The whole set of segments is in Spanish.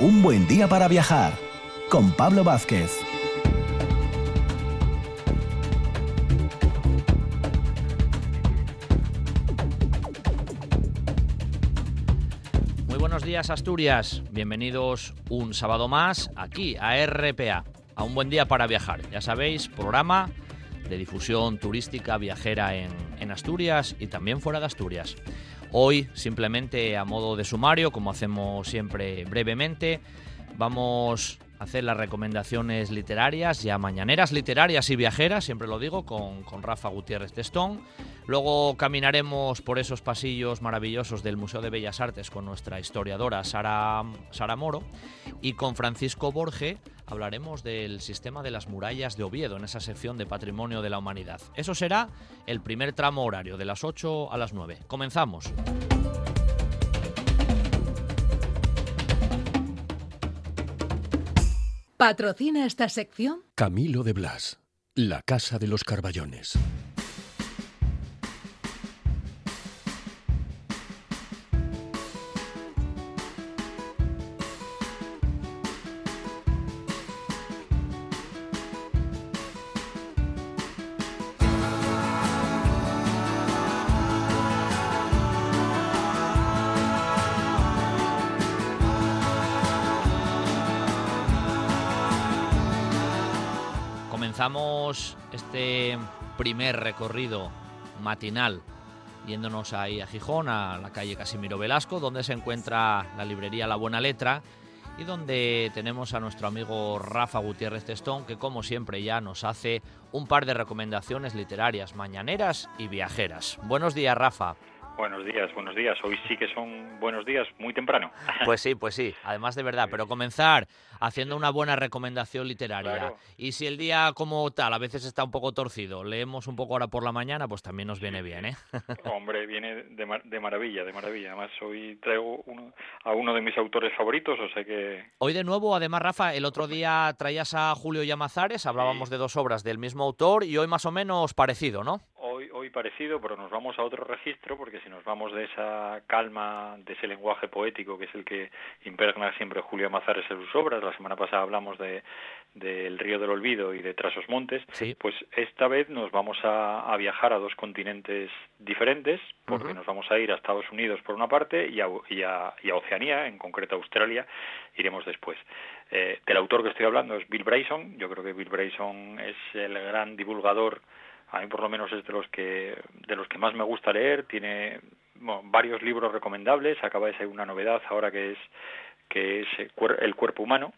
Un buen día para viajar con Pablo Vázquez. Muy buenos días Asturias, bienvenidos un sábado más aquí a RPA, a un buen día para viajar. Ya sabéis, programa de difusión turística viajera en, en Asturias y también fuera de Asturias. Hoy, simplemente a modo de sumario, como hacemos siempre brevemente, vamos hacer las recomendaciones literarias, ya mañaneras literarias y viajeras, siempre lo digo, con, con Rafa Gutiérrez Testón. Luego caminaremos por esos pasillos maravillosos del Museo de Bellas Artes con nuestra historiadora Sara, Sara Moro y con Francisco Borge hablaremos del sistema de las murallas de Oviedo en esa sección de Patrimonio de la Humanidad. Eso será el primer tramo horario, de las 8 a las 9. Comenzamos. ¿Patrocina esta sección? Camilo de Blas, la Casa de los Carballones. Este primer recorrido matinal yéndonos ahí a Gijón, a la calle Casimiro Velasco, donde se encuentra la librería La Buena Letra y donde tenemos a nuestro amigo Rafa Gutiérrez Testón, que como siempre ya nos hace un par de recomendaciones literarias mañaneras y viajeras. Buenos días, Rafa. Buenos días, buenos días. Hoy sí que son buenos días muy temprano. Pues sí, pues sí, además de verdad, pero comenzar haciendo una buena recomendación literaria. Claro. Y si el día como tal a veces está un poco torcido, leemos un poco ahora por la mañana, pues también nos viene bien, ¿eh? Hombre, viene de, mar- de maravilla, de maravilla. Además, hoy traigo uno, a uno de mis autores favoritos, o sea que Hoy de nuevo, además, Rafa, el otro día traías a Julio Llamazares, hablábamos de dos obras del mismo autor y hoy más o menos parecido, ¿no? Hoy, hoy parecido, pero nos vamos a otro registro, porque si nos vamos de esa calma, de ese lenguaje poético que es el que impregna siempre Julio Mazares en sus obras, la semana pasada hablamos de del Río del Olvido y de Trasos Montes, Sí. pues esta vez nos vamos a, a viajar a dos continentes diferentes, porque nos vamos a ir a Estados Unidos por una parte y a, y a- y a Oceanía, en concreto a Australia, iremos después. Eh, del autor que estoy hablando es Bill Bryson, yo creo que Bill Bryson es el gran divulgador a mí por lo menos es de los que de los que más me gusta leer. Tiene bueno, varios libros recomendables. Acaba de salir una novedad ahora que es que es el cuer- el cuerpo humano.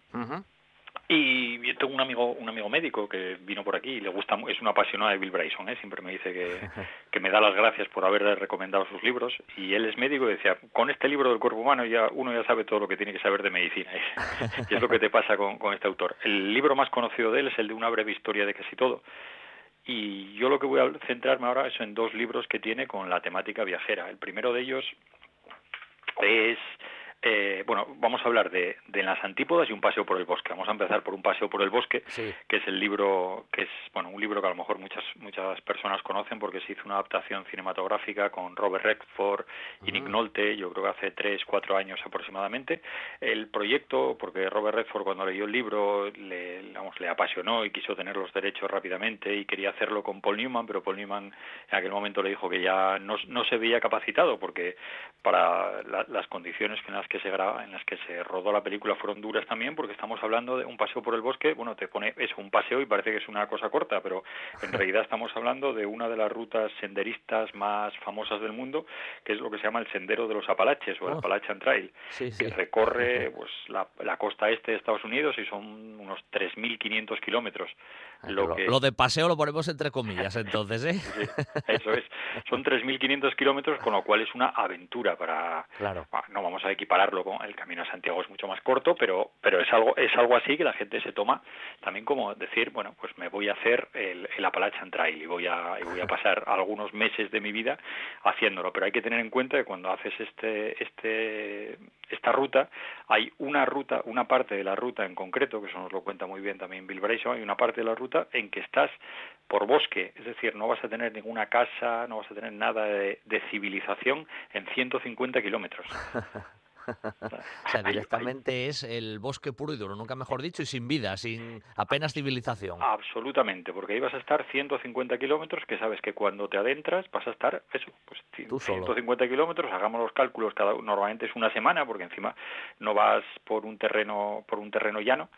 Y yo tengo un amigo un amigo médico que vino por aquí y le gusta es un apasionado de Bill Bryson ¿eh? siempre me dice que, que me da las gracias por haberle recomendado sus libros. Y él es médico y decía con este libro del cuerpo humano ya uno ya sabe todo lo que tiene que saber de medicina y es lo que te pasa con, con este autor el libro más conocido de él es el de una breve historia de casi todo y yo lo que voy a centrarme ahora es en dos libros que tiene con la temática viajera. El primero de ellos es, eh, bueno, vamos a hablar de, de las antípodas y un paseo por el bosque. Vamos a empezar por un paseo por el bosque, Sí. que es el libro, que es, bueno, un libro que a lo mejor muchas muchas personas conocen porque se hizo una adaptación cinematográfica con Robert Redford y Nick Nolte, yo creo que hace tres, cuatro años aproximadamente. El proyecto, porque Robert Redford cuando leyó el libro le, vamos, le apasionó y quiso tener los derechos rápidamente y quería hacerlo con Paul Newman, pero Paul Newman en aquel momento le dijo que ya no, no se veía capacitado porque para la- las condiciones en las que se graba, en las que se rodó la película fueron duras también porque estamos hablando de un paseo por el bosque, bueno, te pone es un paseo y parece que es una cosa corta, pero en realidad estamos hablando de una de las rutas senderistas más famosas del mundo, que es lo que se llama el Sendero de los Apalaches o el Oh. Appalachian Trail Sí, sí. que recorre pues la, la costa este de Estados Unidos y son unos 3.500 kilómetros. Lo, que, lo de paseo lo ponemos entre comillas, entonces, ¿eh? sí, eso es, son 3.500 kilómetros, con lo cual es una aventura para... Claro. ah, No vamos a el Camino a Santiago, es mucho más corto, pero, pero es, algo, es algo así que la gente se toma también como decir, bueno, pues me voy a hacer el, el Appalachian Trail y voy, a, voy a pasar algunos meses de mi vida haciéndolo, pero hay que tener en cuenta que cuando haces este, este, esta ruta, hay una ruta, una parte de la ruta en concreto, que eso nos lo cuenta muy bien también Bill Bryson, hay una parte de la ruta en que estás por bosque, es decir, no vas a tener ninguna casa, no vas a tener nada de civilización en 150 kilómetros. o sea, directamente es el bosque puro y duro, nunca mejor dicho, y sin vida, sin apenas civilización. Absolutamente, porque ahí vas a estar 150 kilómetros, que sabes que cuando te adentras vas a estar, eso, pues 150 kilómetros, hagamos los cálculos, cada normalmente es una semana, porque encima no vas por un terreno, por un terreno llano.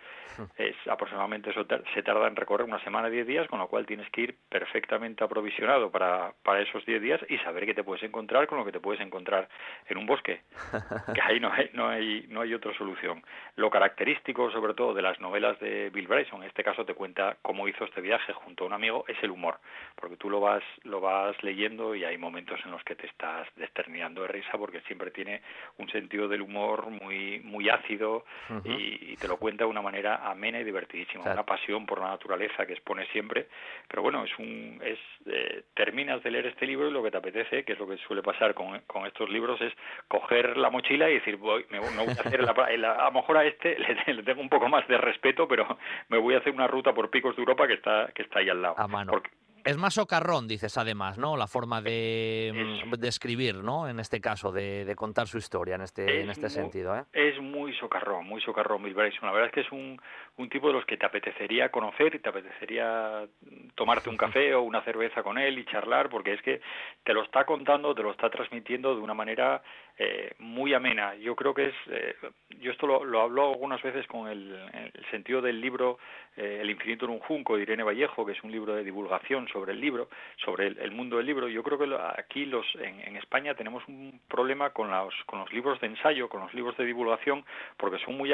Es aproximadamente eso se tarda en recorrer una semana, 10 días, con lo cual tienes que ir perfectamente aprovisionado para, para esos 10 días y saber que te puedes encontrar con lo que te puedes encontrar en un bosque, que ahí no hay, no hay, no hay otra solución. Lo característico, sobre todo, de las novelas de Bill Bryson, en este caso te cuenta cómo hizo este viaje junto a un amigo, es el humor, porque tú lo vas, lo vas leyendo y hay momentos en los que te estás desternillando de risa porque siempre tiene un sentido del humor muy, muy ácido y, te lo cuenta de una manera amena y divertidísima, una pasión por la naturaleza que expone siempre, pero bueno, es un, es, eh, terminas de leer este libro y lo que te apetece, que es lo que suele pasar con, con estos libros, es coger la mochila y decir, voy, me, voy a hacer, la, a lo mejor a este le, tengo un poco más de respeto, pero me voy a hacer una ruta por picos de Europa que está, que está ahí al lado. A mano. Es más socarrón, dices además, ¿no? La forma de, mm, escribir, ¿no? En este caso, de, contar su historia en este, en este sentido, ¿eh? Es muy socarrón, muy socarrón Bill Bryson. La verdad es que es un, un tipo de los que te apetecería conocer y te apetecería tomarte un café o una cerveza con él y charlar, porque es que te lo está contando, te lo está transmitiendo de una manera eh, muy amena. Yo creo que es, eh, yo esto lo, lo, hablo algunas veces con el, sentido del libro eh, El infinito en un junco de Irene Vallejo, que es un libro de divulgación sobre el libro, sobre el, mundo del libro. Yo creo que aquí los, en, España tenemos un problema con los, con los libros de ensayo, con los libros de divulgación, porque son muy,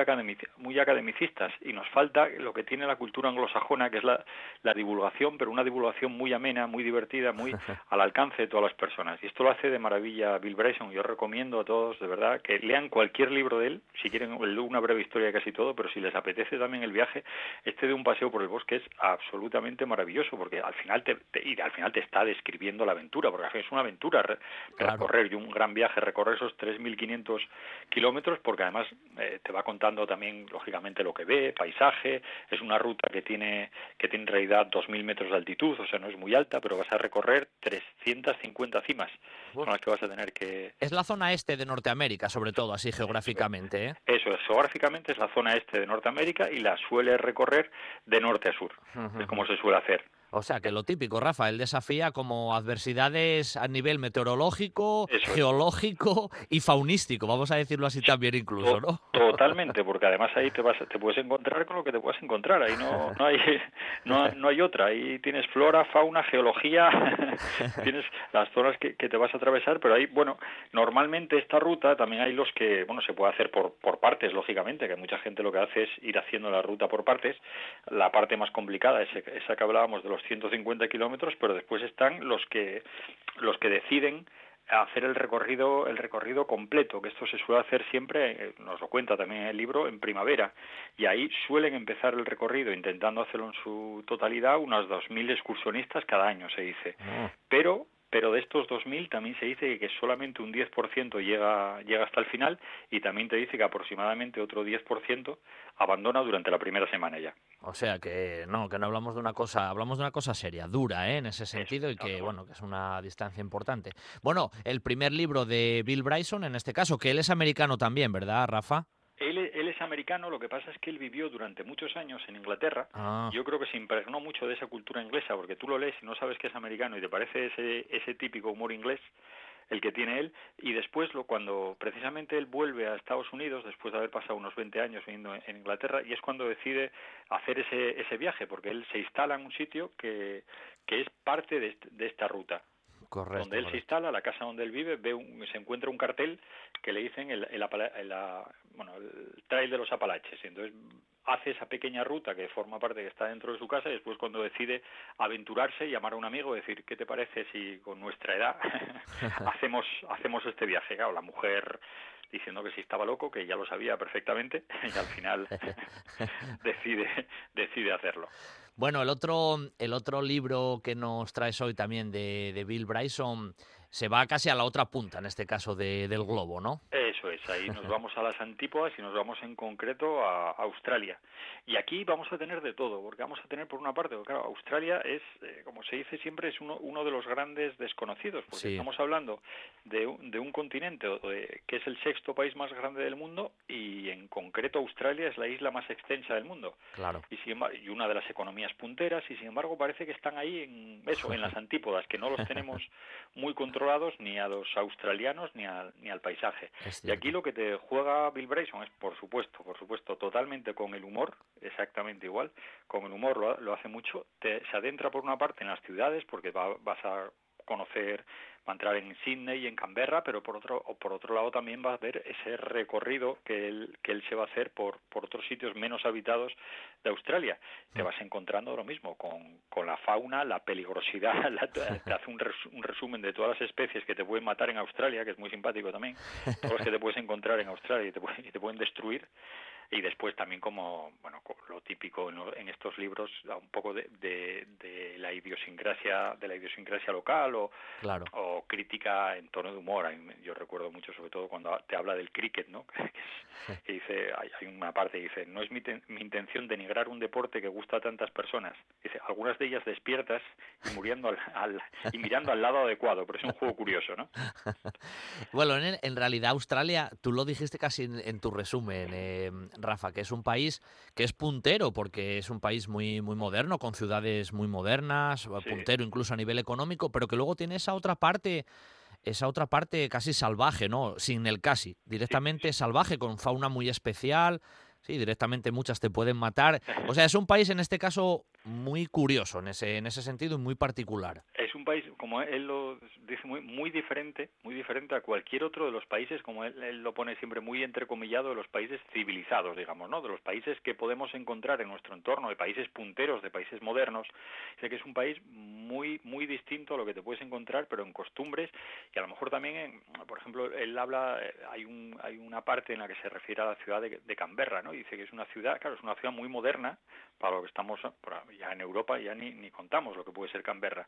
muy academicistas y nos falta lo que tiene la cultura anglosajona, que es la, la divulgación, pero una divulgación muy amena, muy divertida, muy al alcance de todas las personas. Y esto lo hace de maravilla Bill Bryson. Yo recomiendo a todos, de verdad, que lean cualquier libro de él, si quieren una breve historia de casi todo, pero si les apetece también el viaje, este de un paseo por el bosque es absolutamente maravilloso, porque al final te, y al final te está describiendo la aventura, porque es una aventura recorrer y un gran viaje, recorrer esos 3.500 kilómetros, porque además eh, te va contando también, lógicamente, lo que ve, paisaje, es una ruta que tiene, que tiene en realidad 2.000 metros de altitud, o sea, no es muy alta, pero vas a recorrer 350 cimas, son las que vas a tener que... Es la zona este de Norteamérica, sobre todo, así geográficamente. ¿eh? Eso es, geográficamente es la zona este de Norteamérica y la suele recorrer de norte a sur, es como se suele hacer. O sea, que lo típico, Rafa, él desafía como adversidades a nivel meteorológico, geológico y faunístico, vamos a decirlo así también incluso, ¿no? Totalmente, porque además ahí te vas te puedes encontrar con lo que te puedes encontrar, ahí no, no hay no, no hay otra, ahí tienes flora, fauna, geología, tienes las zonas que, que, te vas a atravesar, pero ahí, bueno, normalmente esta ruta también hay los que, bueno, se puede hacer por, por partes, lógicamente, que mucha gente lo que hace es ir haciendo la ruta por partes, la parte más complicada es esa que hablábamos de los 150 kilómetros, pero después están los que, los que deciden hacer el recorrido el recorrido completo que esto se suele hacer siempre eh, nos lo cuenta también el libro en primavera y ahí suelen empezar el recorrido intentando hacerlo en su totalidad unos 2.000 excursionistas cada año se dice ah. pero pero de estos 2.000 también se dice que solamente un 10% llega, llega hasta el final y también te dice que aproximadamente otro 10% abandona durante la primera semana ya. O sea que no, que no hablamos de una cosa, hablamos de una cosa seria, dura, ¿eh? en ese sentido y que bueno, que es una distancia importante. Bueno, el primer libro de Bill Bryson en este caso, que él es americano también, ¿verdad, Rafa? Él, es americano, lo que pasa es que él vivió durante muchos años en Inglaterra. Ah. Yo creo que se impregnó mucho de esa cultura inglesa, porque tú lo lees y no sabes que es americano y te parece ese, ese típico humor inglés el que tiene él, y después lo, cuando precisamente él vuelve a Estados Unidos, después de haber pasado unos 20 años viviendo en Inglaterra, y es cuando decide hacer ese, ese viaje, porque él se instala en un sitio que, que es parte de, de esta ruta donde él se instala, la casa donde él vive, ve se encuentra un cartel que le dicen el, el, bueno, el trail de los Apalaches. Y entonces hace esa pequeña ruta que forma parte, que está dentro de su casa, y después cuando decide aventurarse, llamar a un amigo, decir, ¿qué te parece si con nuestra edad hacemos, hacemos este viaje? Claro, la mujer diciendo que si estaba loco, que ya lo sabía perfectamente, y al final decide, decide hacerlo. Bueno, el otro, el otro libro que nos traes hoy también de, de Bill Bryson se va casi a la otra punta, en este caso de, del globo, ¿no? Eso es. Ahí nos vamos a las antípodas y nos vamos en concreto a Australia. Y aquí vamos a tener de todo, porque vamos a tener por una parte, claro, Australia es, eh, como se dice siempre, es uno, uno de los grandes desconocidos, porque estamos hablando de, de un continente que es el sexto país más grande del mundo y en concreto Australia es la isla más extensa del mundo. Claro. Y, y una de las economías punteras y sin embargo parece que están ahí en eso, en las antípodas, que no los tenemos muy controlados ni a los australianos ni al, ni al paisaje. Y aquí lo que te juega Bill Bryson es, por supuesto, por supuesto, totalmente con el humor, exactamente igual, con el humor lo, lo hace mucho, te, se adentra por una parte en las ciudades porque vas a conocer va a entrar en Sydney y en Canberra, pero por otro, o por otro lado también va a ver ese recorrido que él, que él se va a hacer por, por otros sitios menos habitados de Australia. Te mm. vas encontrando lo mismo con, con la fauna, la peligrosidad, te hace un, un, resumen de todas las especies que te pueden matar en Australia, que es muy simpático también, todos los que te puedes encontrar en Australia y te, y te pueden destruir y después también como bueno lo típico en, estos libros un poco de, de, la idiosincrasia de la idiosincrasia local o, o crítica en tono de humor. Yo recuerdo mucho sobre todo cuando te habla del cricket no que, dice hay, una parte que dice no es mi, mi intención denigrar un deporte que gusta a tantas personas dice algunas de ellas despiertas y muriendo al, y mirando al lado adecuado pero es un juego curioso no bueno en, en realidad Australia tú lo dijiste casi en, tu resumen eh, Rafa, que es un país que es puntero, porque es un país muy, muy moderno, con ciudades muy modernas, puntero incluso a nivel económico, pero que luego tiene esa otra parte esa otra parte casi salvaje, ¿no? Sin el casi, directamente salvaje, con fauna muy especial. Sí, directamente muchas te pueden matar. O sea, es un país en este caso muy curioso en ese, en ese sentido y muy particular. Es un país, como él lo dice, muy, muy diferente, muy diferente a cualquier otro de los países, como él, lo pone siempre muy entrecomillado, de los países civilizados, digamos, ¿no? De los países que podemos encontrar en nuestro entorno, de países punteros, de países modernos. Sé que es un país muy, muy distinto a lo que te puedes encontrar, pero en costumbres, y a lo mejor también, por ejemplo, él habla, eh, hay, un, hay una parte en la que se refiere a la ciudad de, de Canberra, ¿no? Y dice que es una ciudad, claro, es una ciudad muy moderna, para lo que estamos ya en Europa ya ni, ni contamos lo que puede ser Canberra.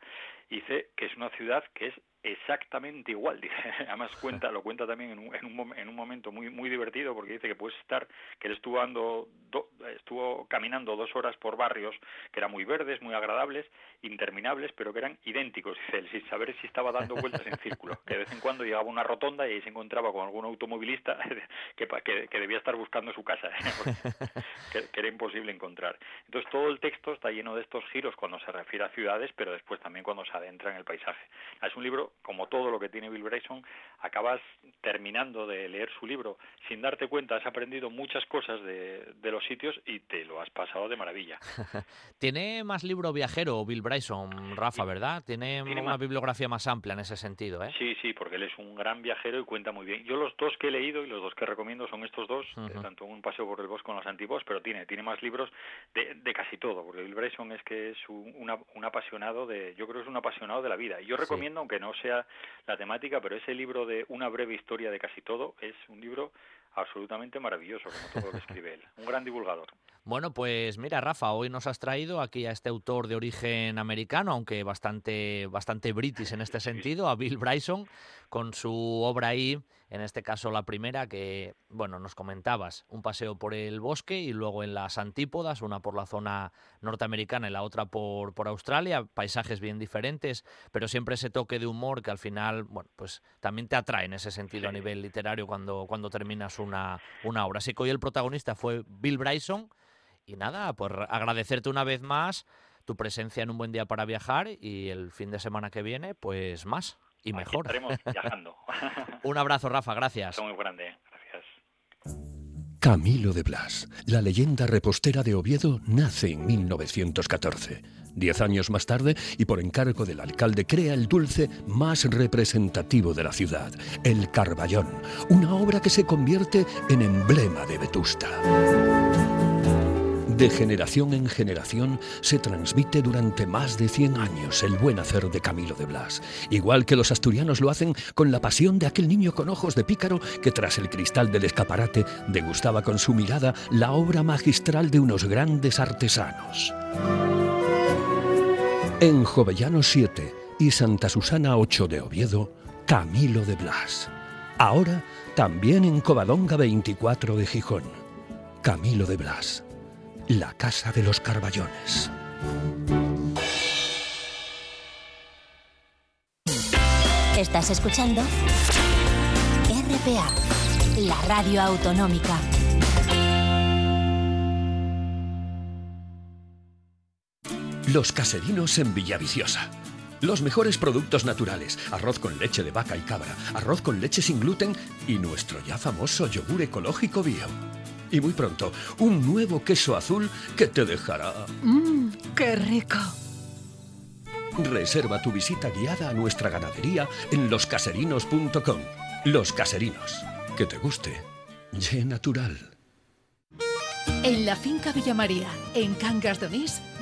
Dice que es una ciudad que es exactamente igual. Dice, además cuenta, lo cuenta también en un, en un, en un momento muy muy divertido porque dice que puedes estar, que él estuvo ando, estuvo caminando dos horas por barrios que eran muy verdes, muy agradables, interminables, pero que eran idénticos, dice él, sin saber si estaba dando vueltas en círculo. Que de vez en cuando llegaba a una rotonda y ahí se encontraba con algún automovilista que, que, que debía estar buscando su casa, que, que era imposible encontrar. Entonces todo el texto está lleno de estos giros cuando se refiere a ciudades, pero después también cuando se adentra en el paisaje. Es un libro, como todo lo que tiene Bill Bryson, acabas terminando de leer su libro sin darte cuenta, has aprendido muchas cosas de, los sitios y te lo has pasado de maravilla. tiene más libro viajero Bill Bryson, Rafa, ¿verdad? Tiene, una bibliografía más amplia en ese sentido, ¿eh? Sí, sí, porque él es un gran viajero y cuenta muy bien. Yo los dos que he leído y los dos que recomiendo son estos dos, eh, tanto Un paseo por el bosque con los antiguos, pero tiene, tiene más libros de, de casi todo, porque Bill Bryson es que es un, un, apasionado de, yo creo que es un apasionado de la vida. Y yo recomiendo, aunque no sea la temática, pero ese libro de Una breve historia de casi todo es un libro absolutamente maravilloso, como todo lo que escribe él. Un gran divulgador. Bueno, pues mira, Rafa, hoy nos has traído aquí a este autor de origen americano, aunque bastante, bastante british en este sentido, a Bill Bryson, con su obra ahí, en este caso la primera, que, bueno, nos comentabas, un paseo por el bosque y luego en las antípodas, una por la zona norteamericana y la otra por, por Australia, paisajes bien diferentes, pero siempre ese toque de humor que al final, bueno, pues también te atrae en ese sentido a nivel literario cuando, cuando terminas una, una obra. Así que hoy el protagonista fue Bill Bryson y nada, pues agradecerte una vez más tu presencia en un buen día para viajar y el fin de semana que viene, pues más y mejor. estaremos viajando. un abrazo, Rafa, gracias. muy grande, gracias. Camilo de Blas, la leyenda repostera de Oviedo, nace en 1914. Diez años más tarde, y por encargo del alcalde, crea el dulce más representativo de la ciudad, el Carballón, una obra que se convierte en emblema de Vetusta. De generación en generación se transmite durante más de 100 años el buen hacer de Camilo de Blas, igual que los asturianos lo hacen con la pasión de aquel niño con ojos de pícaro que tras el cristal del escaparate degustaba con su mirada la obra magistral de unos grandes artesanos. En Jovellano 7 y Santa Susana 8 de Oviedo, Camilo de Blas Ahora también en Covadonga 24 de Gijón. Camilo de Blas. La Casa de los Carballones. Estás escuchando RPA, la radio autonómica. Los caserinos en Villaviciosa. Los mejores productos naturales, arroz con leche de vaca y cabra, arroz con leche sin gluten y nuestro ya famoso yogur ecológico bio. Y muy pronto, un nuevo queso azul que te dejará... Mmm, qué rico. Reserva tu visita guiada a nuestra ganadería en loscaserinos.com. Los Caserinos. Que te guste. Ye natural. En la finca Villa María, en Cangas de Onís,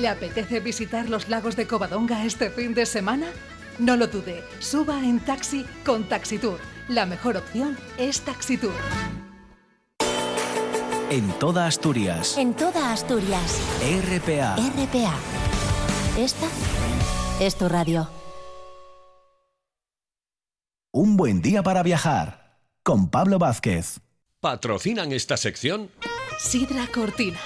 ¿Le apetece visitar los lagos de Covadonga este fin de semana? No lo dude, suba en taxi con Taxitour. La mejor opción es Taxitour. En toda Asturias. En toda Asturias. RPA. RPA. Esta es tu radio. Un buen día para viajar. Con Pablo Vázquez. ¿Patrocinan esta sección? Sidra Cortina.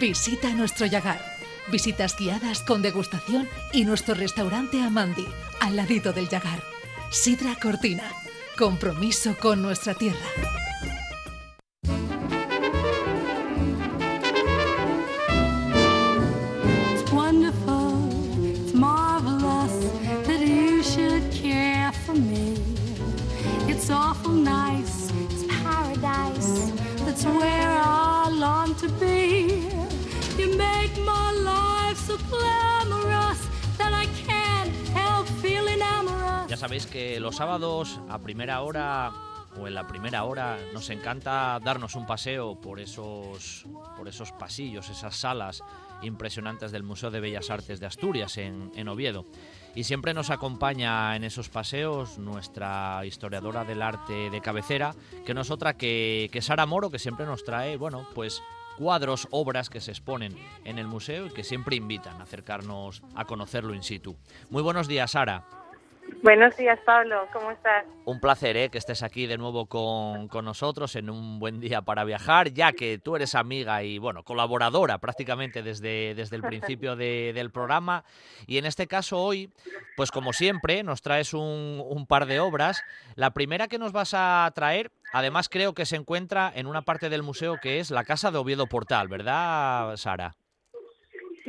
Visita nuestro Yagar. Visitas guiadas con degustación y nuestro restaurante Amandi, al ladito del Yagar. Sidra Cortina. Compromiso con nuestra tierra. Sabéis que los sábados a primera hora o en la primera hora nos encanta darnos un paseo por esos, por esos pasillos, esas salas impresionantes del Museo de Bellas Artes de Asturias en, Oviedo. Y siempre nos acompaña en esos paseos nuestra historiadora del arte de cabecera, que no es otra que, que Sara Moro, que siempre nos trae, bueno, pues cuadros, obras que se exponen en el museo y que siempre invitan a acercarnos a conocerlo in situ. Muy buenos días, Sara. Buenos días, Pablo. ¿Cómo estás? Un placer ¿eh? que estés aquí de nuevo con, con, nosotros en un buen día para viajar, ya que tú eres amiga y bueno, colaboradora prácticamente desde, desde el principio de, del programa. Y en este caso hoy, pues como siempre, nos traes un, un par de obras. La primera que nos vas a traer, además creo que se encuentra en una parte del museo que es la Casa de Oviedo Portal, ¿verdad, Sara?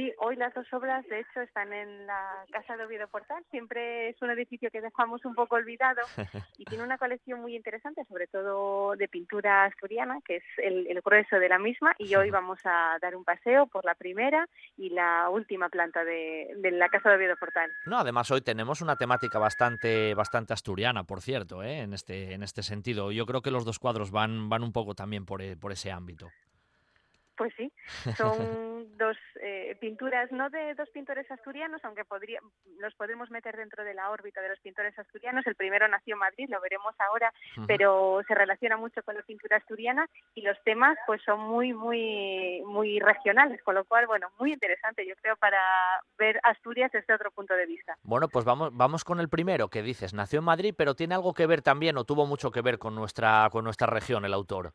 Sí, hoy las dos obras, de hecho, están en la Casa de Oviedo Portal. Siempre es un edificio que dejamos un poco olvidado y tiene una colección muy interesante, sobre todo de pintura asturiana, que es el, el grueso de la misma. Y hoy vamos a dar un paseo por la primera y la última planta de, de la Casa de Oviedo Portal. No, además hoy tenemos una temática bastante, bastante asturiana, por cierto, ¿eh? en, este, en este sentido. Yo creo que los dos cuadros van, van un poco también por, por ese ámbito. Pues sí, son dos eh, pinturas, no de dos pintores asturianos, aunque podría, los podemos meter dentro de la órbita de los pintores asturianos. El primero nació en Madrid, lo veremos ahora, uh -huh. pero se relaciona mucho con la pintura asturiana y los temas pues son muy, muy, muy regionales, con lo cual, bueno, muy interesante, yo creo, para ver Asturias desde otro punto de vista. Bueno, pues vamos, vamos con el primero que dices, nació en Madrid, pero tiene algo que ver también, o tuvo mucho que ver con nuestra, con nuestra región, el autor.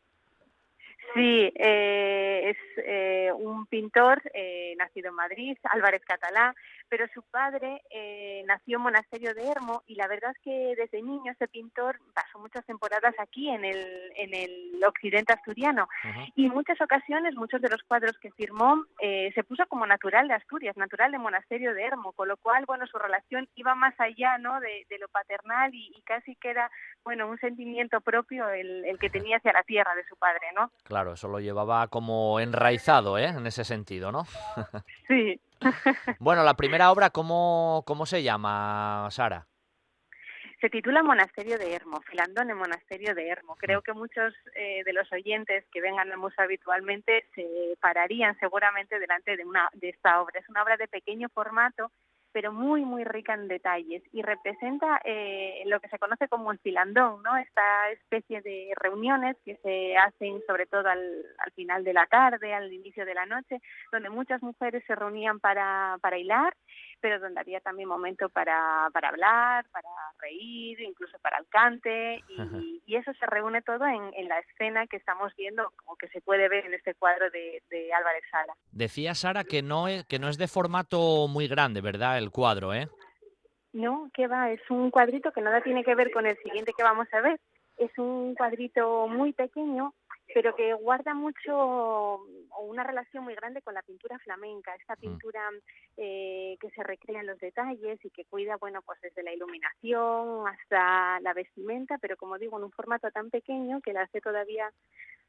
Sí, eh, es eh, un pintor eh, nacido en Madrid, Álvarez Catalá, pero su padre eh, nació en Monasterio de Hermo y la verdad es que desde niño ese pintor pasó muchas temporadas aquí en el, en el occidente asturiano uh -huh. y en muchas ocasiones muchos de los cuadros que firmó eh, se puso como natural de Asturias, natural de Monasterio de Hermo, con lo cual, bueno, su relación iba más allá, ¿no?, de, de lo paternal y, y, casi que era, bueno, un sentimiento propio el, el que tenía hacia la tierra de su padre, ¿no? Claro, eso lo llevaba como enraizado, ¿eh?, en ese sentido, ¿no? sí. bueno, la primera obra, ¿cómo, cómo se llama, Sara? se titula Monasterio de Hermo, Filandón en Monasterio de Hermo. Creo que muchos eh, de los oyentes que vengan al museo habitualmente se pararían seguramente delante de, una, de esta obra. Es una obra de pequeño formato pero muy, muy rica en detalles y representa eh, lo que se conoce como el filandón, ¿no? Esta especie de reuniones que se hacen sobre todo al, al final de la tarde, al inicio de la noche, donde muchas mujeres se reunían para, para hilar pero donde había también momento para, para hablar, para reír, incluso para el cante, y, y eso se reúne todo en, en, la escena que estamos viendo o que se puede ver en este cuadro de, de Álvarez Sara. Decía Sara que no, es, que no es de formato muy grande, ¿verdad? El cuadro, ¿eh? No, que va, es un cuadrito que nada tiene que ver con el siguiente que vamos a ver. Es un cuadrito muy pequeño pero que guarda mucho o una relación muy grande con la pintura flamenca, esta pintura eh, que se recrea en los detalles y que cuida, bueno, pues desde la iluminación hasta la vestimenta, pero como digo, en un formato tan pequeño que la hace todavía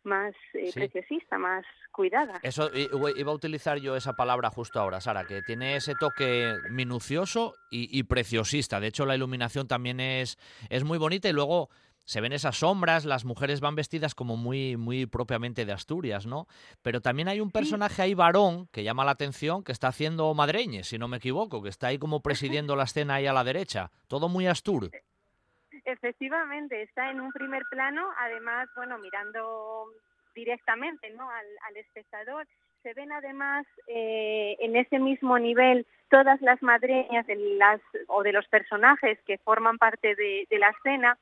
más eh, Sí. preciosista, más cuidada. Eso i- iba a utilizar yo esa palabra justo ahora, Sara, que tiene ese toque minucioso y, y preciosista. De hecho, la iluminación también es, es muy bonita y luego se ven esas sombras, las mujeres van vestidas como muy, muy propiamente de Asturias, ¿no? Pero también hay un personaje ahí varón que llama la atención, que está haciendo madreñes, si no me equivoco, que está ahí como presidiendo la escena ahí a la derecha. Todo muy astur. Efectivamente, está en un primer plano, además, bueno, mirando directamente ¿no? al, al espectador. Se ven además eh, en ese mismo nivel todas las madreñas de las, o de los personajes que forman parte de, de la escena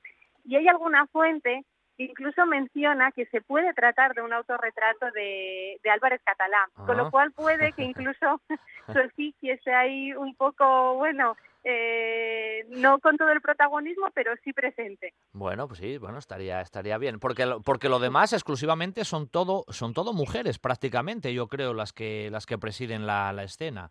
y hay alguna fuente que incluso menciona que se puede tratar de un autorretrato de, de Álvarez Catalá, con Ah. lo cual puede que incluso su efigie ahí un poco, bueno, eh, no con todo el protagonismo, pero sí presente. Bueno, pues sí, bueno, estaría, estaría bien. Porque, lo- porque lo demás exclusivamente son todo, son todo mujeres, prácticamente, yo creo, las que, las que presiden la, la escena.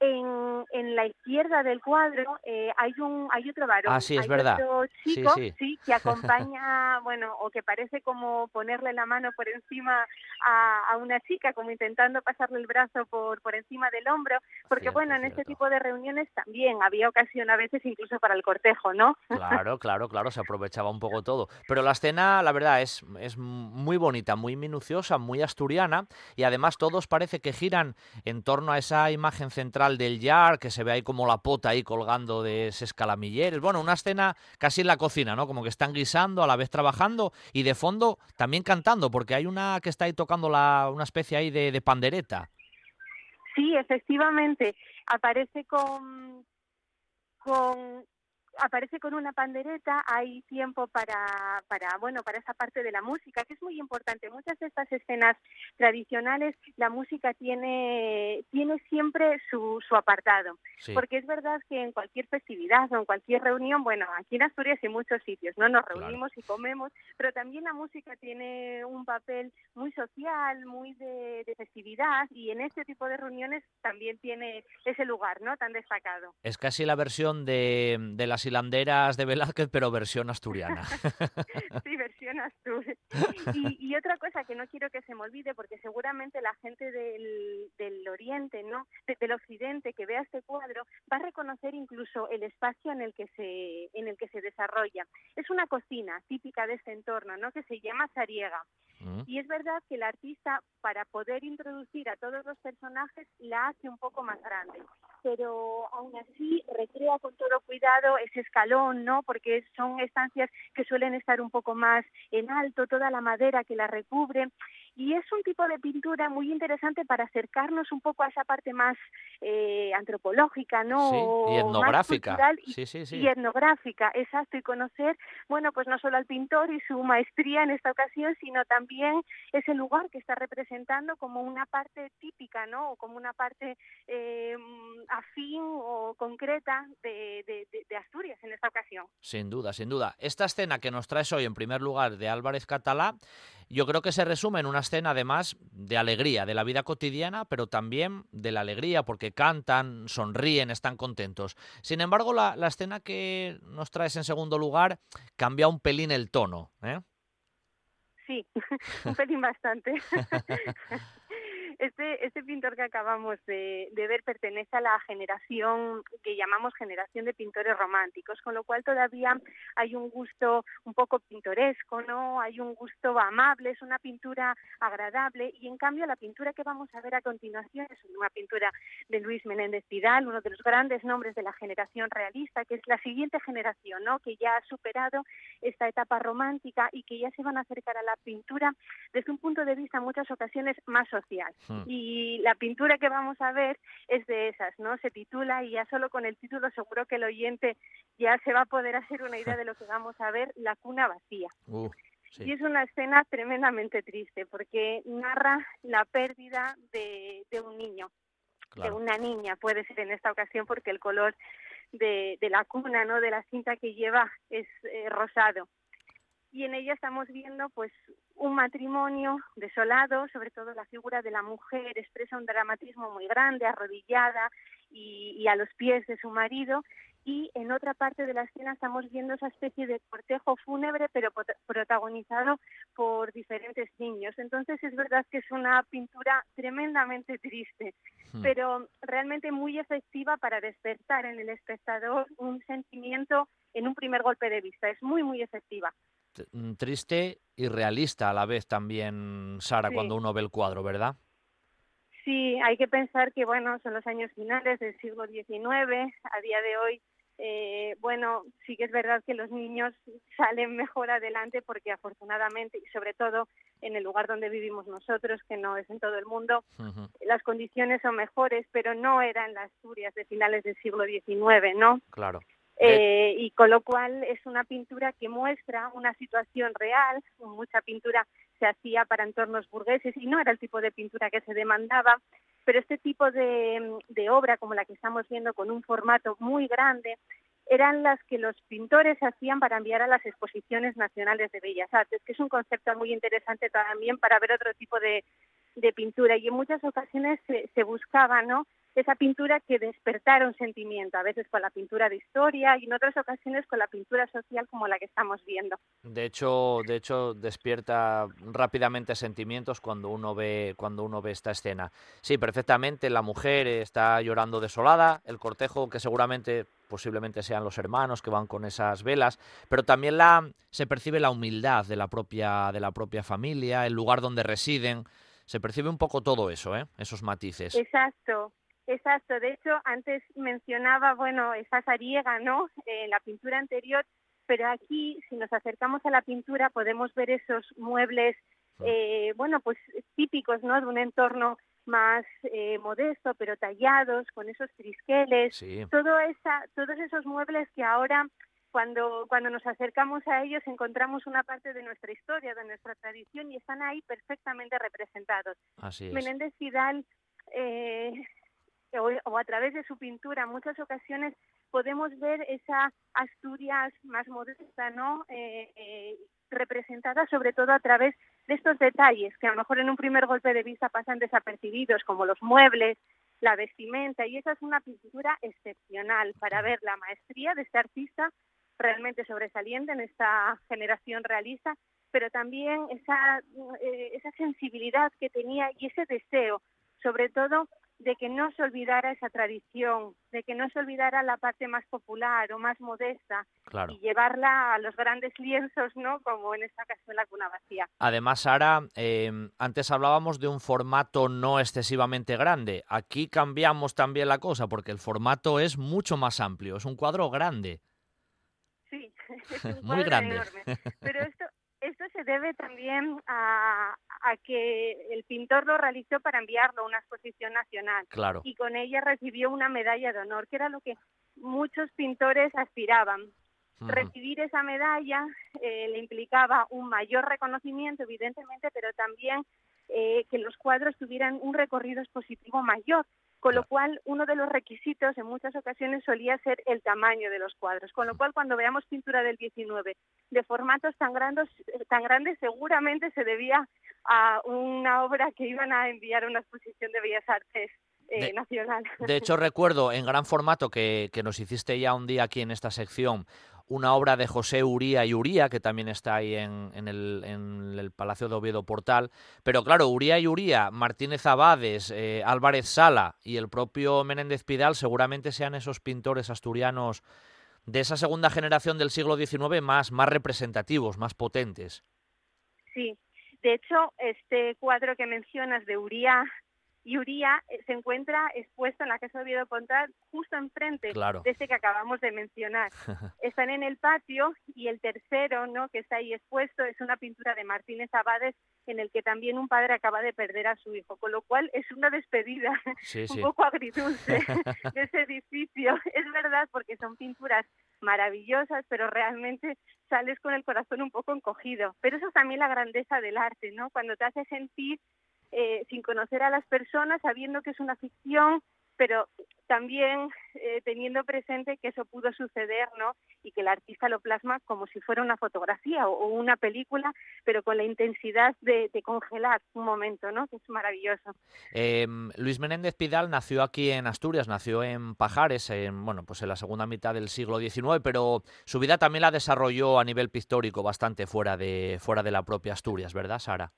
En, en la izquierda del cuadro eh, hay un hay otro varón, Ah, sí, es hay verdad. otro Sí, chico, sí. que acompaña, bueno, o que parece como ponerle la mano por encima a, a una chica, como intentando pasarle el brazo por por encima del hombro, porque Cierto, bueno, en este tipo de reuniones también había ocasión a veces incluso para el cortejo, ¿no? Claro, claro, claro, se aprovechaba un poco todo. Pero la escena, la verdad, es, es muy bonita, muy minuciosa, muy asturiana y además todos parece que giran en torno a esa imagen central del yar, que se ve ahí como la pota ahí colgando de ese escalamilleres. Bueno, una escena casi en la cocina, ¿no? Como que están guisando, a la vez trabajando y de fondo también cantando, porque hay una que está ahí tocando la, una especie ahí de, de pandereta. Sí, efectivamente, aparece con con aparece con una pandereta, hay tiempo para, para, bueno, para esa parte de la música, que es muy importante. Muchas de estas escenas tradicionales, la música tiene, tiene siempre su, su apartado. Sí. Porque es verdad que en cualquier festividad o en cualquier reunión, bueno, aquí en Asturias hay muchos sitios, ¿no? Nos Claro. reunimos y comemos, pero también la música tiene un papel muy social, muy de, de festividad y en este tipo de reuniones también tiene ese lugar, ¿no? Tan destacado. Es casi la versión de, de las hilanderas de Velázquez, pero versión asturiana. Sí, versión Astur. Y, y otra cosa que no quiero que se me olvide, porque seguramente la gente del, del oriente, ¿no? De- del occidente que vea este cuadro va a reconocer incluso el espacio en el que se en el que se desarrolla. Es una cocina típica de este entorno, ¿no? Que se llama Sariega. Mm. Y es verdad que el artista, para poder introducir a todos los personajes, la hace un poco más grande. Pero aún así recrea con todo cuidado ese escalón, ¿no? Porque son estancias que suelen estar un poco más en alto, toda la madera que la recubre. Y es un tipo de pintura muy interesante para acercarnos un poco a esa parte más eh, antropológica, ¿no? Sí, y etnográfica. cultural y Sí, sí, sí. y etnográfica, exacto, y conocer, bueno, pues no solo al pintor y su maestría en esta ocasión, sino también ese lugar que está representando como una parte típica, ¿no? O como una parte eh, afín o concreta de- de Asturias en esta ocasión. Sin duda, sin duda. Esta escena que nos traes hoy, en primer lugar, de Álvarez Catalá, yo creo que se resume en una escena, además, de alegría, de la vida cotidiana, pero también de la alegría, porque cantan, sonríen, están contentos. Sin embargo, la, la escena que nos traes en segundo lugar cambia un pelín el tono. ¿eh? Sí, un pelín bastante. Este, este pintor que acabamos de, ver pertenece a la generación que llamamos generación de pintores románticos, con lo cual todavía hay un gusto un poco pintoresco, ¿no? Hay un gusto amable, es una pintura agradable y en cambio la pintura que vamos a ver a continuación es una pintura de Luis Menéndez Vidal, uno de los grandes nombres de la generación realista, que es la siguiente generación, ¿no? Que ya ha superado esta etapa romántica y que ya se van a acercar a la pintura desde un punto de vista en muchas ocasiones más social. Hmm. Y la pintura que vamos a ver es de esas, ¿no? Se titula y ya solo con el título seguro que el oyente ya se va a poder hacer una idea de lo que vamos a ver, La cuna vacía. Uh, y es una escena tremendamente triste porque narra la pérdida de, un niño, de una niña, puede ser en esta ocasión porque el color de, la cuna, ¿no? de la cinta que lleva es eh, rosado y en ella estamos viendo pues un matrimonio desolado, sobre todo la figura de la mujer expresa un dramatismo muy grande, arrodillada y, a los pies de su marido, y en otra parte de la escena estamos viendo esa especie de cortejo fúnebre, pero protagonizado por diferentes niños. Entonces es verdad que es una pintura tremendamente triste, hmm. pero realmente muy efectiva para despertar en el espectador un sentimiento en un primer golpe de vista. Es muy, muy efectiva. Mm, triste y realista a la vez también, Sara, cuando uno ve el cuadro, ¿verdad? Sí, hay que pensar que, bueno, son los años finales del siglo XIX, a día de hoy, eh, bueno, sí que es verdad que los niños salen mejor adelante porque afortunadamente, y sobre todo en el lugar donde vivimos nosotros, que no es en todo el mundo, las condiciones son mejores, pero no eran las Asturias de finales del siglo XIX, ¿no? Claro. Eh, y con lo cual es una pintura que muestra una situación real, mucha pintura se hacía para entornos burgueses y no era el tipo de pintura que se demandaba, pero este tipo de, de obra como la que estamos viendo con un formato muy grande eran las que los pintores hacían para enviar a las exposiciones nacionales de Bellas Artes, que es un concepto muy interesante también para ver otro tipo de, de pintura y en muchas ocasiones se, se buscaba, ¿no? Esa pintura que despertara un sentimiento, a veces con la pintura de historia y en otras ocasiones con la pintura social como la que estamos viendo. De hecho, de hecho despierta rápidamente sentimientos cuando uno ve cuando uno ve esta escena. Sí, perfectamente, la mujer está llorando desolada, el cortejo que seguramente posiblemente sean los hermanos que van con esas velas, pero también la se percibe la humildad de la propia de la propia familia, el lugar donde residen, se percibe un poco todo eso, ¿eh? esos matices. Exacto, Exacto, de hecho antes mencionaba, bueno, esa zariega, ¿no? En la pintura anterior, pero aquí si nos acercamos a la pintura podemos ver esos muebles, eh, bueno, pues típicos, ¿no? De un entorno más eh, modesto, pero tallados, con esos trisqueles, todo esa, todos esos muebles que ahora cuando, cuando nos acercamos a ellos encontramos una parte de nuestra historia, de nuestra tradición y están ahí perfectamente representados. Así Menéndez Vidal eh, o, a través de su pintura en muchas ocasiones podemos ver esa Asturias más modesta, ¿no? Eh, eh, representada sobre todo a través de estos detalles que a lo mejor en un primer golpe de vista pasan desapercibidos, como los muebles, la vestimenta, y esa es una pintura excepcional para ver la maestría de este artista realmente sobresaliente en esta generación realista, pero también esa, eh, esa sensibilidad que tenía y ese deseo, sobre todo de que no se olvidara esa tradición, de que no se olvidara la parte más popular o más modesta y llevarla a los grandes lienzos, ¿no? Como en esta ocasión la cuna vacía. Además, Sara, em, antes hablábamos de un formato no excesivamente grande. Aquí cambiamos también la cosa porque el formato es mucho más amplio, es un cuadro grande. Sí, es un Muy grande. enorme. Pero esto, esto se debe también a, que el pintor lo realizó para enviarlo a una exposición nacional. Claro. Y con ella recibió una medalla de honor, que era lo que muchos pintores aspiraban. Recibir esa medalla eh, le implicaba un mayor reconocimiento, evidentemente, pero también eh, que los cuadros tuvieran un recorrido expositivo mayor con lo cual uno de los requisitos en muchas ocasiones solía ser el tamaño de los cuadros, con lo cual cuando veamos pintura del 19 de formatos tan grandes, tan grandes seguramente se debía a una obra que iban a enviar a una exposición de Bellas Artes eh, nacional. De hecho, recuerdo en gran formato que, que, nos hiciste ya un día aquí en esta sección una obra de José Uría y Uría, que también está ahí en, el, Palacio de Oviedo Portal. Pero claro, Uría y Uría, Martínez Abades, eh, Álvarez Sala y el propio Menéndez Pidal seguramente sean esos pintores asturianos de esa segunda generación del siglo XIX más, más representativos, más potentes. Sí, de hecho, este cuadro que mencionas de Uría y Uría eh, se encuentra expuesto en la Casa de Oviedo Pontal justo enfrente de ese que acabamos de mencionar. Están en el patio y el tercero, ¿no? que está ahí expuesto, es una pintura de Martínez Abades en el que también un padre acaba de perder a su hijo, con lo cual es una despedida un poco agridulce de ese edificio. Es verdad porque son pinturas maravillosas, pero realmente sales con el corazón un poco encogido. Pero eso es también la grandeza del arte, ¿no? Cuando te hace sentir eh, sin conocer a las personas, sabiendo que es una ficción, pero también eh, teniendo presente que eso pudo suceder, ¿no? Y que el artista lo plasma como si fuera una fotografía o, una película, pero con la intensidad de, congelar un momento, ¿no? Que es maravilloso. Em, Luis Menéndez Pidal nació aquí en Asturias, nació en Pajares, en, bueno, pues en la segunda mitad del siglo XIX, pero su vida también la desarrolló a nivel pictórico bastante fuera de, fuera de la propia Asturias, ¿verdad, Sara?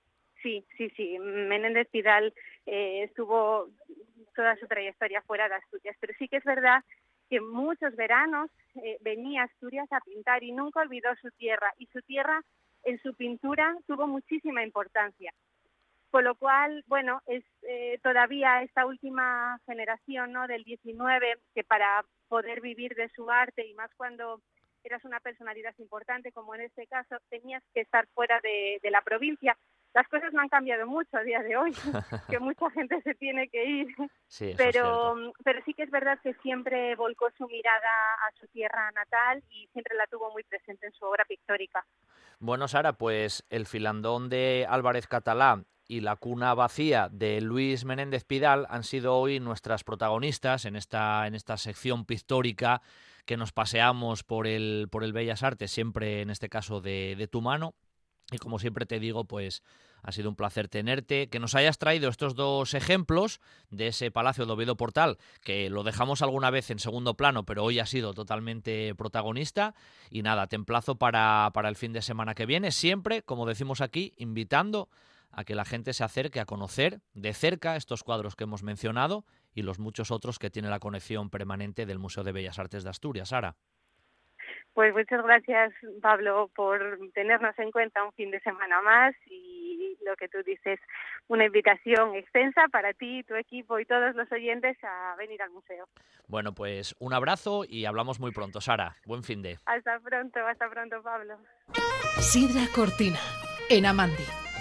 Sí, sí, sí. Menéndez Pidal eh, estuvo toda su trayectoria fuera de Asturias, pero sí que es verdad que muchos veranos eh, venía a Asturias a pintar y nunca olvidó su tierra y su tierra en su pintura tuvo muchísima importancia. Con lo cual, bueno, es eh, todavía esta última generación ¿no? del 19 que para poder vivir de su arte y más cuando eras una personalidad importante, como en este caso, tenías que estar fuera de la provincia, las cosas no han cambiado mucho a día de hoy, que mucha gente se tiene que ir, pero, pero sí que es verdad que siempre volcó su mirada a su tierra natal y siempre la tuvo muy presente en su obra pictórica. Bueno, Sara, pues el filandón de Álvarez Catalá y la cuna vacía de Luis Menéndez Pidal han sido hoy nuestras protagonistas en esta, en esta sección pictórica que nos paseamos por el, por el Bellas Artes, siempre en este caso de, de tu mano. Y como siempre te digo, pues ha sido un placer tenerte, que nos hayas traído estos dos ejemplos de ese Palacio de Oviedo Portal, que lo dejamos alguna vez en segundo plano, pero hoy ha sido totalmente protagonista. Y nada, te emplazo para, para el fin de semana que viene, siempre, como decimos aquí, invitando a que la gente se acerque a conocer de cerca estos cuadros que hemos mencionado y los muchos otros que tiene la conexión permanente del Museo de Bellas Artes de Asturias. Sara. Pues muchas gracias, Pablo, por tenernos en cuenta un fin de semana más y lo que tú dices, una invitación extensa para ti, tu equipo y todos los oyentes a venir al museo. Bueno, pues un abrazo y hablamos muy pronto, Sara. Buen fin de. Hasta pronto, hasta pronto, Pablo. Sidra Cortina, en Amandi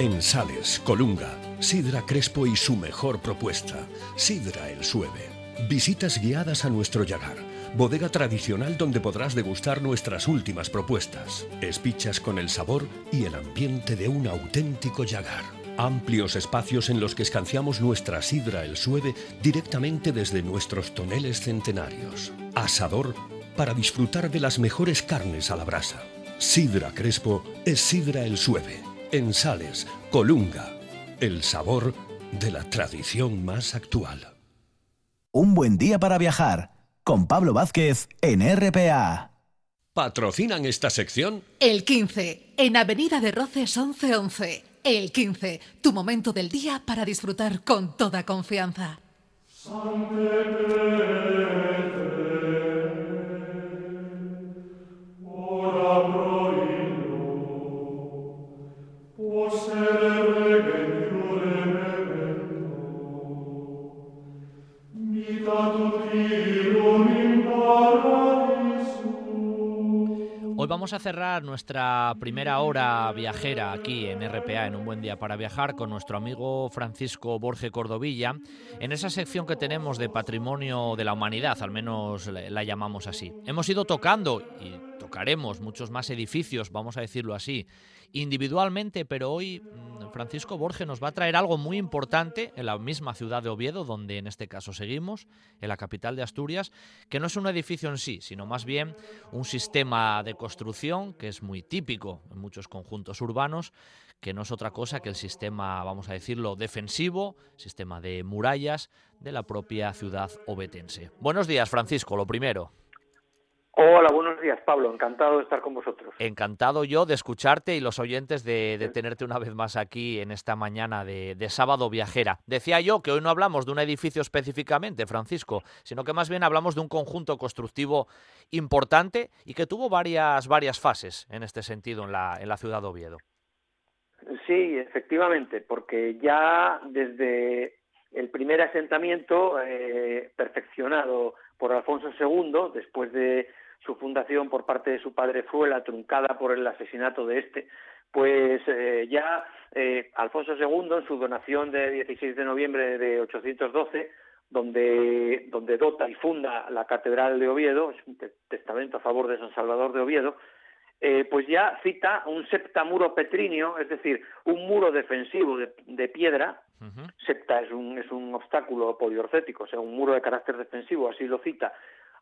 En Sales, Colunga, Sidra Crespo y su mejor propuesta, Sidra El Sueve. Visitas guiadas a nuestro Yagar, bodega tradicional donde podrás degustar nuestras últimas propuestas. Espichas con el sabor y el ambiente de un auténtico Yagar. Amplios espacios en los que escanciamos nuestra sidra el sueve directamente desde nuestros toneles centenarios. Asador para disfrutar de las mejores carnes a la brasa. Sidra Crespo es sidra el sueve en Sales, Colunga. el sabor de la tradición más actual. Un buen día para viajar con Pablo Vázquez en RPA. ¿Patrocinan esta sección? El 15, en Avenida de Roces 1111. El 15, tu momento del día para disfrutar con toda confianza. Vamos a cerrar nuestra primera hora viajera aquí en RPA, en un buen día para viajar, con nuestro amigo Francisco Borge Cordovilla, en esa sección que tenemos de patrimonio de la humanidad, al menos la llamamos así. Hemos ido tocando y tocaremos muchos más edificios, vamos a decirlo así, individualmente, pero hoy Francisco Borge nos va a traer algo muy importante en la misma ciudad de Oviedo, donde en este caso seguimos, en la capital de Asturias, que no es un edificio en sí, sino más bien un sistema de construcción que es muy típico en muchos conjuntos urbanos, que no es otra cosa que el sistema, vamos a decirlo, defensivo, sistema de murallas de la propia ciudad obetense. Buenos días, Francisco, lo primero. Hola, buenos días, Pablo. Encantado de estar con vosotros. Encantado yo de escucharte y los oyentes de, tenerte una vez más aquí en esta mañana de, sábado viajera. Decía yo que hoy no hablamos de un edificio específicamente, Francisco, sino que más bien hablamos de un conjunto constructivo importante y que tuvo varias, varias fases en este sentido en la, en la ciudad de Oviedo. Sí, efectivamente, porque ya desde el primer asentamiento eh, perfeccionado por Alfonso II, después de su fundación por parte de su padre fue la truncada por el asesinato de este, pues eh, ya eh, Alfonso II, en su donación de 16 de noviembre de 812, donde, donde dota y funda la Catedral de Oviedo, es un testamento a favor de San Salvador de Oviedo, eh, pues ya cita un septamuro petrinio, es decir, un muro defensivo de, piedra. Septa es un, es un obstáculo poliorcético, o sea, un muro de carácter defensivo, así lo cita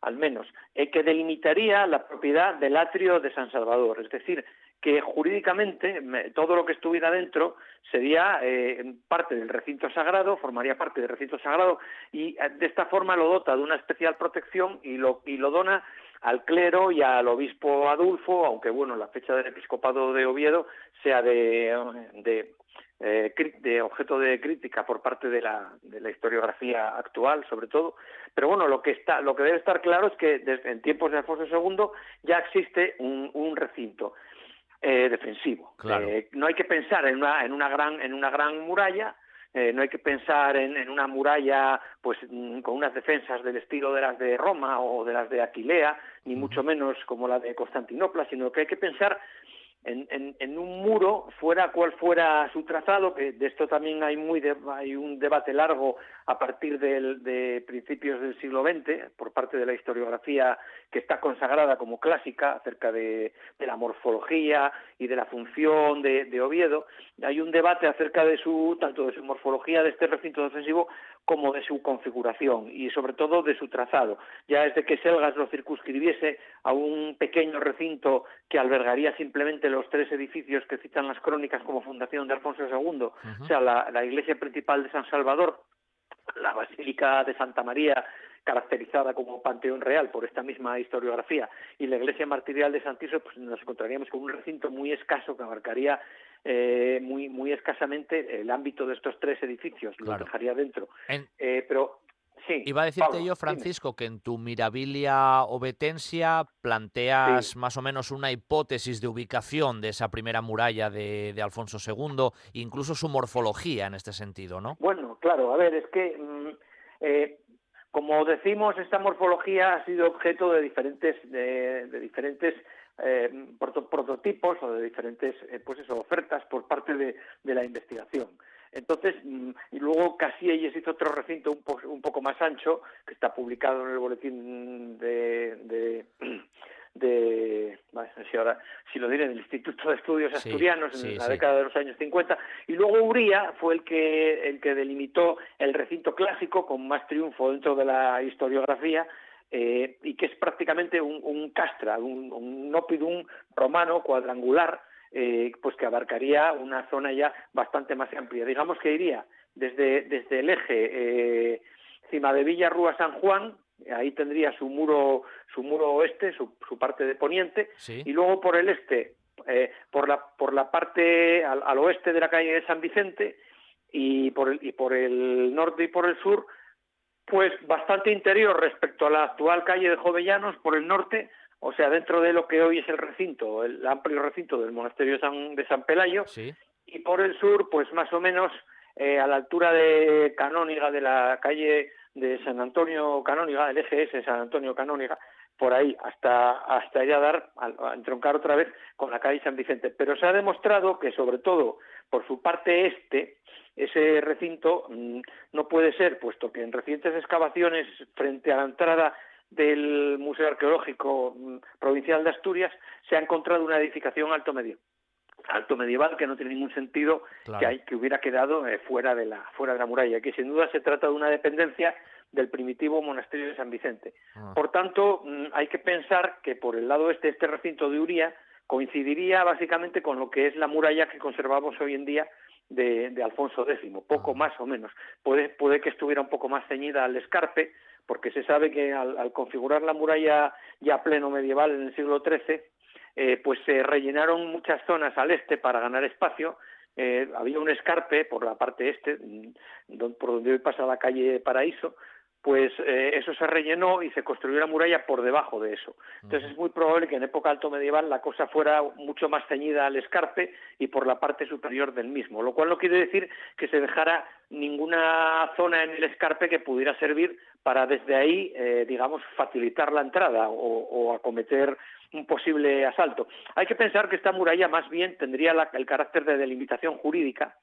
al menos, eh, que delimitaría la propiedad del atrio de San Salvador. Es decir, que jurídicamente todo lo que estuviera dentro sería eh, parte del recinto sagrado, formaría parte del recinto sagrado y eh, de esta forma lo dota de una especial protección y lo, dona al clero y al obispo Adulfo, aunque bueno, la fecha del episcopado de Oviedo sea de eh, de objeto de crítica por parte de la, de la historiografía actual, sobre todo. Pero bueno, lo que está, lo que debe estar claro es que desde, en tiempos de Alfonso II ya existe un, un recinto eh, defensivo. Eh, no hay que pensar en una, en una gran, en una gran muralla. no hay que pensar en, en, una muralla pues mm, con unas defensas del estilo de las de Roma o de las de Aquilea, ni mucho menos como la de Constantinopla, sino que hay que pensar en, un muro, fuera cual fuera su trazado, que de esto también hay, muy hay un debate largo a partir de principios del siglo XX, por parte de la historiografía que está consagrada como clásica acerca de, de la morfología y de la función de, de, Oviedo, hay un debate acerca de su, tanto de su morfología de este recinto defensivo como de su configuración y sobre todo de su trazado. Ya desde que Selgas lo circunscribiese a un pequeño recinto que albergaría simplemente los tres edificios que citan las crónicas como fundación de Alfonso II, o sea, la, la iglesia principal de San Salvador, la Basílica de Santa María, caracterizada como Panteón Real por esta misma historiografía, y la iglesia martirial de Santiso, pues nos encontraríamos con un recinto muy escaso que abarcaría eh, muy muy escasamente el ámbito de estos tres edificios, lo dejaría dentro. Eh, pero Sí, Iba a decirte yo, Francisco, que en tu Mirabilia Obetensia planteas más o menos una hipótesis de ubicación de esa primera muralla de, Alfonso II, incluso su morfología en este sentido, ¿no? Bueno, claro, a ver, es que, mm, eh, como decimos, esta morfología ha sido objeto de diferentes, de, diferentes eh, prototipos o de diferentes eh, pues eso, ofertas por parte de, de la investigación. Entonces, mm, y luego Casillas hizo otro recinto un, un, poco más ancho, que está publicado en el boletín de, de, de si ahora si lo diré del Instituto de Estudios Asturianos en la década de los años 50 y luego Uría fue el que el que delimitó el recinto clásico con más triunfo dentro de la historiografía eh, y que es prácticamente un, un castra, un, un opidum romano cuadrangular eh, pues que abarcaría una zona ya bastante más amplia. Digamos que iría desde, desde el eje eh, Cima de Villa Rúa San Juan, ahí tendría su muro, su muro oeste, su, su parte de poniente, y luego por el este, eh, por, la, por la parte al, al, oeste de la calle de San Vicente y por el, y por el norte y por el sur, pues bastante interior respecto a la actual calle de Jovellanos por el norte, o sea, dentro de lo que hoy es el recinto, el amplio recinto del monasterio de San, de San Pelayo, y por el sur, pues más o menos eh, a la altura de Canóniga, de la calle de San Antonio Canóniga, el EGS San Antonio Canóniga, por ahí hasta hasta ya dar a, entroncar otra vez con la calle San Vicente. Pero se ha demostrado que sobre todo por su parte este ese recinto mm, no puede ser, puesto que en recientes excavaciones frente a la entrada del Museo Arqueológico mm, Provincial de Asturias se ha encontrado una edificación alto medio alto medieval que no tiene ningún sentido que, hay, que hubiera quedado eh, fuera de la fuera de la muralla que sin duda se trata de una dependencia del primitivo monasterio de San Vicente ah. por tanto mm, hay que pensar que por el lado este este recinto de Uría coincidiría básicamente con lo que es la muralla que conservamos hoy en día de, Alfonso X, poco más o menos. Puede, puede que estuviera un poco más ceñida al escarpe, porque se sabe que al, configurar la muralla ya pleno medieval en el siglo XIII, eh, pues se rellenaron muchas zonas al este para ganar espacio. Eh, había un escarpe por la parte este, mm, por donde hoy pasa la calle Paraíso, pues eh, eso se rellenó y se construyó la muralla por debajo de eso. Entonces es muy probable que en época alto medieval la cosa fuera mucho más ceñida al escarpe y por la parte superior del mismo, lo cual no quiere decir que se dejara ninguna zona en el escarpe que pudiera servir para desde ahí, eh, digamos, facilitar la entrada o, acometer un posible asalto. Hay que pensar que esta muralla más bien tendría el carácter de delimitación jurídica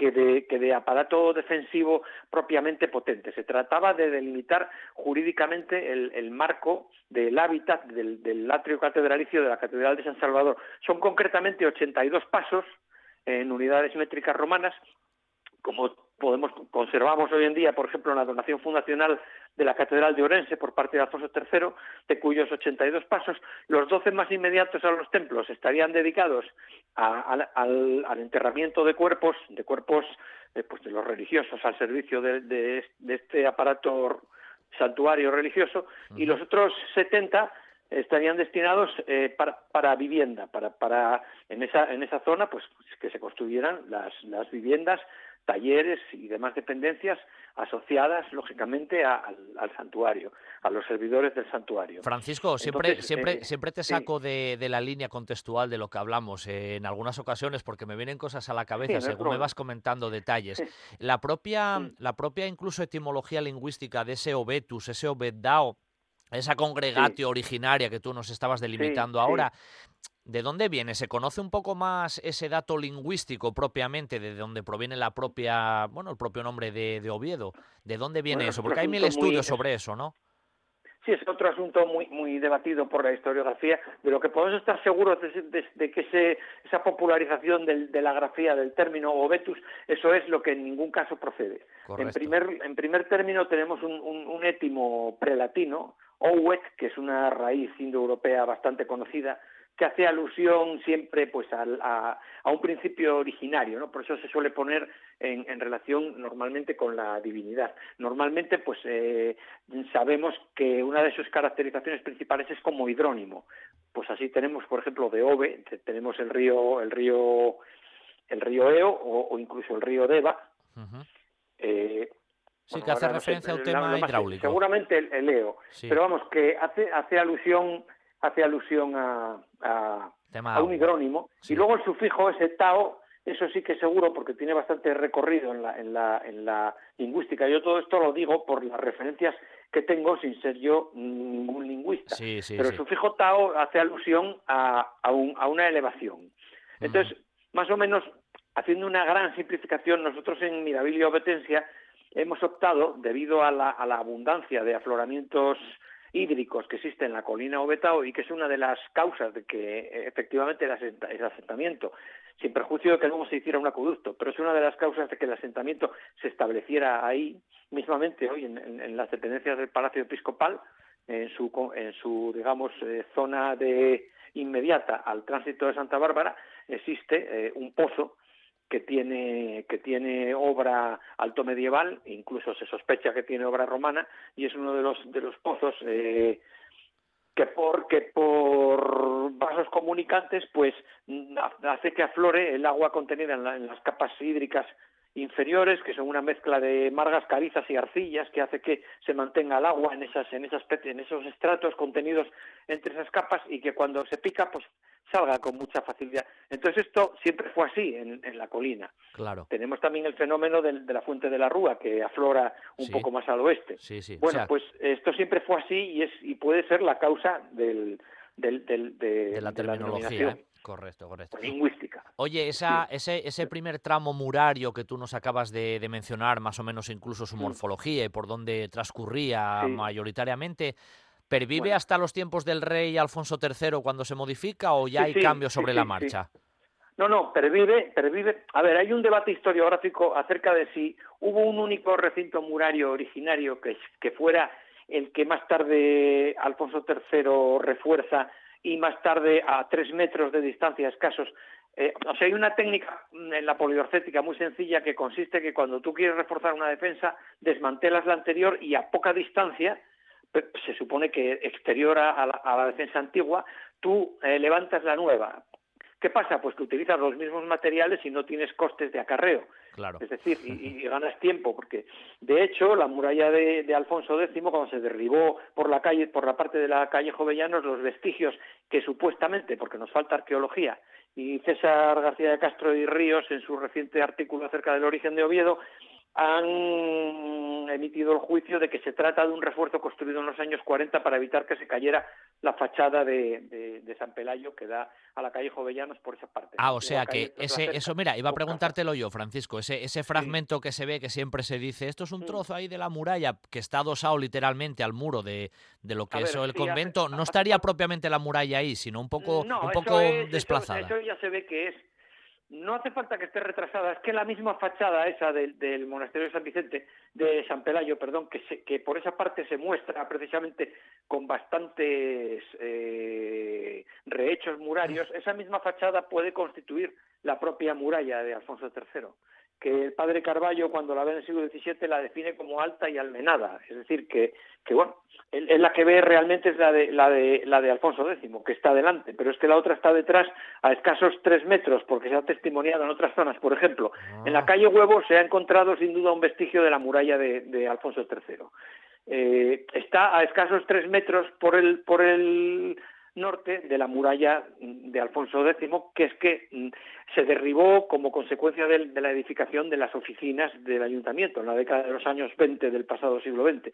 que de, aparato defensivo propiamente potente. Se trataba de delimitar jurídicamente el, marco del hábitat del, atrio catedralicio de la Catedral de San Salvador. Son concretamente 82 pasos en unidades métricas romanas, como podemos conservamos hoy en día, por ejemplo, la donación fundacional de la Catedral de Orense por parte de Alfonso III, de cuyos 82 pasos, los 12 más inmediatos a los templos estarían dedicados al, enterramiento de cuerpos, de cuerpos eh, pues de los religiosos al servicio de, este aparato santuario religioso, y los otros 70 estarían destinados eh, para, vivienda, para, para en esa en esa zona pues que se construyeran las, las viviendas talleres y demás dependencias asociadas, lógicamente, al, santuario, a los servidores del santuario. Francisco, siempre, siempre, eh, siempre te saco de, la línea contextual de lo que hablamos eh, en algunas ocasiones porque me vienen cosas a la cabeza según me vas comentando detalles. La propia, la propia incluso etimología lingüística de ese obetus, ese obedao, esa congregatio originaria que tú nos estabas delimitando ahora, ¿De dónde viene? ¿Se conoce un poco más ese dato lingüístico propiamente, de dónde proviene la propia, bueno, el propio nombre de, Oviedo? ¿De dónde viene eso? Porque hay mil estudios sobre eso, ¿no? Sí, es otro asunto muy muy debatido por la historiografía. De lo que podemos estar seguros de, que esa popularización de la grafía del término obetus, eso es lo que en ningún caso procede. En primer, en primer término tenemos un, un, un étimo prelatino, owet, que es una raíz indoeuropea bastante conocida, que hace alusión siempre pues a, un principio originario, ¿no? Por eso se suele poner en, relación normalmente con la divinidad. Normalmente pues eh, sabemos que una de sus caracterizaciones principales es como hidrónimo. Pues así tenemos, por ejemplo, de Ove, tenemos el río, el río, el río Eo o, incluso el río Deva. Eh, sí, que hace referencia a un tema hidráulico. Seguramente el, Eo, pero vamos, que hace, hace alusión hace alusión a, a, un hidrónimo. Y luego el sufijo, ese tao, eso sí que seguro porque tiene bastante recorrido en la, en la, en la lingüística. Yo todo esto lo digo por las referencias que tengo sin ser yo ningún lingüista. Pero el sufijo tao hace alusión a, a, un, a una elevación. Entonces, más o menos, haciendo una gran simplificación, nosotros en Mirabilia Obetencia hemos optado, debido a la, a la abundancia de afloramientos hídricos que existe en la colina Obetao y que es una de las causas de que eh, efectivamente el asentamiento, sin perjuicio de que luego se hiciera un acueducto, pero es una de las causas de que el asentamiento se estableciera ahí, mismamente hoy en, las dependencias del Palacio Episcopal, en su, en su digamos, eh, zona de inmediata al tránsito de Santa Bárbara existe eh, un pozo que tiene que tiene obra alto medieval, incluso se sospecha que tiene obra romana y es uno de los de los pozos eh, que por que por vasos comunicantes pues hace que aflore el agua contenida en las capas hídricas inferiores, que son una mezcla de margas, carizas y arcillas, que hace que se mantenga el agua en esas, en esas, en esos estratos contenidos entre esas capas y que cuando se pica, pues salga con mucha facilidad. Entonces esto siempre fue así en, la colina. Claro. Tenemos también el fenómeno de, la fuente de la Rúa, que aflora un poco más al oeste. Sí, sí. Bueno, pues esto siempre fue así y es y puede ser la causa del, del, de, la terminología. Correcto, correcto. Lingüística. Oye, esa, ese, ese primer tramo murario que tú nos acabas de, mencionar, más o menos incluso su morfología y por dónde transcurría mayoritariamente, ¿pervive hasta los tiempos del rey Alfonso III cuando se modifica o ya hay cambios sobre la marcha? No, no, pervive, pervive. A ver, hay un debate historiográfico acerca de si hubo un único recinto murario originario que, que fuera el que más tarde Alfonso III refuerza y más tarde a tres metros de distancia escasos. Eh, o sea, hay una técnica en la poliorcética muy sencilla que consiste que cuando tú quieres reforzar una defensa, desmantelas la anterior y a poca distancia, se supone que exterior a la, defensa antigua, tú eh, levantas la nueva. ¿Qué pasa? Pues que utilizas los mismos materiales y no tienes costes de acarreo. Claro. Es decir, y, ganas tiempo, porque de hecho la muralla de, Alfonso X, cuando se derribó por la calle, por la parte de la calle Jovellanos, los vestigios que supuestamente, porque nos falta arqueología, y César García de Castro y Ríos, en su reciente artículo acerca del origen de Oviedo, han emitido el juicio de que se trata de un refuerzo construido en los años 40 para evitar que se cayera la fachada de, San Pelayo que da a la calle Jovellanos por esa parte. Ah, o sea que ese, eso, mira, iba a preguntártelo yo, Francisco, ese, ese fragmento que se ve, que siempre se dice, esto es un mm. trozo ahí de la muralla que está adosado literalmente al muro de, de lo que es el convento, no estaría propiamente la muralla ahí, sino un poco, un poco desplazada. eso ya se ve que es no hace falta que esté retrasada, es que la misma fachada esa del, monasterio de San Vicente, de San Pelayo, perdón, que, que por esa parte se muestra precisamente con bastantes eh, rehechos murarios, esa misma fachada puede constituir la propia muralla de Alfonso III que el padre Carballo, cuando la ve en el siglo XVII, la define como alta y almenada. Es decir, que, que bueno, es la que ve realmente es la de, la, de, la de Alfonso X, que está delante, pero es que la otra está detrás a escasos tres metros, porque se ha testimoniado en otras zonas. Por ejemplo, en la ah. calle Huevo se ha encontrado sin duda un vestigio de la muralla de, Alfonso III. Eh, está a escasos tres metros por el, por el norte de la muralla de Alfonso X, que es que mm, se derribó como consecuencia de, la edificación de las oficinas del ayuntamiento en la década de los años 20 del pasado siglo XX.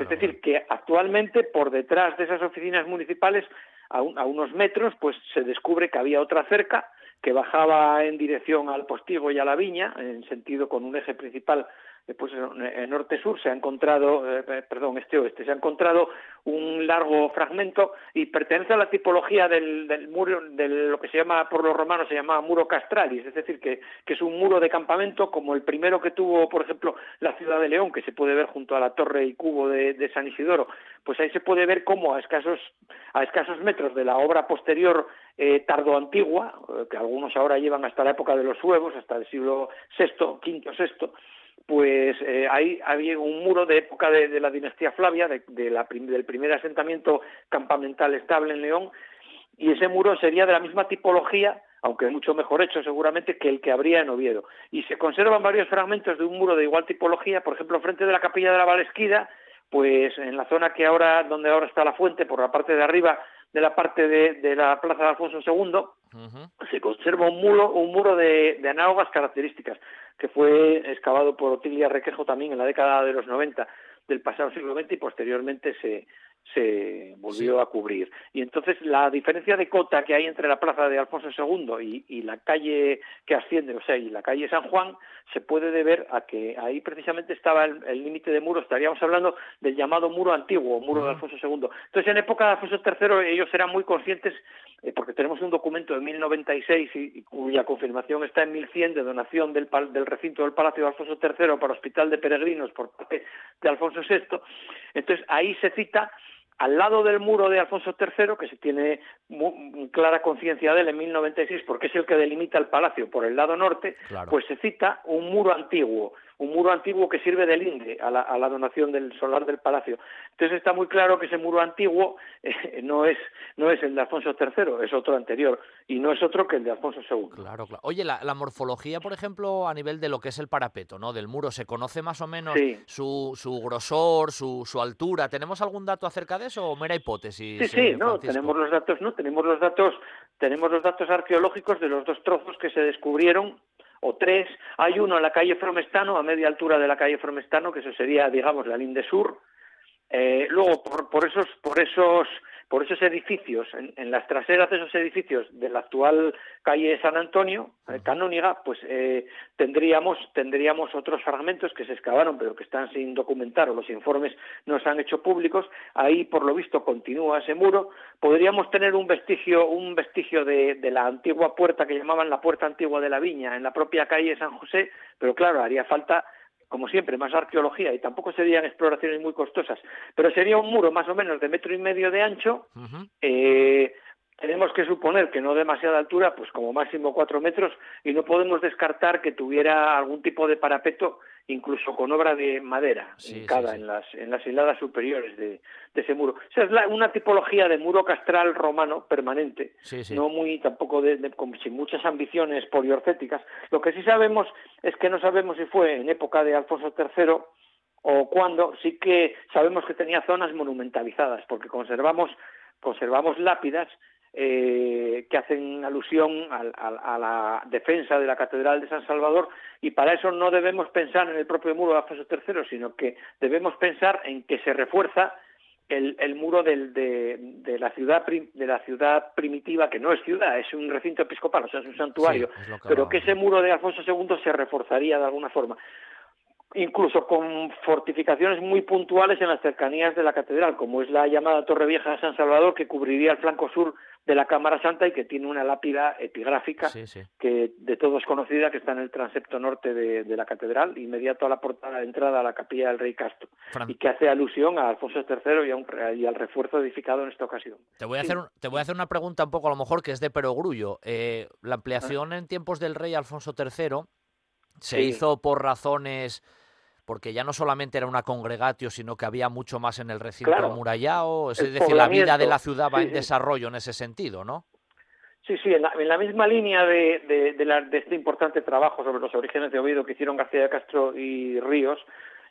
es decir, que actualmente por detrás de esas oficinas municipales, a, a unos metros, pues se descubre que había otra cerca que bajaba en dirección al Postigo y a la Viña, en sentido con un eje principal pues en norte-sur se ha encontrado, eh, perdón, este-oeste, se ha encontrado un largo fragmento y pertenece a la tipología del, muro, de lo que se llama, por los romanos se llama muro castralis, es decir, que, es un muro de campamento como el primero que tuvo, por ejemplo, la ciudad de León, que se puede ver junto a la torre y cubo de, San Isidoro, pues ahí se puede ver cómo a escasos, a escasos metros de la obra posterior eh, tardo-antigua, eh, que algunos ahora llevan hasta la época de los huevos, hasta el siglo VI, V, VI, pues eh, ahí había un muro de época de, la dinastía Flavia, de, la del primer asentamiento campamental estable en León, y ese muro sería de la misma tipología, aunque mucho mejor hecho seguramente, que el que habría en Oviedo. Y se conservan varios fragmentos de un muro de igual tipología, por ejemplo, frente de la capilla de la Valesquida, pues en la zona que ahora, donde ahora está la fuente, por la parte de arriba de la parte de, la plaza de Alfonso II, se conserva un muro, un muro de, de análogas características que fue excavado por Otilia Requejo también en la década de los 90 del pasado siglo XX y posteriormente se, se volvió a cubrir. Y entonces la diferencia de cota que hay entre la plaza de Alfonso II y, la calle que asciende, o sea, y la calle San Juan, se puede deber a que ahí precisamente estaba el límite de muro, estaríamos hablando del llamado muro antiguo, muro de Alfonso II. Entonces, en época de Alfonso III, ellos eran muy conscientes, eh, porque tenemos un documento de 1096 y, cuya confirmación está en 1100 de donación del, del recinto del Palacio de Alfonso III para Hospital de Peregrinos por parte de Alfonso VI. Entonces, ahí se cita al lado del muro de Alfonso III, que se tiene clara conciencia de él en 1096, porque es el que delimita el palacio por el lado norte, pues se cita un muro antiguo, un muro antiguo que sirve de linde a la, donación del solar del palacio. Entonces está muy claro que ese muro antiguo eh, no es no es el de Alfonso III, es otro anterior y no es otro que el de Alfonso II. Claro, claro. Oye, la, morfología, por ejemplo, a nivel de lo que es el parapeto, ¿no? Del muro, ¿se conoce más o menos su, su grosor, su, su altura? ¿Tenemos algún dato acerca de eso o mera hipótesis? Sí, sí, eh, no, tenemos los datos, no, tenemos los datos, tenemos los datos arqueológicos de los dos trozos que se descubrieron o tres. Hay uno en la calle Fromestano, a media altura de la calle Fromestano, que eso sería, digamos, la Linde Sur. Eh, luego, por, por, esos, por esos por esos edificios, en, las traseras de esos edificios de la actual calle San Antonio, eh, canóniga, pues eh, tendríamos, tendríamos otros fragmentos que se excavaron pero que están sin documentar o los informes no se han hecho públicos. Ahí, por lo visto, continúa ese muro. Podríamos tener un vestigio, un vestigio de, de la antigua puerta que llamaban la puerta antigua de la viña en la propia calle San José, pero claro, haría falta como siempre, más arqueología y tampoco serían exploraciones muy costosas, pero sería un muro más o menos de metro y medio de ancho. eh, tenemos que suponer que no demasiada altura, pues como máximo cuatro metros, y no podemos descartar que tuviera algún tipo de parapeto, incluso con obra de madera, en cada, En, las, en las hiladas superiores de, ese muro. O sea, es una tipología de muro castral romano permanente, no muy tampoco de, sin muchas ambiciones poliorcéticas. Lo que sí sabemos es que no sabemos si fue en época de Alfonso III o cuándo, sí que sabemos que tenía zonas monumentalizadas, porque conservamos conservamos lápidas eh, que hacen alusión a, la defensa de la Catedral de San Salvador y para eso no debemos pensar en el propio muro de Alfonso III, sino que debemos pensar en que se refuerza el, muro de, la ciudad de la ciudad primitiva que no es ciudad es un recinto episcopal o sea es un santuario. Pero que ese muro de Alfonso II se reforzaría de alguna forma incluso con fortificaciones muy puntuales en las cercanías de la catedral, como es la llamada Torre Vieja de San Salvador, que cubriría el flanco sur de la Cámara Santa y que tiene una lápida epigráfica que de todos conocida que está en el transepto norte de, la catedral, inmediato a la portada de entrada a la capilla del Rey Castro, y que hace alusión a Alfonso III y, al refuerzo edificado en esta ocasión. Te voy, a hacer te voy a hacer una pregunta un poco a lo mejor que es de perogrullo. Eh, la ampliación en tiempos del rey Alfonso III se hizo por razones porque ya no solamente era una congregatio, sino que había mucho más en el recinto amurallado. Es decir, la vida de la ciudad va en desarrollo en ese sentido, ¿no? Sí, sí, en la, misma línea de, de, este importante trabajo sobre los orígenes de Oviedo que hicieron García de Castro y Ríos,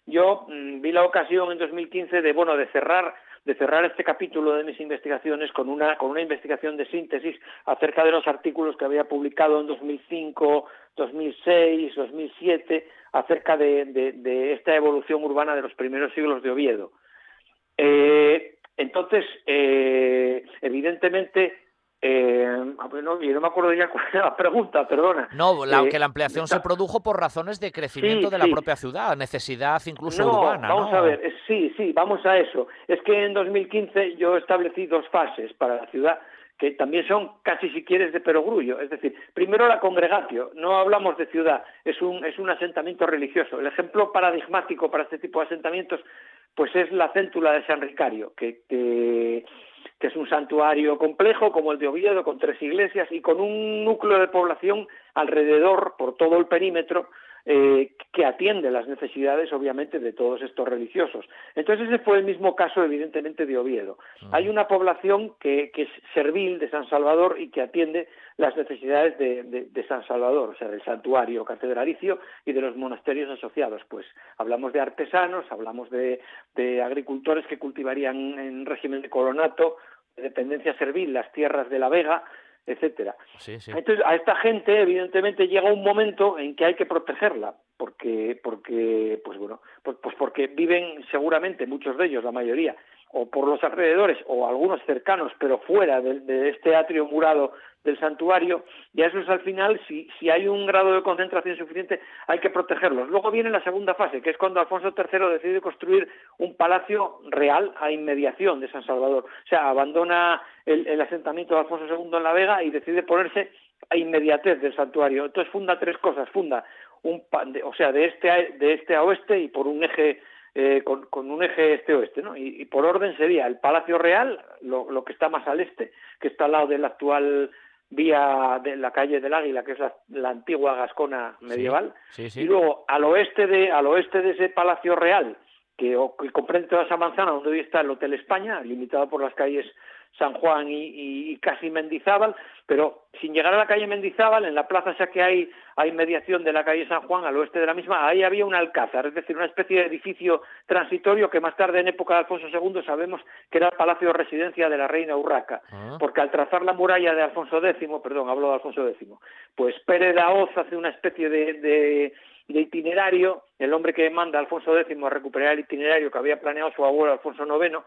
yo mm, vi la ocasión en 2015 de, bueno, de cerrar de cerrar este capítulo de mis investigaciones con una, con una investigación de síntesis acerca de los artículos que había publicado en 2005, 2006, 2007 acerca de, esta evolución urbana de los primeros siglos de Oviedo. Eh, entonces, eh, evidentemente, eh, no, yo no me acuerdo ya cuál era la pregunta, perdona. No, la, que la ampliación se produjo por razones de crecimiento de la propia ciudad, necesidad incluso urbana. Vamos a ver, sí, sí, vamos a eso. Es que en 2015 yo establecí dos fases para la ciudad que también son casi si quieres de perogrullo. Es decir, primero la congregatio, no hablamos de ciudad, es un, es un asentamiento religioso. El ejemplo paradigmático para este tipo de asentamientos pues es la céntula de San Ricario, que, que, que es un santuario complejo como el de Oviedo, con tres iglesias y con un núcleo de población alrededor, por todo el perímetro, eh, que atiende las necesidades, obviamente, de todos estos religiosos. Entonces, ese fue el mismo caso, evidentemente, de Oviedo. Hay una población que, es servil de San Salvador y que atiende las necesidades de, San Salvador, o sea, del santuario catedralicio y de los monasterios asociados. Pues hablamos de artesanos, hablamos de, de agricultores que cultivarían en régimen de colonato, de dependencia servil, las tierras de la Vega, etcétera. Entonces, a esta gente, evidentemente, llega un momento en que hay que protegerla, porque, porque, pues bueno, pues, pues porque viven seguramente muchos de ellos, la mayoría, o por los alrededores, o algunos cercanos, pero fuera de este atrio murado del santuario, y a es al final, si, si hay un grado de concentración suficiente, hay que protegerlos. Luego viene la segunda fase, que es cuando Alfonso III decide construir un palacio real a inmediación de San Salvador. O sea, abandona el, asentamiento de Alfonso II en La Vega y decide ponerse a inmediatez del santuario. Entonces funda tres cosas. Funda un, o sea, de este, a, de este a oeste y por un eje eh, con, con, un eje este-oeste, ¿no? Y, y, por orden sería el Palacio Real, lo, lo, que está más al este, que está al lado del actual vía de la calle del Águila, que es la, la antigua Gascona medieval, sí, sí, sí. y luego al oeste de al oeste de ese Palacio Real, que, que, comprende toda esa manzana donde hoy está el Hotel España, limitado por las calles San Juan y, y, y, casi Mendizábal, pero sin llegar a la calle Mendizábal, en la plaza esa que hay, hay mediación de la calle San Juan al oeste de la misma, ahí había un alcázar, es decir, una especie de edificio transitorio que más tarde, en época de Alfonso II, sabemos que era el palacio de residencia de la reina Urraca, Ah. porque al trazar la muralla de Alfonso X, perdón, hablo de Alfonso X, pues Pérez Daoz hace una especie de, de de itinerario, el hombre que manda a Alfonso X a recuperar el itinerario que había planeado su abuelo Alfonso IX,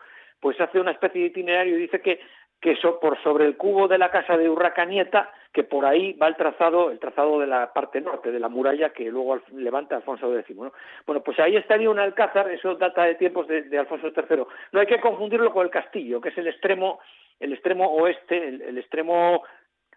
pues hace una especie de itinerario y dice que, que por sobre el cubo de la casa de Urraca Nieta, que por ahí va el trazado, el trazado de la parte norte de la muralla que luego levanta Alfonso X. ¿no? Bueno, pues ahí estaría un alcázar, eso data de tiempos de, de, Alfonso III. No hay que confundirlo con el castillo, que es el extremo, el extremo oeste, el, el extremo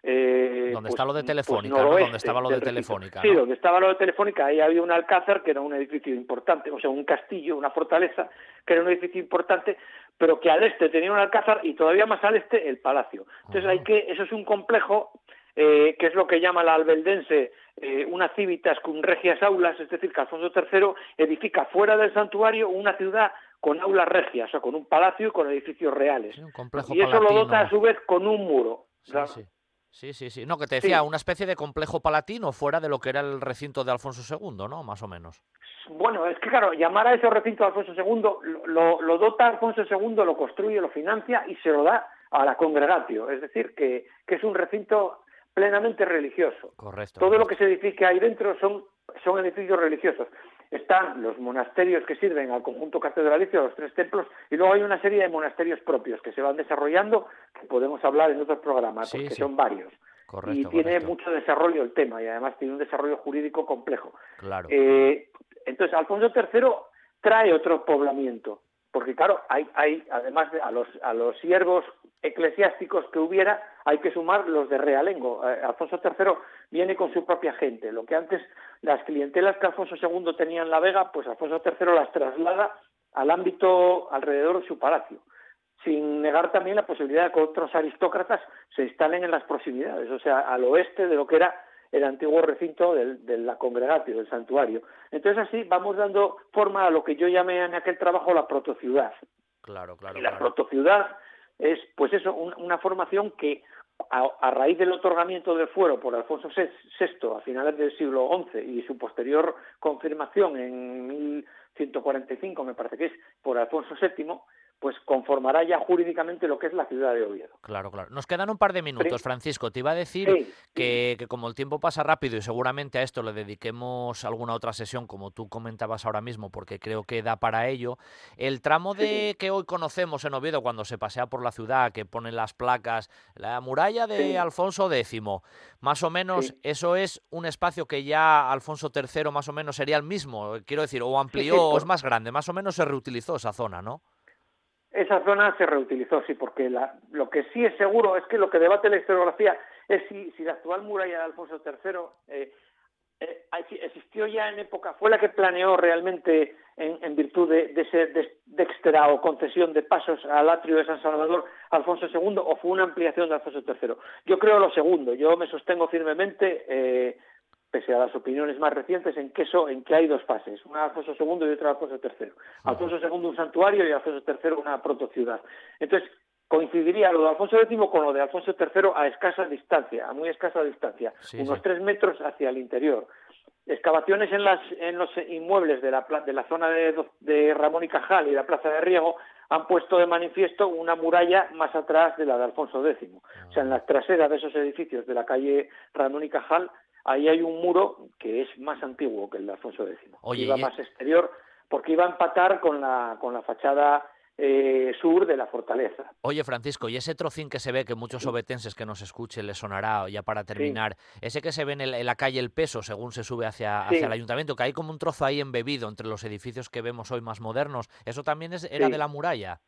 eh, donde pues, está lo de Telefónica, pues ¿no? Donde estaba lo de Telefónica. Sí, ¿no? donde estaba lo de Telefónica, ahí había un alcázar que era un edificio importante, o sea, un castillo, una fortaleza, que era un edificio importante, pero que al este tenía un alcázar y todavía más al este el palacio. Entonces uh -huh. hay que, eso es un complejo eh, que es lo que llama la albeldense eh, una civitas con regias aulas, es decir, que Alfonso III edifica fuera del santuario una ciudad con aulas regias, o sea, con un palacio y con edificios reales. Sí, un complejo y eso palatino. lo dota a su vez con un muro. Sí, sí. Sí, sí, sí. No, que te decía, sí. una especie de complejo palatino fuera de lo que era el recinto de Alfonso II, ¿no? Más o menos. Bueno, es que claro, llamar a ese recinto de Alfonso II lo, lo, lo dota Alfonso II, lo construye, lo financia y se lo da a la congregatio. Es decir, que, que es un recinto plenamente religioso. Correcto. Todo lo que se edifica ahí dentro son, son edificios religiosos. Están los monasterios que sirven al conjunto catedralicio, a los tres templos, y luego hay una serie de monasterios propios que se van desarrollando, que podemos hablar en otros programas, sí, porque sí. son varios. Correcto, y tiene correcto. mucho desarrollo el tema, y además tiene un desarrollo jurídico complejo. Claro. Eh, entonces, Alfonso III trae otro poblamiento, porque claro, hay, hay además de a los, a los siervos eclesiásticos que hubiera, hay que sumar los de realengo. Eh, Alfonso III viene con su propia gente. Lo que antes las clientelas que Alfonso II tenía en La Vega, pues Alfonso III las traslada al ámbito alrededor de su palacio, sin negar también la posibilidad de que otros aristócratas se instalen en las proximidades, o sea, al oeste de lo que era el antiguo recinto del, de la congregatio, del santuario. Entonces así vamos dando forma a lo que yo llamé en aquel trabajo la protociudad. Claro, claro. Y la claro. protociudad es, pues eso, un, una formación que a, a, raíz del otorgamiento del fuero por Alfonso VI a finales del siglo XI y su posterior confirmación en 1145, me parece que es, por Alfonso VII, pues conformará ya jurídicamente lo que es la ciudad de Oviedo. Claro, claro. Nos quedan un par de minutos. Francisco. Te iba a decir Sí. que, que como el tiempo pasa rápido y seguramente a esto le dediquemos alguna otra sesión, como tú comentabas ahora mismo, porque creo que da para ello, el tramo de que hoy conocemos en Oviedo cuando se pasea por la ciudad, que ponen las placas, la muralla de. Alfonso X, más o menos eso es un espacio que ya Alfonso III más o menos sería el mismo, quiero decir, o amplió o es más grande, más o menos se reutilizó esa zona, ¿no? Esa zona se reutilizó, sí, porque la- lo que sí es seguro es que lo que debate la historiografía es si, si la actual muralla de Alfonso III eh, eh, existió ya en época, fue la que planeó realmente en, virtud de, de ese de, o concesión de pasos al atrio de San Salvador Alfonso II o fue una ampliación de Alfonso III. Yo creo lo segundo, yo me sostengo firmemente, eh, pese a las opiniones más recientes, en que, eso, en que hay dos fases, una de Alfonso II y otra de Alfonso III. Alfonso II un santuario y Alfonso III una protociudad. Entonces, coincidiría lo de Alfonso X con lo de Alfonso III a escasa distancia, a muy escasa distancia, Sí, unos sí. tres metros hacia el interior. Excavaciones en, las, en los inmuebles de la, pla- de la zona de, de Ramón y Cajal y la Plaza de Riego han puesto de manifiesto una muralla más atrás de la de Alfonso X. O sea, en la trasera de esos edificios de la calle Ramón y Cajal, ahí hay un muro que es más antiguo que el de Alfonso X. Oye, iba más exterior porque iba a empatar con la, con la fachada eh, sur de la fortaleza. Oye, Francisco, y ese trocín que se ve, que muchos obetenses que nos escuchen les sonará ya para terminar, ese que se ve en, el- en la calle El Peso según se sube hacia, Sí. hacia el ayuntamiento, que hay como un trozo ahí embebido entre los edificios que vemos hoy más modernos, ¿eso también es, era Sí. de la muralla?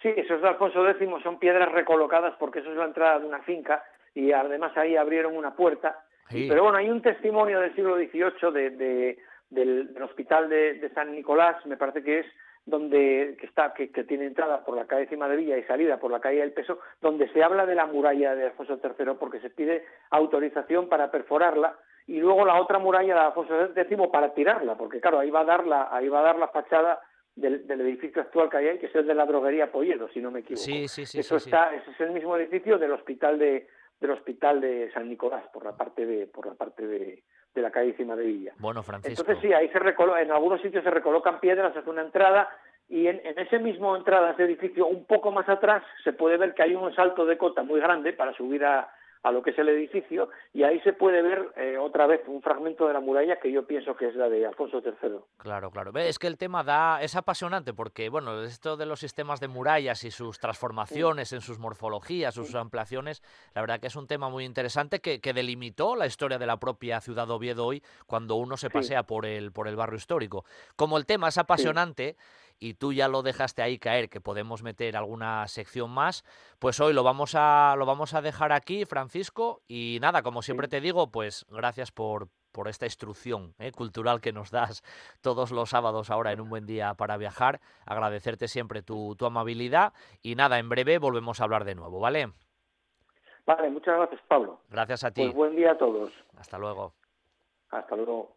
Sí, esos de Alfonso X son piedras recolocadas porque eso es la entrada de una finca y además ahí abrieron una puerta. Sí. Pero bueno, hay un testimonio del siglo XVIII de, de, del, hospital de, San Nicolás, me parece que es donde que está que, tiene entrada por la calle Cima de Villa y salida por la calle del Peso, donde se habla de la muralla de Alfonso III porque se pide autorización para perforarla y luego la otra muralla de Alfonso X para tirarla, porque claro, ahí va a dar la, ahí va a dar la fachada del, edificio actual que hay ahí, que es el de la droguería Polledo, si no me equivoco. Sí, sí, sí. Eso está, ese es el mismo edificio del hospital de del hospital de San Nicolás por la parte de por la parte de, de la calle Cima de Villa. Bueno, Francisco. Entonces sí, ahí se en algunos sitios se recolocan piedras, hace una entrada y en, en ese mismo entrada, ese edificio, un poco más atrás, se puede ver que hay un salto de cota muy grande para subir a, a lo que es el edificio y ahí se puede ver eh, otra vez un fragmento de la muralla que yo pienso que es la de Alfonso III. Claro, claro. Es que el tema da es apasionante porque, bueno, esto de los sistemas de murallas y sus transformaciones en sus morfologías, sus ampliaciones, la verdad que es un tema muy interesante que, que, delimitó la historia de la propia ciudad de Oviedo hoy cuando uno se pasea por, el, por el barrio histórico. Como el tema es apasionante y tú ya lo dejaste ahí caer, que podemos meter alguna sección más, pues hoy lo vamos a, lo vamos a dejar aquí, Francisco, y nada, como siempre te digo, pues gracias por, por esta instrucción ¿eh? cultural que nos das todos los sábados ahora en un buen día para viajar, agradecerte siempre tu, tu amabilidad y nada, en breve volvemos a hablar de nuevo, ¿vale? Vale, muchas gracias Pablo. Gracias a ti. Pues buen día a todos. Hasta luego. Hasta luego.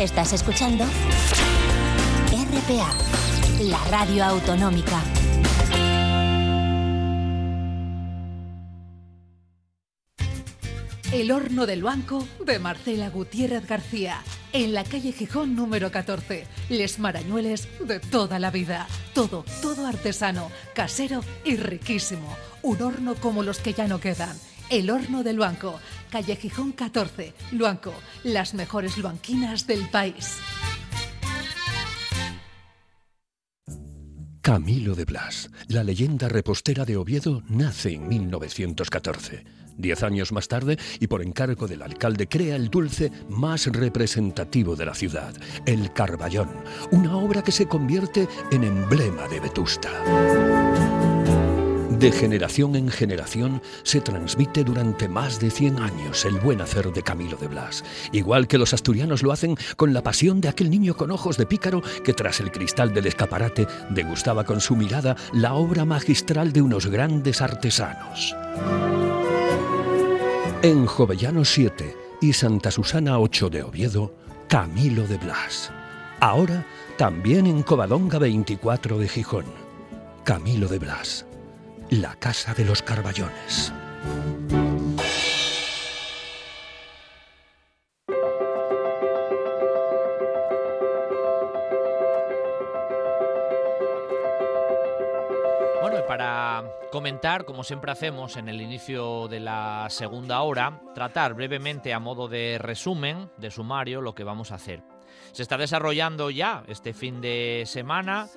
Estás escuchando RPA, la radio autonómica. El horno del banco de Marcela Gutiérrez García, en la calle Gijón número 14. Les marañueles de toda la vida. Todo, todo artesano, casero y riquísimo. Un horno como los que ya no quedan el Horno del Luanco, calle Gijón 14, Luanco, las mejores luanquinas del país. Camilo de Blas, la leyenda repostera de Oviedo, nace en 1914. Diez años más tarde, y por encargo del alcalde, crea el dulce más representativo de la ciudad, el Carballón, una obra que se convierte en emblema de Vetusta. De generación en generación se transmite durante más de 100 años el buen hacer de Camilo de Blas, igual que los asturianos lo hacen con la pasión de aquel niño con ojos de pícaro que tras el cristal del escaparate degustaba con su mirada la obra magistral de unos grandes artesanos. En Jovellano 7 y Santa Susana 8 de Oviedo, Camilo de Blas. Ahora también en Covadonga 24 de Gijón, Camilo de Blas la Casa de los Carballones. Bueno, y para comentar, como siempre hacemos en el inicio de la segunda hora, tratar brevemente a modo de resumen, de sumario, lo que vamos a hacer. Se está desarrollando ya este fin de semana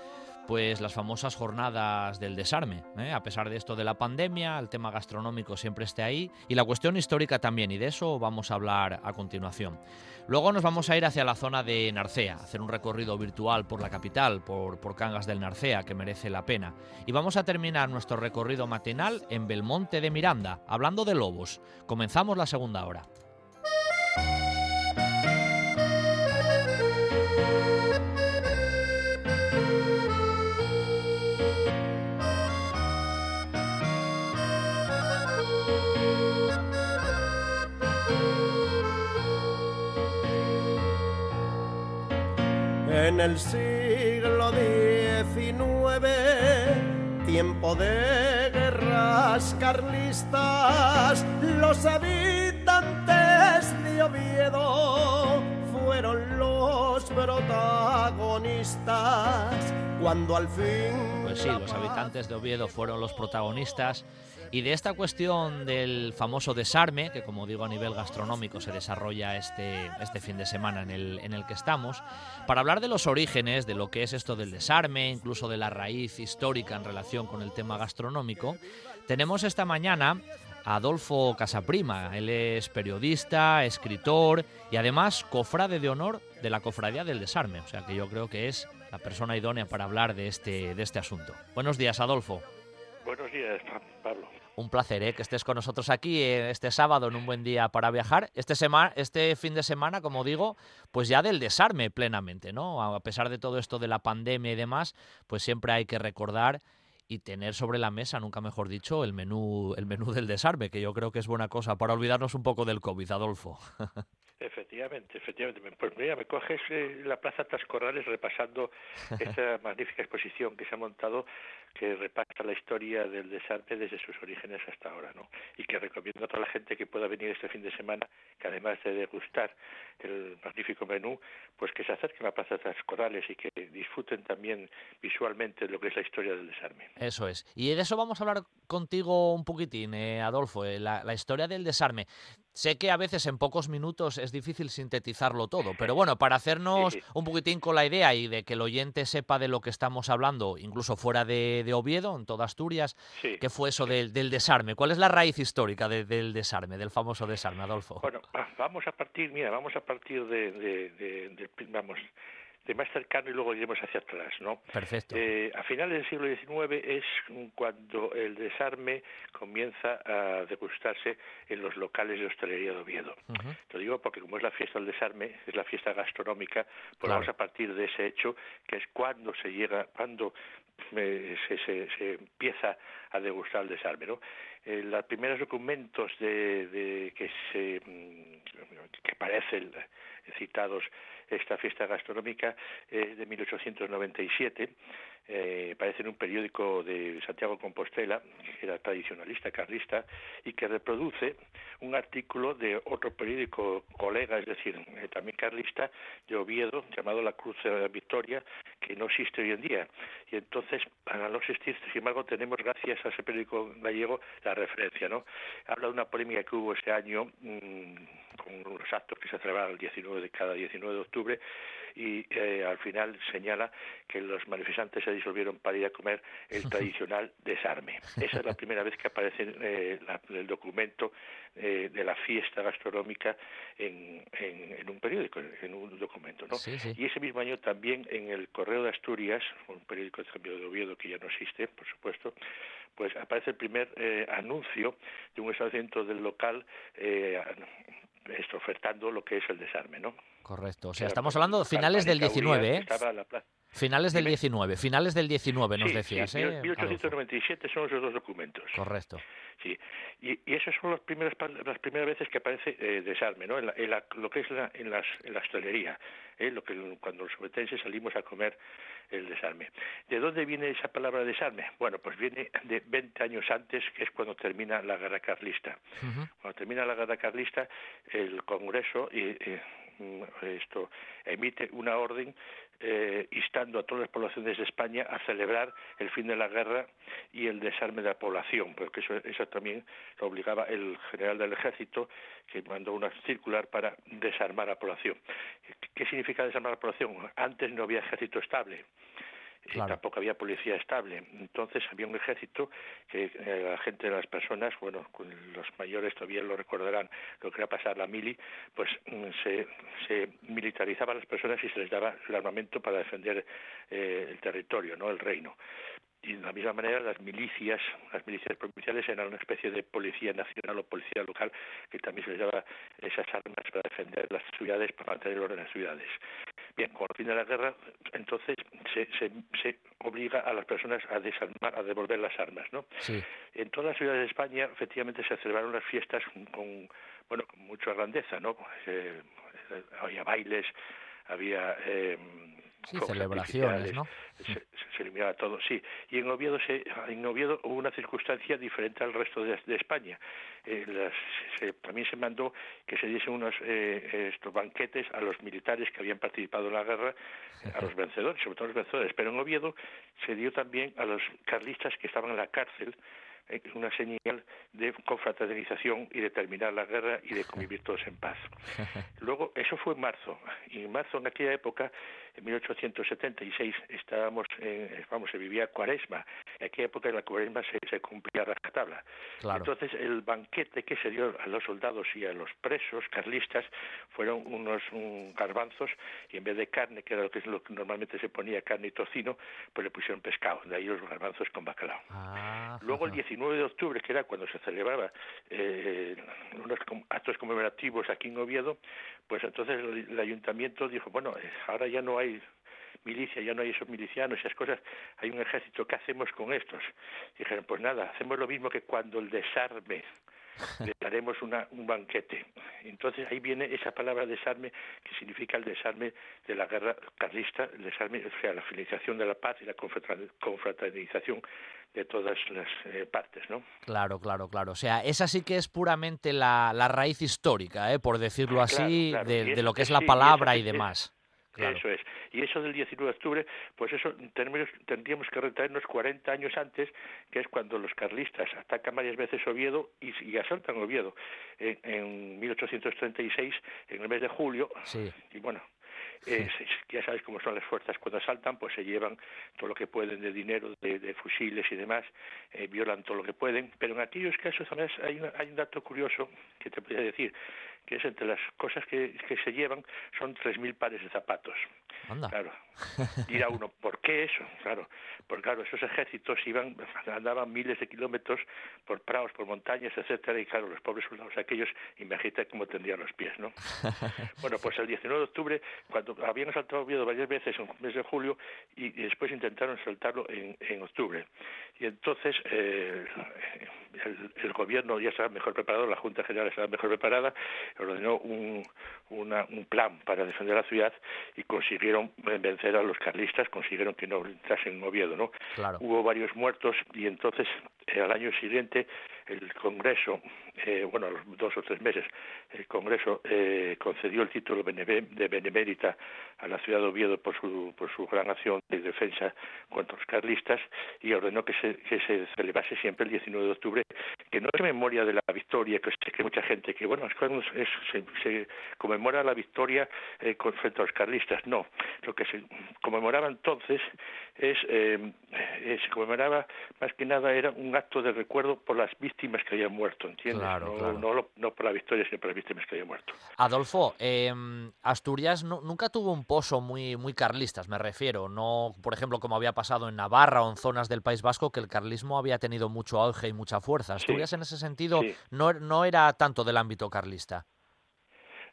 pues las famosas jornadas del desarme. ¿eh? A pesar de esto de la pandemia, el tema gastronómico siempre esté ahí y la cuestión histórica también, y de eso vamos a hablar a continuación. Luego nos vamos a ir hacia la zona de Narcea, hacer un recorrido virtual por la capital, por, por Cangas del Narcea, que merece la pena. Y vamos a terminar nuestro recorrido matinal en Belmonte de Miranda, hablando de lobos. Comenzamos la segunda hora. En el siglo XIX, tiempo de guerras carlistas, los habitantes de Oviedo fueron los protagonistas. Cuando al fin... Pues sí, los habitantes de Oviedo fueron los protagonistas. Y de esta cuestión del famoso desarme, que como digo a nivel gastronómico se desarrolla este, este fin de semana en el, en el que estamos, para hablar de los orígenes, de lo que es esto del desarme, incluso de la raíz histórica en relación con el tema gastronómico, tenemos esta mañana Adolfo Casaprima. Él es periodista, escritor y además cofrade de honor de la Cofradía del Desarme. O sea que yo creo que es la persona idónea para hablar de este, de este asunto. Buenos días, Adolfo. Buenos días, Pablo. Un placer ¿eh? que estés con nosotros aquí eh, este sábado en un buen día para viajar. Este, este fin de semana, como digo, pues ya del desarme plenamente, ¿no? A pesar de todo esto de la pandemia y demás, pues siempre hay que recordar y tener sobre la mesa, nunca mejor dicho, el menú, el menú del desarme, que yo creo que es buena cosa para olvidarnos un poco del COVID, Adolfo. Efectivamente, efectivamente. Pues mira, me coges eh, la Plaza Tascorrales repasando esa magnífica exposición que se ha montado que repasa la historia del desarme desde sus orígenes hasta ahora, ¿no? Y que recomiendo a toda la gente que pueda venir este fin de semana, que además de degustar el magnífico menú, pues que se acerquen a la Plaza Tascorrales y que disfruten también visualmente lo que es la historia del desarme. Eso es. Y de eso vamos a hablar contigo un poquitín, eh, Adolfo, eh, la, la historia del desarme. Sé que a veces en pocos minutos es difícil sintetizarlo todo, pero bueno, para hacernos un poquitín con la idea y de que el oyente sepa de lo que estamos hablando, incluso fuera de, Oviedo, en toda Asturias, ¿qué fue eso del, desarme? ¿Cuál es la raíz histórica del desarme, del famoso desarme, Adolfo? Bueno, vamos a partir, mira, vamos a partir de, de vamos, de más cercano y luego iremos hacia atrás, ¿no? Perfecto. Eh, a finales del siglo XIX es cuando el desarme comienza a degustarse en los locales de hostelería de Oviedo. Te lo digo porque como es la fiesta del desarme, es la fiesta gastronómica, pues vamos a partir de ese hecho que es cuando se llega, cuando eh, se, se, empieza a degustar el desarme. Eh, los primeros documentos de, que se mm, que aparecen citados esta fiesta gastronómica eh, de 1897 eh, aparece en un periódico de Santiago Compostela, que era tradicionalista, carlista, y que reproduce un artículo de otro periódico colega, es decir, eh, también carlista, de Oviedo, llamado La Cruz de la Victoria, que no existe hoy en día. Y entonces, para no existir, sin embargo, tenemos, gracias a ese periódico gallego, la referencia, ¿no? Habla de una polémica que hubo ese año mm, con los actos que se celebraron el 19 de cada 19 de octubre, y eh, al final señala que los manifestantes se disolvieron para ir a comer el tradicional desarme. Esa es la primera vez que aparece eh, el documento eh, de la fiesta gastronómica en, en, un periódico, en un documento. ¿no? Y ese mismo año también en el Correo de Asturias, un periódico de cambio de Oviedo que ya no existe, por supuesto, pues aparece el primer eh, anuncio de un establecimiento del local eh, ofertando lo que es el desarme, ¿no? Correcto. O sea, estamos hablando de finales del 19, ¿eh? Finales del 19, finales del 19 nos decías, sí, ¿eh? 1897 son esos dos documentos. Correcto. Sí, y, y esas son las primeras, las primeras veces que aparece eh, desarme, ¿no? En, lo que es la, en, las, en la hostelería, ¿eh? lo que cuando los sobetenses salimos a comer el desarme. ¿De dónde viene esa palabra desarme? Bueno, pues viene de 20 años antes, que es cuando termina la guerra carlista. Cuando termina la guerra carlista, el Congreso y, eh, esto emite una orden eh, instando a todas las poblaciones de España a celebrar el fin de la guerra y el desarme de la población, porque eso, eso también lo obligaba el general del ejército, que mandó una circular para desarmar a la población. ¿Qué significa desarmar a la población? Antes no había ejército estable y tampoco había policía estable. Entonces había un ejército que eh, la gente de las personas, bueno, los mayores todavía lo recordarán, lo que era pasar la mili, pues mm, se, se militarizaba a las personas y se les daba el armamento para defender eh, el territorio, no el reino y de la misma manera las milicias, las milicias provinciales eran una especie de policía nacional o policía local que también se les daba esas armas para defender las ciudades, para mantener el orden en las ciudades. Bien, con el fin de la guerra, entonces se, se, se obliga a las personas a desarmar, a devolver las armas, ¿no? Sí. En todas las ciudades de España, efectivamente, se celebraron las fiestas con, bueno, con mucha grandeza, ¿no? Eh, había bailes, había eh, Sí, celebraciones, ¿no? Se, se, eliminaba todo, sí. Y en Oviedo, se, en Oviedo hubo una circunstancia diferente al resto de, de España. Eh, las, se, también se mandó que se diesen unos eh, estos banquetes a los militares que habían participado en la guerra, a los vencedores, sobre todo a los vencedores. Pero en Oviedo se dio también a los carlistas que estaban en la cárcel eh, una señal de confraternización y de terminar la guerra y de convivir todos en paz. Luego, eso fue en marzo, y en marzo, en aquella época, en 1876, estábamos, en, vamos, se vivía cuaresma, en aquella época en la cuaresma se, se cumplía rajatabla. Claro. Entonces, el banquete que se dio a los soldados y a los presos carlistas fueron unos un, garbanzos, y en vez de carne, que era lo que, lo que normalmente se ponía carne y tocino, pues le pusieron pescado, de ahí los garbanzos con bacalao. Ah, Luego, el 19 de octubre, que era cuando se celebraba eh, unos actos conmemorativos aquí en Oviedo, pues entonces el, el ayuntamiento dijo, bueno, eh, ahora ya no hay milicia, ya no hay esos milicianos, esas cosas, hay un ejército, ¿qué hacemos con estos? Dijeron, pues nada, hacemos lo mismo que cuando el desarme, le daremos una, un banquete. Entonces ahí viene esa palabra desarme que significa el desarme de la guerra carlista, el desarme, o sea, la finalización de la paz y la confraternización de todas las eh, partes, ¿no? Claro, claro, claro. O sea, esa sí que es puramente la, la raíz histórica, ¿eh? por decirlo así, claro, claro. De, lo que es la palabra y, demás. Claro. Eso es. Y eso del 19 de octubre, pues eso tendríamos, tendríamos que retraernos 40 años antes, que es cuando los carlistas atacan varias veces Oviedo y, y asaltan Oviedo en, en 1836, en el mes de julio. Sí. Y bueno, eh, ya sabes cómo son las fuerzas cuando asaltan, pues se llevan todo lo que pueden de dinero, de, de fusiles y demás, eh, violan todo lo que pueden. Pero en aquellos casos, además, hay, una, hay un dato curioso que te podría decir, que es entre las cosas que, se llevan son 3.000 pares de zapatos. Anda. Claro. Dirá uno, ¿por qué eso? Claro, porque claro, esos ejércitos iban, andaban miles de kilómetros por prados, por montañas, etcétera, y claro, los pobres soldados aquellos, imagínate cómo tendrían los pies, ¿no? bueno, pues el 19 de octubre, cuando habían asaltado Oviedo varias veces en el mes de julio, y, y después intentaron saltarlo en, en octubre. Y entonces eh, el, el, gobierno ya estaba mejor preparado, la Junta General estaba mejor preparada, ordenó un, una, un plan para defender la ciudad y consiguieron vencer a los carlistas, consiguieron que no entrasen en Oviedo, ¿no? Claro. Hubo varios muertos y entonces eh, al año siguiente el Congreso, eh, bueno, a los dos o tres meses, el Congreso eh, concedió el título de benemérita a la ciudad de Oviedo por su, por su gran acción de defensa contra los carlistas y ordenó que se, celebrase siempre el 19 de octubre, que no es memoria de la victoria, que sé que mucha gente que, bueno, es, se, conmemora la victoria eh, frente a los carlistas. No, lo que se conmemoraba entonces es, eh, se conmemoraba más que nada era un acto de recuerdo por las víctimas que habían muerto, ¿entiendes? Claro, no, claro. No, no, por la victoria, sino por las víctimas que habían muerto. Adolfo, eh, Asturias no, nunca tuvo un pozo muy, muy carlistas, me refiero. No, por ejemplo, como había pasado en Navarra o en zonas del País Vasco, que el carlismo había tenido mucho auge y mucha fuerza. Asturias, sí, en ese sentido, sí. no, no era tanto del ámbito carlista.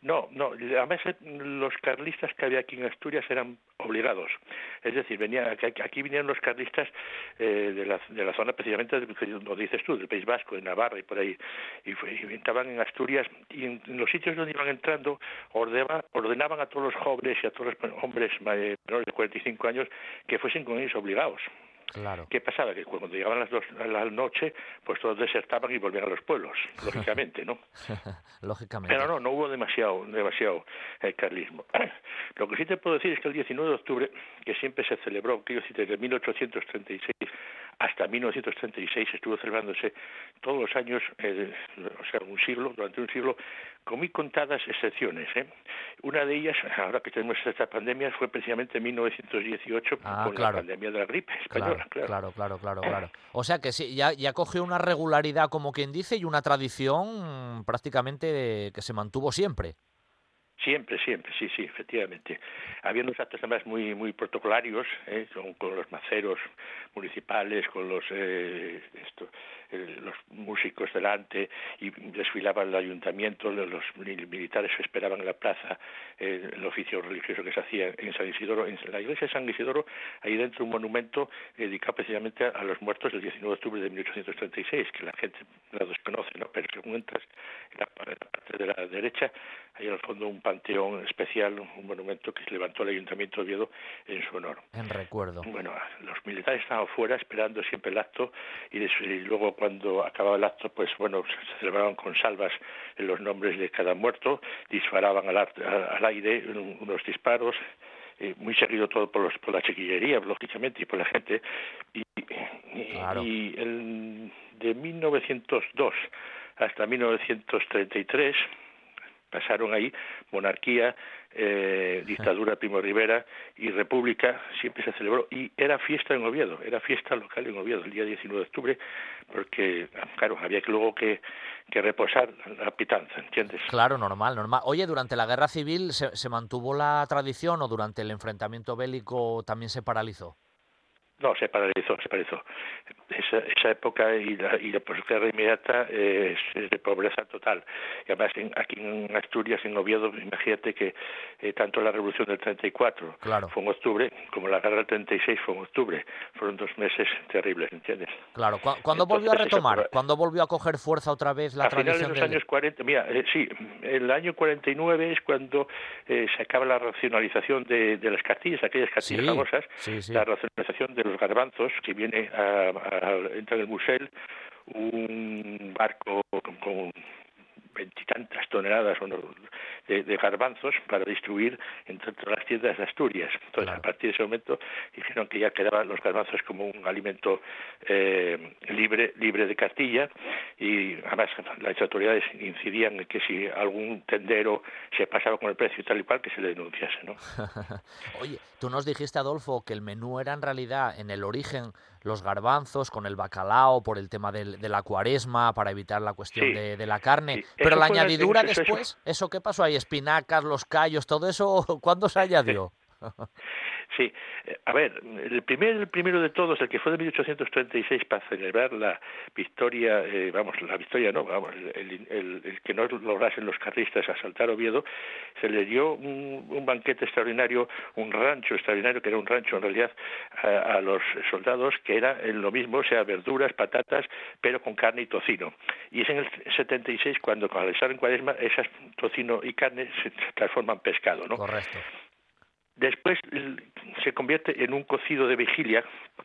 No, no, además los carlistas que había aquí en Asturias eran obligados. Es decir, venía, aquí vinieron los carlistas eh, de, la, de la zona precisamente, lo dices tú, del País Vasco, de Navarra y por ahí, y, y estaban en Asturias y en, los sitios donde iban entrando ordenaba, ordenaban a todos los jóvenes y a todos los hombres menores de 45 años que fuesen con ellos obligados. Claro. ¿Qué pasaba? Que cuando llegaban las dos a la noche, pues todos desertaban y volvían a los pueblos, lógicamente, ¿no? lógicamente. Pero no, no hubo demasiado, demasiado eh, carlismo. Lo que sí te puedo decir es que el 19 de octubre, que siempre se celebró, quiero decir, desde 1836 hasta 1936 estuvo celebrándose todos los años, eh, o sea, un siglo, durante un siglo, con muy contadas excepciones. ¿eh? Una de ellas, ahora que tenemos esta pandemia, fue precisamente en 1918 ah, con claro. la pandemia de la gripe española. Claro, claro, claro, claro, claro. O sea que sí, ya, ya cogió una regularidad, como quien dice, y una tradición prácticamente que se mantuvo siempre. Siempre, siempre, sí, sí, efectivamente. Había unos actos además muy muy protocolarios, ¿eh? con, con, los maceros municipales, con los eh, esto, los músicos delante y desfilaba el ayuntamiento, los militares esperaban en la plaza el oficio religioso que se hacía en San Isidoro. En la iglesia de San Isidoro hay dentro un monumento dedicado precisamente a los muertos del 19 de octubre de 1836, que la gente la desconoce, ¿no? pero que entras en la, parte de la derecha hay al fondo un panteón especial, un monumento que se levantó el Ayuntamiento de Oviedo en su honor. En recuerdo. Bueno, los militares estaban fuera esperando siempre el acto y, luego cuando acababa el acto, pues bueno, se celebraban con salvas en los nombres de cada muerto, disparaban al, al aire unos disparos, eh, muy seguido todo por, los, por la chiquillería, lógicamente, y por la gente. Y, y el, de 1902 hasta 1933 pasaron ahí monarquía, eh, dictadura Primo Rivera y república, siempre se celebró y era fiesta en Oviedo, era fiesta local en Oviedo el día 19 de octubre, porque, claro, había que luego que, que reposar la pitanza, ¿entiendes? Claro, normal, normal. Oye, durante la guerra civil se, se mantuvo la tradición o durante el enfrentamiento bélico también se paralizó? No, se paralizó, se paralizó. Esa, esa época y la, y la posguerra inmediata eh, es de pobreza total. Y además aquí en Asturias, en Oviedo, imagínate que eh, tanto la revolución del 34 fue en octubre, como la guerra del 36 fue en octubre. Fueron dos meses terribles, ¿entiendes? Claro. ¿Cuándo volvió a retomar? ¿Cuándo volvió a coger fuerza otra vez la a tradición? A finales de los años 40, mira, eh, sí, el año 49 es cuando eh, se acaba la racionalización de, de las castillas, aquellas castillas famosas, la racionalización de los garbanzos, que viene a, a entra en el Musel un barco con veintitantas toneladas de, de, garbanzos para distribuir entre todas las tiendas de Asturias. Entonces, a partir de ese momento dijeron que ya quedaban los garbanzos como un alimento eh, libre libre de Castilla y además las autoridades incidían en que si algún tendero se pasaba con el precio y tal y cual, que se le denunciase. ¿no? Oye, tú nos dijiste, Adolfo, que el menú era en realidad, en el origen, los garbanzos con el bacalao por el tema del, de la cuaresma, para evitar la cuestión de, de, la carne. Pero la añadidura después, eso, qué pasó ahí? Espinacas, los callos, todo eso, ¿cuándo se añadió? Sí, a ver, el, primer, el primero de todos, el que fue de 1836 para celebrar la victoria, eh, vamos, la victoria no, vamos, el, el, el, que no lograsen los carlistas asaltar Oviedo, se le dio un, un, banquete extraordinario, un rancho extraordinario, que era un rancho en realidad, a, a los soldados, que era lo mismo, o sea, verduras, patatas, pero con carne y tocino. Y es en el 76 cuando, cuando salen cuaresma, esas tocino y carne se transforman en pescado, ¿no? Correcto. Después se convierte en un cocido de vigilia,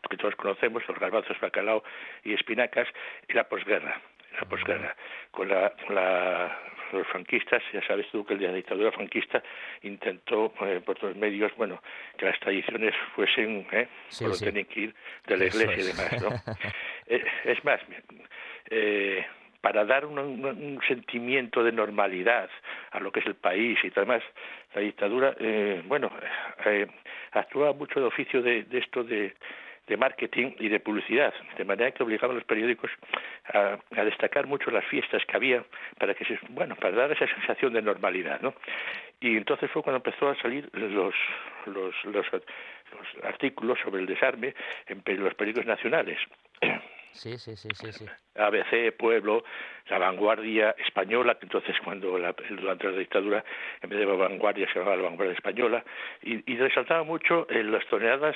que todos conocemos, los garbanzos, bacalao y espinacas, en la posguerra. La posguerra. Con, la, la, los franquistas, ya sabes tú que el de la dictadura franquista intentó eh, por todos medios, bueno, que las tradiciones fuesen, ¿eh? Sí, sí. tenían que ir de la iglesia y demás, ¿no? eh, es más, eh, para dar un, sentimiento de normalidad a lo que es el país y además la dictadura, eh, bueno, eh, actuaba mucho de oficio de, esto de, de marketing y de publicidad, de manera que obligaban a los periódicos a, a, destacar mucho las fiestas que había para que se, bueno, para dar esa sensación de normalidad, ¿no? Y entonces fue cuando empezó a salir los los, los, los artículos sobre el desarme en los periódicos nacionales. Sí, sí, sí, sí, sí. ABC, Pueblo, La Vanguardia Española, que entonces cuando la, durante la dictadura, en vez de Vanguardia se llamaba La Vanguardia Española, y, y resaltaba mucho en las toneladas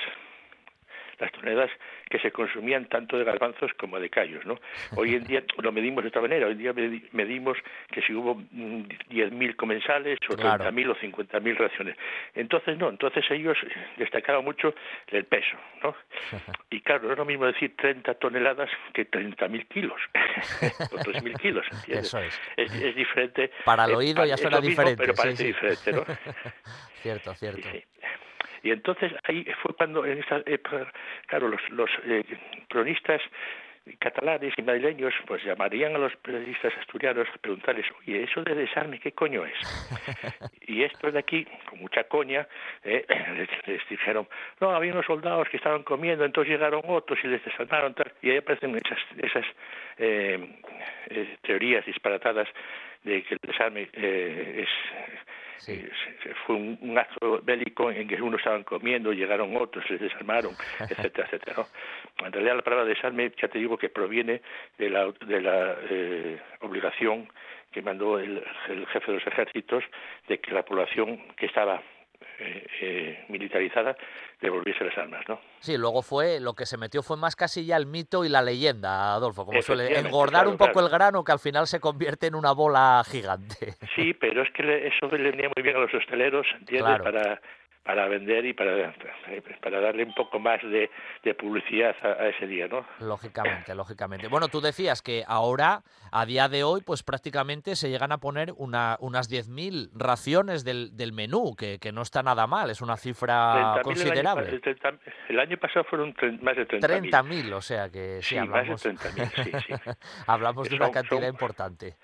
las toneladas que se consumían tanto de garbanzos como de callos, ¿no? Hoy en día lo medimos de otra manera, hoy en día medimos que si hubo 10.000 comensales o 30.000 claro. o 50.000 raciones. Entonces no, entonces ellos destacaban mucho el peso, ¿no? Y claro, no es lo mismo decir 30 toneladas que 30.000 kilos o 3.000 kilos, ¿entiendes? Eso es. Es, es diferente. Para el oído eh, ya suena diferente. Pero parece sí, sí. diferente, ¿no? cierto, cierto. Sí. Y entonces ahí fue cuando, en esta época, claro, los, los eh, cronistas catalanes y madrileños pues llamarían a los periodistas asturianos a preguntarles, oye, eso de desarme, ¿qué coño es? y estos de aquí, con mucha coña, eh, les, les, dijeron, no, había unos soldados que estaban comiendo, entonces llegaron otros y les desarmaron, tal, y ahí aparecen esas, esas eh, eh, teorías disparatadas de que el desarme eh, es Eh, fue un, acto bélico en que unos estaban comiendo, llegaron otros, se desarmaron, etcétera, etcétera. ¿no? En realidad la palabra desarme, ya te digo que proviene de la, de la eh, obligación que mandó el, el jefe de los ejércitos de que la población que estaba eh, eh, militarizada devolviese las armas, ¿no? Sí, luego fue, lo que se metió fue más casi ya el mito y la leyenda, Adolfo, como suele engordar un poco el grano que al final se convierte en una bola gigante. Sí, pero es que eso le venía muy bien a los hosteleros, ¿entiendes? Para para vender y para, para darle un poco más de, publicidad a, ese día, ¿no? Lógicamente, lógicamente. Bueno, tú decías que ahora, a día de hoy, pues prácticamente se llegan a poner una, unas 10.000 raciones del, del menú, que, que, no está nada mal, es una cifra considerable. El año, pasado fueron más de 30.000. 30.000, o sea que sí, hablamos, más de 30.000, sí, sí. hablamos de una cantidad importante.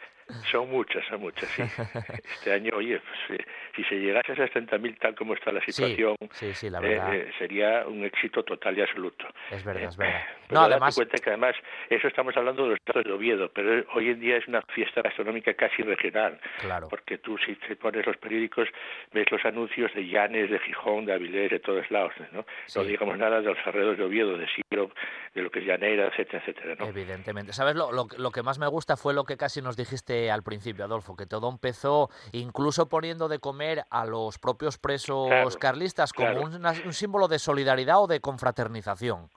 Son muchas, son muchas, sí. Este año, oye, pues, eh, si se llegase a 60.000 tal como está la situación, sí, sí, la verdad. Eh, sería un éxito total y absoluto. Es verdad, es verdad. no, además... cuenta que además, eso estamos hablando de los estados de Oviedo, pero hoy en día es una fiesta gastronómica casi regional. Claro. Porque tú, si te pones los periódicos, ves los anuncios de Llanes, de Gijón, de Avilés, de todos lados, ¿no? No digamos nada de los alrededores de Oviedo, de Siro, de lo que es Llanera, etcétera, etcétera, ¿no? Evidentemente. ¿Sabes? Lo, lo, lo que más me gusta fue lo que casi nos dijiste al principio, Adolfo, que todo empezó incluso poniendo de comer a los propios presos carlistas como un símbolo de solidaridad o de confraternización.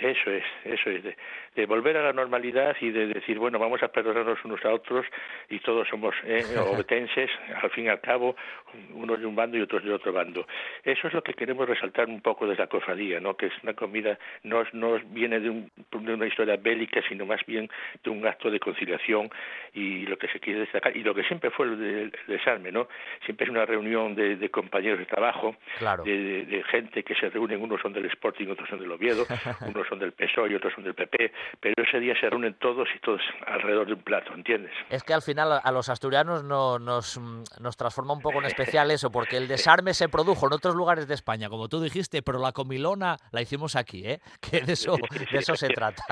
Eso es, eso es, de, volver a la normalidad y de decir, bueno, vamos a perdonarnos unos a otros y todos somos eh, obetenses, al fin y al cabo, unos de un bando y otros de otro bando. Eso es lo que queremos resaltar un poco desde la cofradía, ¿no? que es una comida, no, no viene de, un, de una historia bélica, sino más bien de un acto de conciliación y lo que se quiere destacar, y lo que siempre fue el, desarme, ¿no? Siempre es una reunión de, compañeros de trabajo, de, de, gente que se reúnen, unos son del Sporting, otros son del Oviedo, unos son del PSOE y otros son del PP, pero ese día se reúnen todos y todos alrededor de un plato, ¿entiendes? Es que al final a los asturianos no, nos, nos transforma un poco en especial eso, porque el desarme se produjo en otros lugares de España, como tú dijiste, pero la comilona la hicimos aquí, ¿eh? Que de eso, de eso se trata.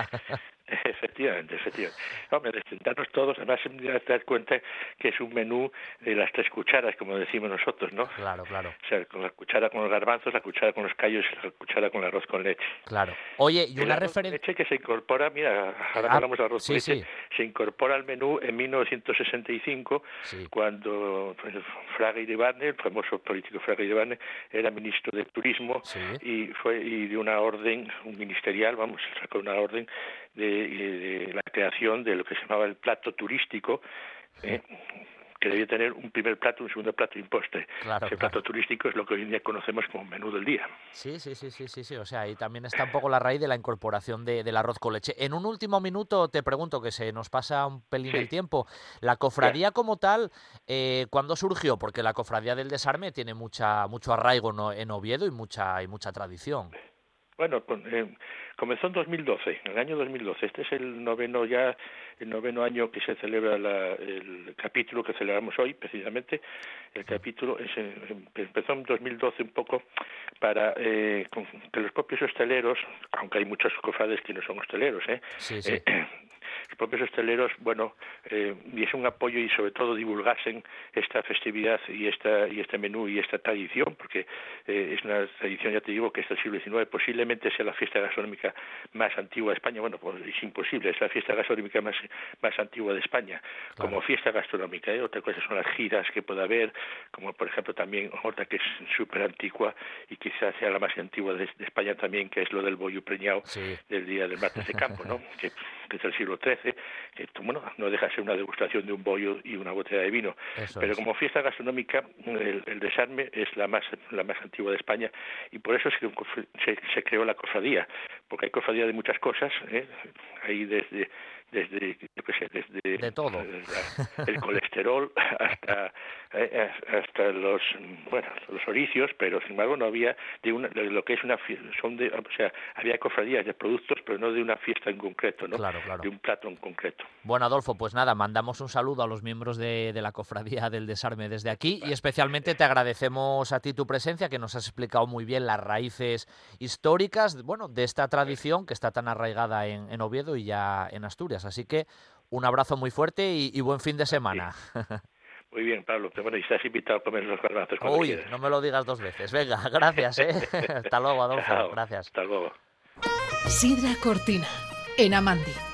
Efectivamente, efectivamente. Hombre, de sentarnos todos, además te das cuenta que es un menú de las tres cucharas, como decimos nosotros, ¿no? Claro, claro. O sea, con la cuchara con los garbanzos, la cuchara con los callos y la cuchara con el arroz con leche. Claro. Oye, y una referencia... leche que se incorpora, mira, ahora ah, hablamos de arroz con leche, se incorpora al menú en 1965, cuando pues, Fraga Iribarne, el famoso político Fraga Iribarne, era ministro de Turismo y fue y de una orden, un ministerial, vamos, sacó una orden de, la creación de lo que se llamaba el plato turístico, ¿eh? que debía tener un primer plato, un segundo plato y un postre. Ese plato turístico es lo que hoy en día conocemos como menú del día. Sí, sí, sí, sí, sí, sí. O sea, ahí también está un poco la raíz de la incorporación de, del arroz con leche. En un último minuto te pregunto, que se nos pasa un pelín el tiempo, la cofradía como tal, eh, ¿cuándo surgió? Porque la cofradía del desarme tiene mucha mucho arraigo en Oviedo y mucha, y mucha tradición. Bueno, eh, comenzó en 2012, en el año 2012. Este es el noveno ya, el noveno año que se celebra el capítulo que celebramos hoy, precisamente. El capítulo empezó en 2012 un poco para eh, que los propios hosteleros, aunque hay muchos cofrades que no son hosteleros, ¿eh? Sí, sí. eh los propios hosteleros, bueno, eh, diesen un apoyo y sobre todo divulgasen esta festividad y esta y este menú y esta tradición, porque eh, es una tradición, ya te digo, que es del siglo XIX, posiblemente sea la fiesta gastronómica más antigua de España, bueno, pues es imposible, es la fiesta gastronómica más, más antigua de España, como fiesta gastronómica, ¿eh? otra cosa son las giras que pueda haber, como por ejemplo también otra que es súper antigua y quizás sea la más antigua de, España también, que es lo del bollo preñado del día del martes de campo, ¿no? que, que es del siglo XIII que bueno, no deja de ser una degustación de un bollo y una botella de vino. Pero como fiesta gastronómica, el, desarme es la más, la más antigua de España y por eso se, se, creó la cofradía, porque hay cofradía de muchas cosas, ¿eh? Hay desde desde, desde todo. el colesterol hasta eh, hasta los bueno los oricios, pero sin embargo no había de, una, de lo que es una son de, o sea había cofradías de productos, pero no de una fiesta en concreto, ¿no? Claro, claro. De un plato en concreto. Bueno, Adolfo, pues nada, mandamos un saludo a los miembros de, de la cofradía del desarme desde aquí y especialmente te agradecemos a ti tu presencia, que nos has explicado muy bien las raíces históricas, bueno, de esta tradición que está tan arraigada en, en Oviedo y ya en Asturias. Así que un abrazo muy fuerte y, buen fin de semana. Muy bien, Pablo. Pero bueno, y estás invitado a comer los garbanzos Uy, quieras. no me lo digas dos veces. Venga, gracias, ¿eh? Hasta luego, Adolfo. Chao. Gracias. Hasta luego. Sidra Cortina, en Amandi.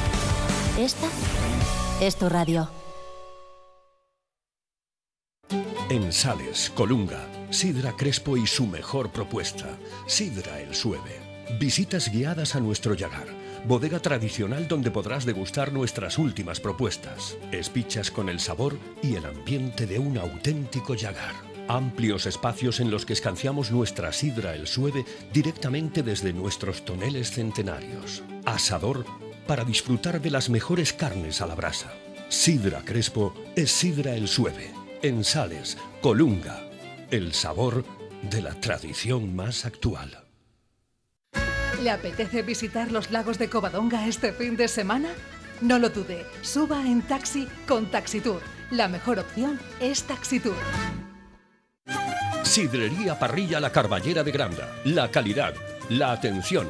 Esta es tu radio. En Sales, Colunga, Sidra Crespo y su mejor propuesta, Sidra El Sueve. Visitas guiadas a nuestro Yagar, bodega tradicional donde podrás degustar nuestras últimas propuestas, espichas con el sabor y el ambiente de un auténtico Yagar. Amplios espacios en los que escanciamos nuestra sidra el sueve directamente desde nuestros toneles centenarios. Asador para disfrutar de las mejores carnes a la brasa. Sidra Crespo es sidra el sueve. En Sales, Colunga, el sabor de la tradición más actual. ¿Le apetece visitar los lagos de Covadonga este fin de semana? No lo dude, suba en taxi con Taxitour. La mejor opción es Taxitour. Sidrería Parrilla La Carballera de Granda. La calidad, la atención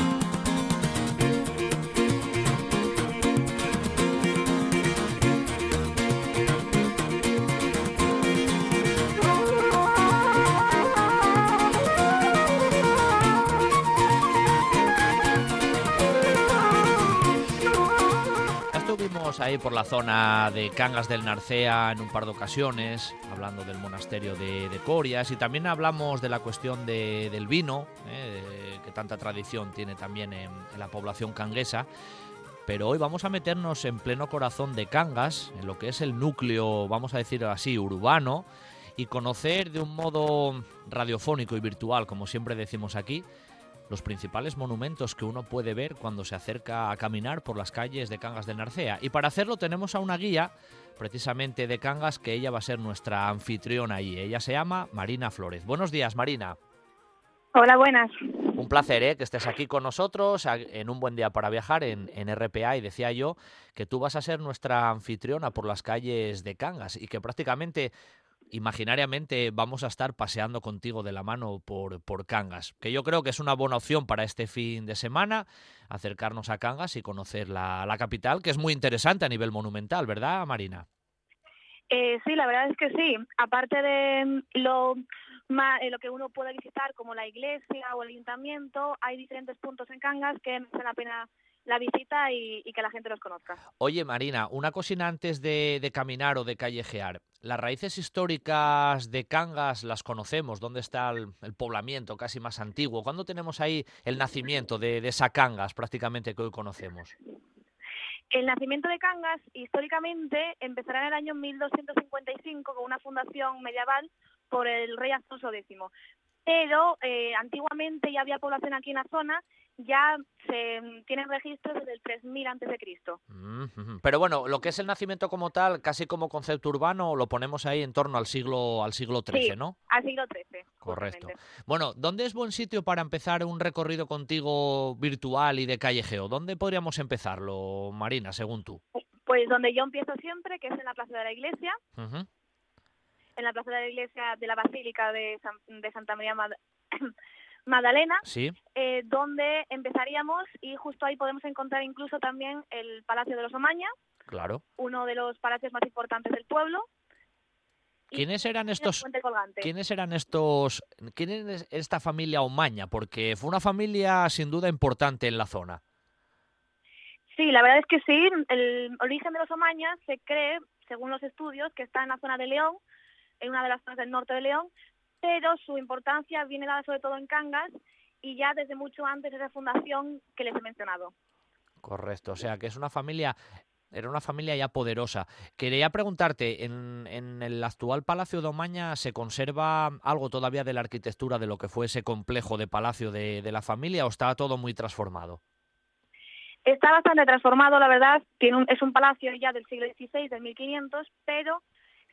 Por la zona de Cangas del Narcea en un par de ocasiones, hablando del monasterio de, Corias y también hablamos de la cuestión de- del vino, eh, que tanta tradición tiene también en, en la población canguesa. Pero hoy vamos a meternos en pleno corazón de Cangas, en lo que es el núcleo, vamos a decir así, urbano, y conocer de un modo radiofónico y virtual, como siempre decimos aquí, los principales monumentos que uno puede ver cuando se acerca a caminar por las calles de Cangas de Narcea. Y para hacerlo tenemos a una guía precisamente de Cangas que ella va a ser nuestra anfitriona allí. Ella se llama Marina Flores. Buenos días, Marina. Hola, buenas. Un placer ¿eh? que estés aquí con nosotros en un buen día para viajar en, en RPA y decía yo que tú vas a ser nuestra anfitriona por las calles de Cangas y que prácticamente imaginariamente vamos a estar paseando contigo de la mano por, por Cangas, que yo creo que es una buena opción para este fin de semana acercarnos a Cangas y conocer la, la capital, que es muy interesante a nivel monumental, ¿verdad, Marina? Eh, sí, la verdad es que sí. Aparte de mm, lo, eh, lo que uno puede visitar, como la iglesia o el ayuntamiento, hay diferentes puntos en Cangas que merecen la pena la visita y, y que la gente los conozca. Oye, Marina, una cocina antes de, de caminar o de callejear. Las raíces históricas de Cangas las conocemos. ¿Dónde está el, el poblamiento casi más antiguo? ¿Cuándo tenemos ahí el nacimiento de, de esa Cangas prácticamente que hoy conocemos? El nacimiento de Cangas, históricamente, empezará en el año 1255 con una fundación medieval por el rey Alfonso X. Pero eh, antiguamente ya había población aquí en la zona, ya se mm, tienen registros desde el 3000 antes de Cristo. Pero bueno, lo que es el nacimiento como tal, casi como concepto urbano, lo ponemos ahí en torno al siglo al siglo XIII, Sí, ¿no? Al siglo XIII. Correcto. justamente. Bueno, ¿dónde es buen sitio para empezar un recorrido contigo virtual y de callejeo? ¿Dónde podríamos empezarlo, Marina, según tú? Pues donde yo empiezo siempre, que es en la Plaza de la Iglesia, en la Plaza de la Iglesia de la Basílica de, San- de Santa María Mad- Magdalena, Sí. eh, donde empezaríamos y justo ahí podemos encontrar incluso también el Palacio de los Omaña, Claro. uno de los palacios más importantes del pueblo. ¿Quiénes eran estos? ¿Quiénes eran estos? ¿Quién es esta familia Omaña? Porque fue una familia sin duda importante en la zona. Sí, la verdad es que sí. El origen de los Omaña se cree, según los estudios, que está en la zona de León, en una de las zonas del norte de León, pero su importancia viene dada sobre todo en Cangas y ya desde mucho antes de esa fundación que les he mencionado. Correcto, o sea que es una familia era una familia ya poderosa. Quería preguntarte, ¿en, en, el actual Palacio de Omaña se conserva algo todavía de la arquitectura de lo que fue ese complejo de palacio de, de la familia o está todo muy transformado? Está bastante transformado, la verdad. Tiene un, es un palacio ya del siglo XVI, del 1500, pero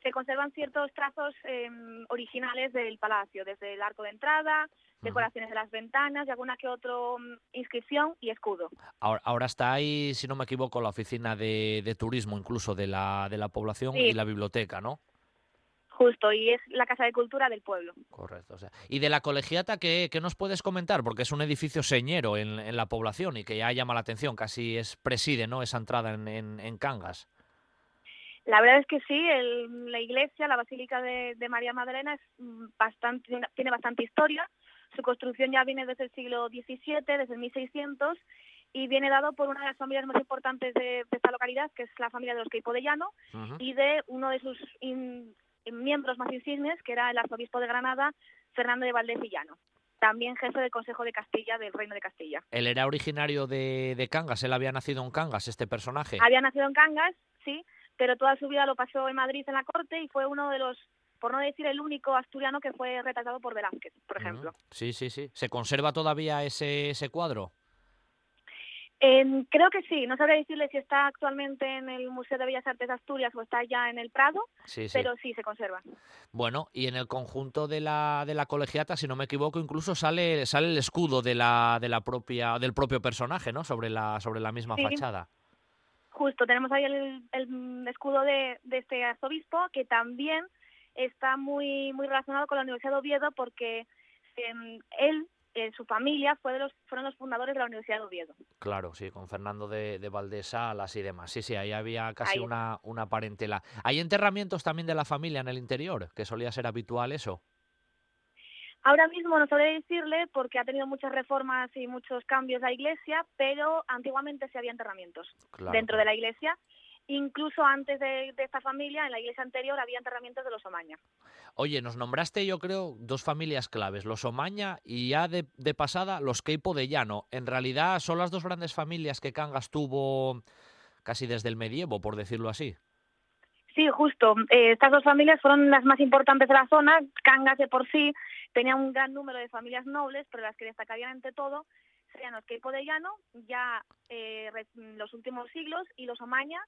se conservan ciertos trazos eh, originales del palacio, desde el arco de entrada, decoraciones de las ventanas y alguna que otra mm, inscripción y escudo. Ahora, ahora, está ahí, si no me equivoco, la oficina de, de turismo incluso de la, de la población Sí. y la biblioteca, ¿no? Justo, y es la Casa de Cultura del pueblo. Correcto. O sea, y de la colegiata, ¿qué, qué nos puedes comentar? Porque es un edificio señero en, en la población y que ya llama la atención, casi es preside, ¿no? Esa entrada en, en, en Cangas. La verdad es que sí, el- la iglesia, la Basílica de, de María Magdalena es mm, bastante, tiene bastante historia. Su construcción ya viene desde el siglo XVII, desde el 1600, y viene dado por una de las familias más importantes de, de esta localidad, que es la familia de los Queipo de Llano, y de uno de sus in- miembros más insignes, que era el arzobispo de Granada, Fernando de Valdés y Llano, también jefe del Consejo de Castilla del Reino de Castilla. Él era originario de, de Cangas, él había nacido en Cangas, este personaje. Había nacido en Cangas, sí, pero toda su vida lo pasó en Madrid en la corte y fue uno de los, por no decir el único asturiano que fue retratado por Velázquez, por ejemplo. Sí, sí, sí. ¿Se conserva todavía ese, ese cuadro? En- creo que sí, no sabría decirle si está actualmente en el Museo de Bellas Artes de Asturias o está ya en el Prado, Sí, sí. pero sí se conserva. Bueno, y en el conjunto de la, de la colegiata, si no me equivoco, incluso sale, sale el escudo de la, de la propia, del propio personaje, ¿no? Sobre la, sobre la misma Sí. fachada. Justo, tenemos ahí el, el escudo de, de este arzobispo que también está muy muy relacionado con la Universidad de Oviedo porque em, él, eh, su familia, fue de los, fueron los fundadores de la Universidad de Oviedo. Claro, sí, con Fernando de, de Valdés Salas y demás. Sí, sí, ahí había casi Ahí. una, una parentela. ¿Hay enterramientos también de la familia en el interior? Que solía ser habitual eso. Ahora mismo no sabré decirle porque ha tenido muchas reformas y muchos cambios la iglesia, pero antiguamente sí había enterramientos Claro, dentro de la iglesia. Incluso antes de, de esta familia, en la iglesia anterior había enterramientos de los Omaña. Oye, nos nombraste, yo creo, dos familias claves, los Omaña y ya de, de pasada los Queipo de Llano. En realidad son las dos grandes familias que Cangas tuvo casi desde el medievo, por decirlo así. Sí, justo. Eh, estas dos familias fueron las más importantes de la zona. Cangas de por sí tenía un gran número de familias nobles, pero las que destacarían ante todo serían los Queipo de ya eh, los últimos siglos, y los Omaña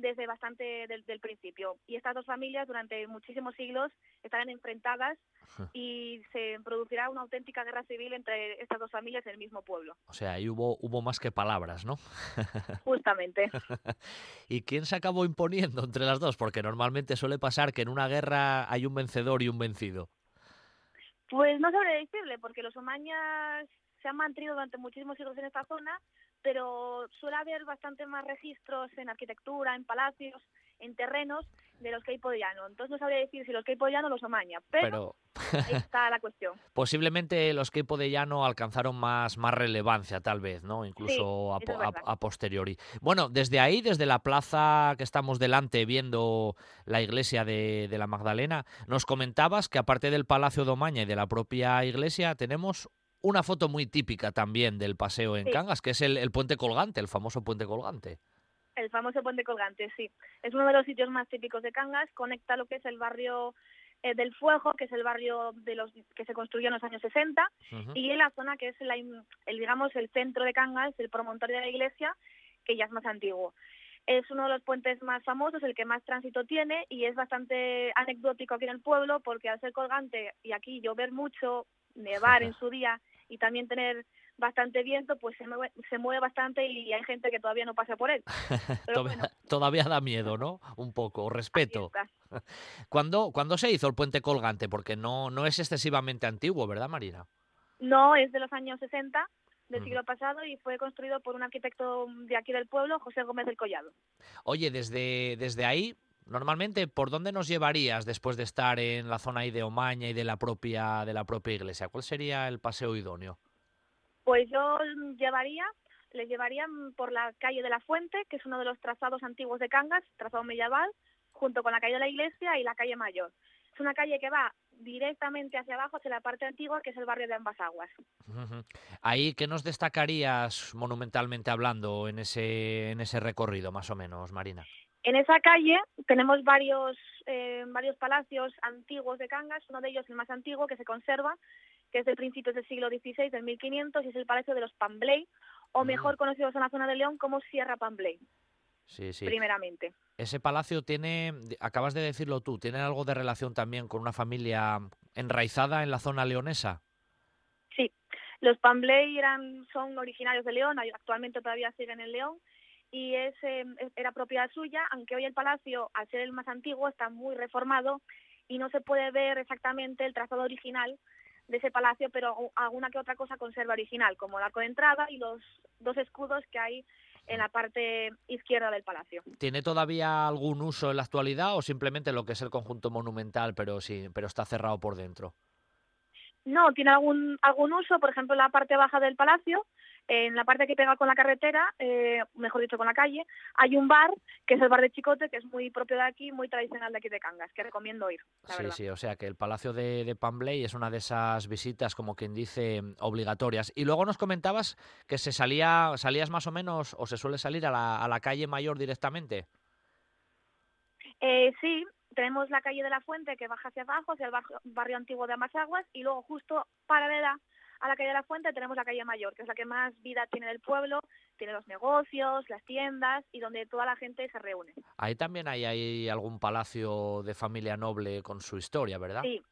desde bastante del, del principio. Y estas dos familias durante muchísimos siglos estarán enfrentadas y se producirá una auténtica guerra civil entre estas dos familias en el mismo pueblo, O sea, ahí hubo, hubo más que palabras, ¿no? justamente. ¿Y quién se acabó imponiendo entre las dos? Porque normalmente suele pasar que en una guerra hay un vencedor y un vencido. Pues no sabré decirle, porque los omañas se han mantenido durante muchísimos siglos en esta zona, pero suele haber bastante más registros en arquitectura, en palacios, en terrenos de los Queipo de Llano. Entonces no sabría decir si los Queipo de Llano o los Omaña, pero, Pero ahí está la cuestión. posiblemente los Queipo de Llano alcanzaron más, más relevancia, tal vez, ¿no? Incluso a posteriori. Bueno, desde ahí, desde la plaza que estamos delante viendo la iglesia de, de la Magdalena, nos comentabas que aparte del Palacio de Omaña y de la propia iglesia, tenemos una foto muy típica también del paseo en Sí. Cangas, que es el, el puente colgante, el famoso puente colgante. El famoso puente colgante, sí. Es uno de los sitios más típicos de Cangas, conecta lo que es el barrio eh, del Fuego, que es el barrio de los que se construyó en los años 60, Ujú. y en la zona que es la el, digamos el centro de Cangas, el promontorio de la iglesia, que ya es más antiguo. Es uno de los puentes más famosos, el que más tránsito tiene y es bastante anecdótico aquí en el pueblo porque al ser colgante y aquí llover mucho, nevar en su día y también tener bastante viento, pues se mueve, se mueve bastante y hay gente que todavía no pasa por él. Pero Todavía, bueno, todavía da miedo, ¿no? Un poco, respeto. ¿Cuándo, cuándo se hizo el puente colgante? Porque no, no es excesivamente antiguo, ¿verdad, Marina? No, es de los años 60 del siglo pasado y fue construido por un arquitecto de aquí del pueblo, José Gómez del Collado. Oye, desde, desde ahí, normalmente, ¿por dónde nos llevarías después de estar en la zona ahí de Omaña y de la propia, de la propia iglesia? ¿Cuál sería el paseo idóneo? Pues yo mm, llevaría les llevarían por la calle de la Fuente, que es uno de los trazados antiguos de Cangas, trazado medieval, junto con la calle de la Iglesia y la calle Mayor. Es una calle que va directamente hacia abajo, hacia la parte antigua, que es el barrio de Ambas Aguas. Ahí, ¿qué nos destacarías monumentalmente hablando en ese, en ese recorrido, más o menos, Marina? En esa calle tenemos varios, eh, varios palacios antiguos de Cangas, uno de ellos el más antiguo que se conserva, que es de principios del siglo XVI, del 1500, y es el Palacio de los Pambley, o mejor conocidos en la zona de León como Sierra Pambley, Sí, sí. primeramente. Ese palacio tiene, acabas de decirlo tú, ¿tiene algo de relación también con una familia enraizada en la zona leonesa? Sí, los Pambley eran, son originarios de León, actualmente todavía siguen en León, y es, eh, era propiedad suya, aunque hoy el palacio, al ser el más antiguo, está muy reformado y no se puede ver exactamente el trazado original de ese palacio, pero alguna que otra cosa conserva original, como el arco de entrada y los dos escudos que hay en la parte izquierda del palacio. ¿Tiene todavía algún uso en la actualidad o simplemente lo que es el conjunto monumental, pero sí, pero está cerrado por dentro? No, tiene algún, algún uso, por ejemplo, en la parte baja del palacio, en la parte que pega con la carretera, eh, mejor dicho, con la calle, hay un bar, que es el bar de Chicote, que es muy propio de aquí, muy tradicional de aquí de Cangas, que recomiendo ir, la Sí, verdad. sí, o sea que el Palacio de, de Pambley es una de esas visitas, como quien dice, obligatorias. Y luego nos comentabas que se salía, salías más o menos, o se suele salir a la, a la calle mayor directamente. Eh, sí, tenemos la calle de la Fuente que baja hacia abajo, hacia el barrio, barrio antiguo de Amasaguas, y luego justo paralela a la calle de la Fuente tenemos la calle Mayor, que es la que más vida tiene del pueblo, tiene los negocios, las tiendas y donde toda la gente se reúne. Ahí también hay, hay algún palacio de familia noble con su historia, ¿verdad? Sí.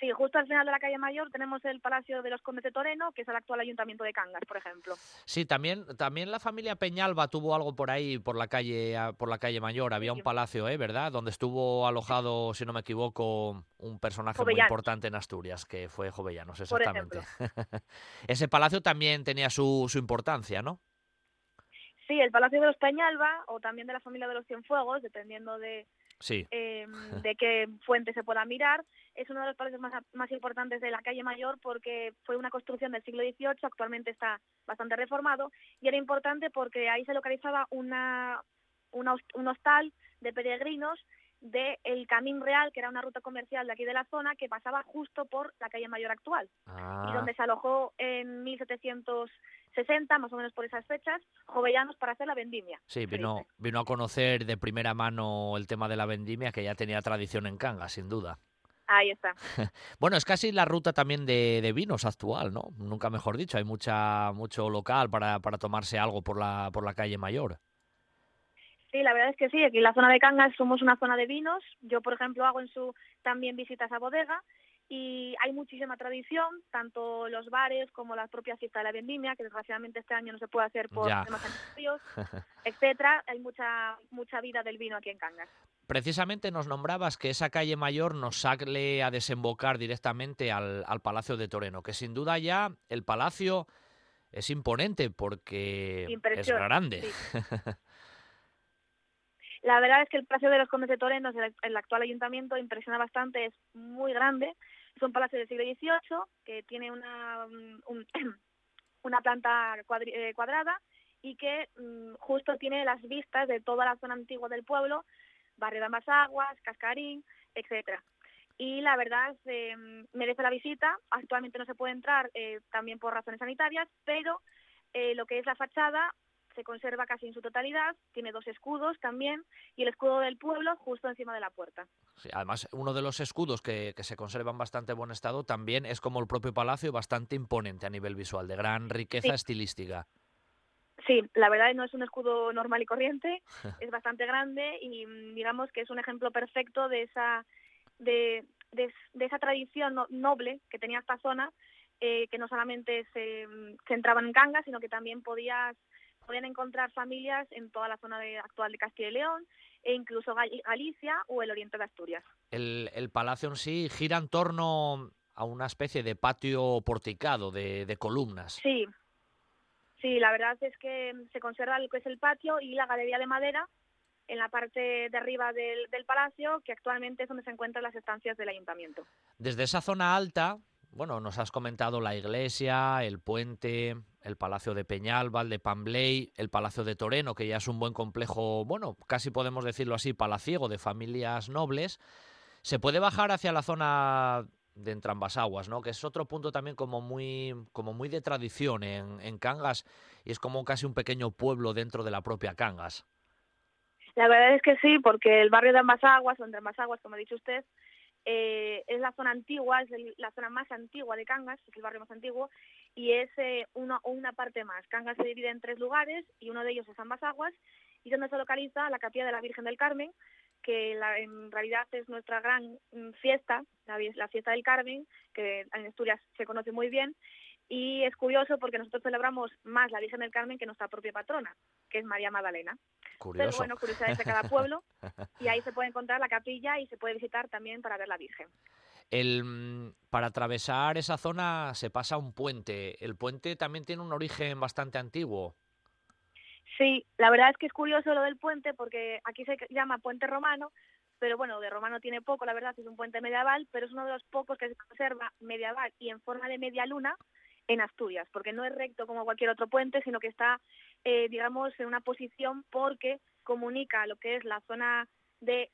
Sí, justo al final de la calle Mayor tenemos el Palacio de los Condes de Toreno, que es el actual Ayuntamiento de Cangas, por ejemplo. Sí, también, también la familia Peñalba tuvo algo por ahí, por la calle, por la calle Mayor. Había un palacio, ¿eh? ¿verdad? Donde estuvo alojado, si no me equivoco, un personaje muy importante en Asturias, que fue Jovellanos, exactamente. Ese palacio también tenía su, su importancia, ¿no? Sí, el Palacio de los Peñalba, o también de la familia de los Cienfuegos, dependiendo de, Sí. eh, de qué fuente se pueda mirar. Es uno de los palacios más, más importantes de la calle Mayor porque fue una construcción del siglo XVIII, actualmente está bastante reformado, y era importante porque ahí se localizaba una, una un hostal de peregrinos de El Camín Real, que era una ruta comercial de aquí de la zona que pasaba justo por la calle Mayor actual y Ah, donde se alojó en 1760, más o menos por esas fechas, jovellanos para hacer la vendimia. sí, vino, vino a conocer de primera mano el tema de la vendimia, que ya tenía tradición en Cangas, sin duda. Ahí está. Bueno, es casi la ruta también de, de vinos actual, ¿no? Nunca mejor dicho, hay mucha, mucho local para, para tomarse algo por la, por la calle mayor. Sí, la verdad es que sí, aquí en la zona de Cangas somos una zona de vinos. Yo, por ejemplo, hago en su también visitas a bodega y hay muchísima tradición, tanto los bares como la propia fiesta de la vendimia, que desgraciadamente este año no se puede hacer por Ya. temas sanitarios, etcétera. Hay mucha mucha vida del vino aquí en Cangas. Precisamente nos nombrabas que esa calle mayor nos sale a desembocar directamente al, al Palacio de Toreno, que sin duda ya el palacio es imponente porque es grande. sí. La verdad es que el Palacio de los Condes de Toreno, el, el actual ayuntamiento, impresiona bastante, es muy grande. Es un palacio del siglo XVIII que tiene una, mm, un- una planta cuadri- eh, cuadrada y que mm, justo tiene las vistas de toda la zona antigua del pueblo, Barrio de Amasaguas, Cascarín, etcétera. Y la verdad eh, merece la visita. Actualmente no se puede entrar eh, también por razones sanitarias, pero eh, lo que es la fachada se conserva casi en su totalidad, tiene dos escudos también y el escudo del pueblo justo encima de la puerta. Sí, además, uno de los escudos que, que se conserva en bastante buen estado también es como el propio palacio, bastante imponente a nivel visual, de gran riqueza Sí. estilística. Sí, la verdad no es un escudo normal y corriente, es bastante grande y digamos que es un ejemplo perfecto de esa de, de, de esa tradición no- noble que tenía esta zona, eh, que no solamente se centraban en Cangas, sino que también podías podían encontrar familias en toda la zona de, actual de Castilla y León e incluso Gal- Galicia o el oriente de Asturias. El, el palacio en sí gira en torno a una especie de patio porticado de, de columnas. Sí, sí, la verdad es que se conserva lo que es el patio y la galería de madera en la parte de arriba del, palacio, que actualmente es donde se encuentran las estancias del ayuntamiento. Desde esa zona alta, bueno, nos has comentado la iglesia, el puente, el Palacio de Peñalba, el de Pambley, el Palacio de Toreno, que ya es un buen complejo, bueno, casi podemos decirlo así, palaciego de familias nobles. Se puede bajar hacia la zona de entrambas aguas, ¿no? Que es otro punto también como muy, como muy de tradición en, en Cangas y es como casi un pequeño pueblo dentro de la propia Cangas. La verdad es que sí, porque el barrio de ambas aguas, o entre ambas aguas, como ha dicho usted, eh, es la zona antigua, es el- la zona más antigua de Cangas, es el barrio más antiguo, y es eh, una, una parte más. Cangas se divide en tres lugares y uno de ellos es ambas aguas, y donde se localiza la capilla de la Virgen del Carmen, que la- en realidad es nuestra gran mm, fiesta, la, fiesta del Carmen, que en Asturias se conoce muy bien, y es curioso porque nosotros celebramos más la Virgen del Carmen que nuestra propia patrona, que es María Magdalena. Pero Curioso. bueno, curiosidades de cada pueblo, y ahí se puede encontrar la capilla y se puede visitar también para ver la Virgen. El, mm, para atravesar esa zona se pasa un puente. El puente también tiene un origen bastante antiguo. Sí, la verdad es que es curioso lo del puente porque aquí se llama puente romano, pero bueno, de romano tiene poco, la verdad, es un puente medieval, pero es uno de los pocos que se conserva medieval y en forma de media luna en Asturias, porque no es recto como cualquier otro puente, sino que está, eh, digamos, en una posición porque comunica lo que es la zona de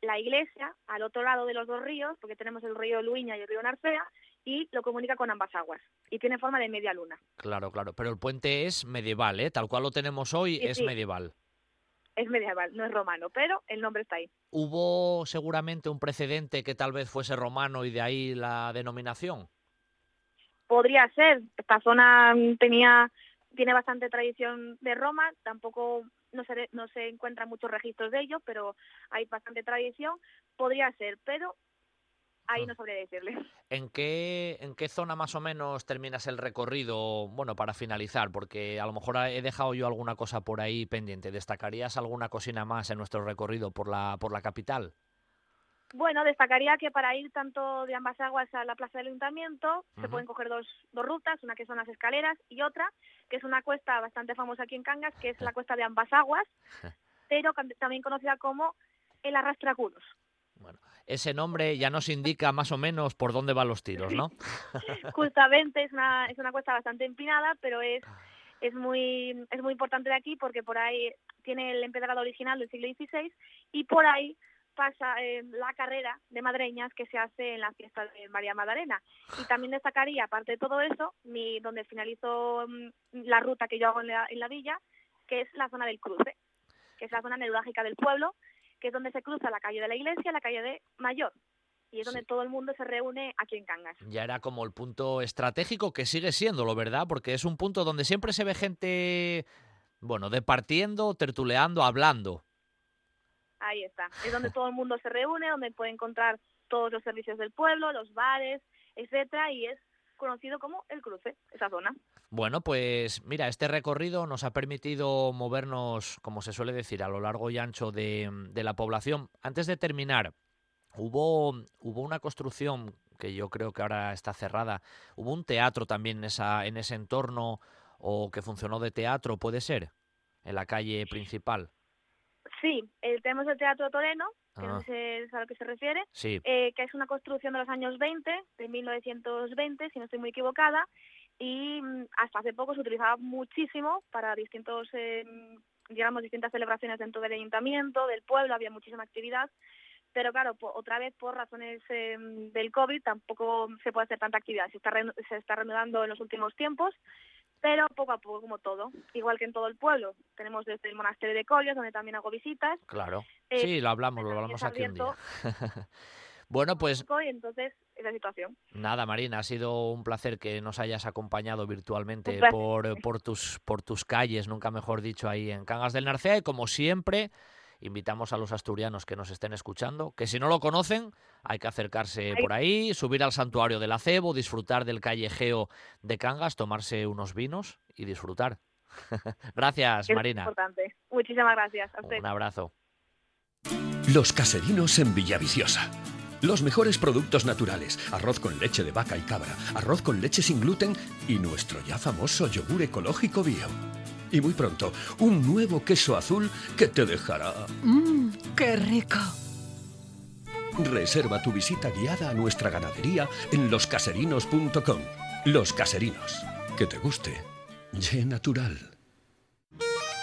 la iglesia al otro lado de los dos ríos, porque tenemos el río Luiña y el río Narcea, y lo comunica con ambas aguas, y tiene forma de media luna. Claro, claro. Pero el puente es medieval, ¿eh? Tal cual lo tenemos hoy, Sí, es sí. medieval. Es medieval, no es romano, pero el nombre está ahí. ¿Hubo seguramente un precedente que tal vez fuese romano y de ahí la denominación? podría ser. Esta zona tenía tiene bastante tradición de Roma, tampoco no se no se encuentran muchos registros de ello, pero hay bastante tradición. Podría ser, pero ahí no sabría decirle. ¿En qué, ¿En qué zona más o menos terminas el recorrido? Bueno, para finalizar, porque a lo mejor he dejado yo alguna cosa por ahí pendiente. ¿Destacarías alguna cocina más en nuestro recorrido por la, por la capital? Bueno, destacaría que para ir tanto de ambas aguas a la plaza del ayuntamiento se pueden coger dos, dos rutas, una que son las escaleras y otra que es una cuesta bastante famosa aquí en Cangas, que es la cuesta de ambas aguas, pero también conocida como el arrastraculos. Ese nombre ya nos indica más o menos por dónde van los tiros, ¿no? Justamente es una, es una cuesta bastante empinada, pero es, es, muy, es muy importante de aquí porque por ahí tiene el empedrado original del siglo XVI y por ahí pasa eh, la carrera de madreñas que se hace en la fiesta de María Magdalena. Y también destacaría, aparte de todo eso, mi, donde finalizo mm, la ruta que yo hago en la, en la villa, que es la zona del cruce, que es la zona neurálgica del pueblo, que es donde se cruza la calle de la iglesia, la calle de Mayor. Y es donde todo el mundo se reúne aquí en Cangas. Ya era como el punto estratégico que sigue siéndolo, ¿verdad? Porque es un punto donde siempre se ve gente, bueno, departiendo, tertuleando, hablando. Ahí está. Es donde todo el mundo se reúne, donde puede encontrar todos los servicios del pueblo, los bares, etcétera, y es conocido como el cruce, esa zona. Bueno, pues mira, este recorrido nos ha permitido movernos, como se suele decir, a lo largo y ancho de, de la población. Antes de terminar, hubo, hubo una construcción que yo creo que ahora está cerrada. Hubo un teatro también en, esa, en ese entorno o que funcionó de teatro, puede ser, en la calle principal. Sí, eh, tenemos el Teatro Toreno, que Ah. no sé es a lo que se refiere, Sí. eh, que es una construcción de los años 20, de 1920, si no estoy muy equivocada, y mm, hasta hace poco se utilizaba muchísimo para distintos, eh, digamos, distintas celebraciones dentro del ayuntamiento, del pueblo, había muchísima actividad, pero claro, otra vez por razones eh, del COVID tampoco se puede hacer tanta actividad, se está, reanu- se está reanudando en los últimos tiempos, pero poco a poco como todo, igual que en todo el pueblo. Tenemos desde el monasterio de Colios, donde también hago visitas, Claro. Eh, sí, lo hablamos, lo hablamos aquí un día. bueno, pues y entonces esa situación. Nada, Marina, ha sido un placer que nos hayas acompañado virtualmente por, por, tus, por tus calles, nunca mejor dicho, ahí en Cangas del Narcea. Y como siempre, invitamos a los asturianos que nos estén escuchando, que si no lo conocen, hay que acercarse por ahí, subir al santuario del acebo, disfrutar del callejeo de Cangas, tomarse unos vinos y disfrutar. Gracias, Es Marina. importante. Muchísimas gracias a usted. Un abrazo. Los caserinos en Villaviciosa. Los mejores productos naturales, arroz con leche de vaca y cabra, arroz con leche sin gluten y nuestro ya famoso yogur ecológico bio. Y muy pronto, un nuevo queso azul que te dejará... Mmm, qué rico. Reserva tu visita guiada a nuestra ganadería en loscaserinos.com. Los Caserinos. Que te guste. Ye natural.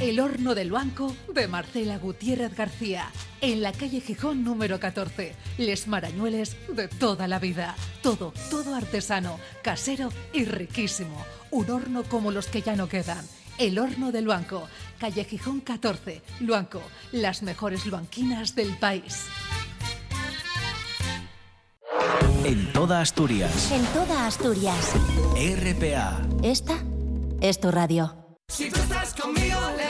El horno del banco de Marcela Gutiérrez García, en la calle Gijón número 14. Les marañueles de toda la vida. Todo, todo artesano, casero y riquísimo. Un horno como los que ya no quedan. El horno del banco, calle Gijón 14, Luanco, las mejores luanquinas del país. En toda Asturias. En toda Asturias. RPA. Esta es tu radio. Si tú estás conmigo, levántate.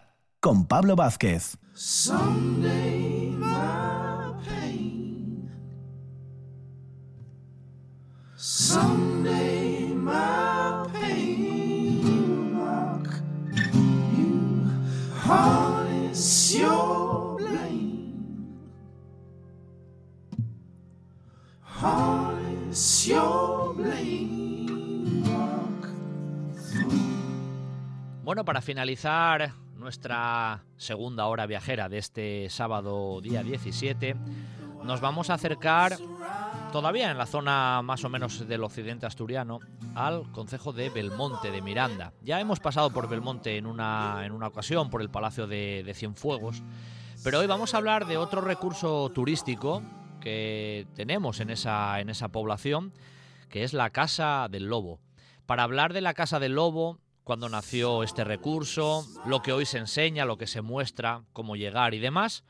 con Pablo Vázquez. Someday my pain. Someday my pain will mock you. Harness your blame. Harness your blame. Walk Bueno, para finalizar nuestra segunda hora viajera de este sábado día 17, nos vamos a acercar todavía en la zona más o menos del occidente asturiano al concejo de Belmonte de Miranda. Ya hemos pasado por Belmonte en una, en una ocasión, por el Palacio de, Cienfuegos, pero hoy vamos a hablar de otro recurso turístico que tenemos en esa, en esa población, que es la Casa del Lobo. Para hablar de la Casa del Lobo, cuando nació este recurso, lo que hoy se enseña, lo que se muestra, cómo llegar y demás,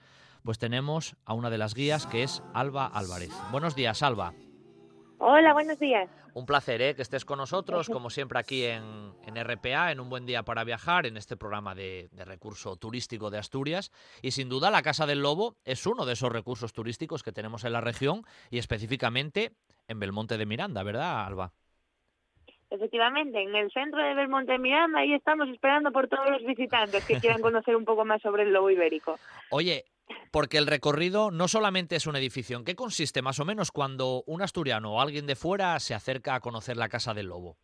pues tenemos a una de las guías que es Alba Álvarez. Buenos días, Alba. Hola, buenos días. Un placer ¿eh? que estés con nosotros, como siempre aquí en, en, RPA, en un buen día para viajar, en este programa de, de, recurso turístico de Asturias. Y sin duda la Casa del Lobo es uno de esos recursos turísticos que tenemos en la región y específicamente en Belmonte de Miranda, ¿verdad, Alba? Efectivamente, en el centro de Belmonte Miranda, ahí estamos esperando por todos los visitantes que quieran conocer un poco más sobre el lobo ibérico. Oye, porque el recorrido no solamente es un edificio, ¿en qué consiste más o menos cuando un asturiano o alguien de fuera se acerca a conocer la Casa del Lobo?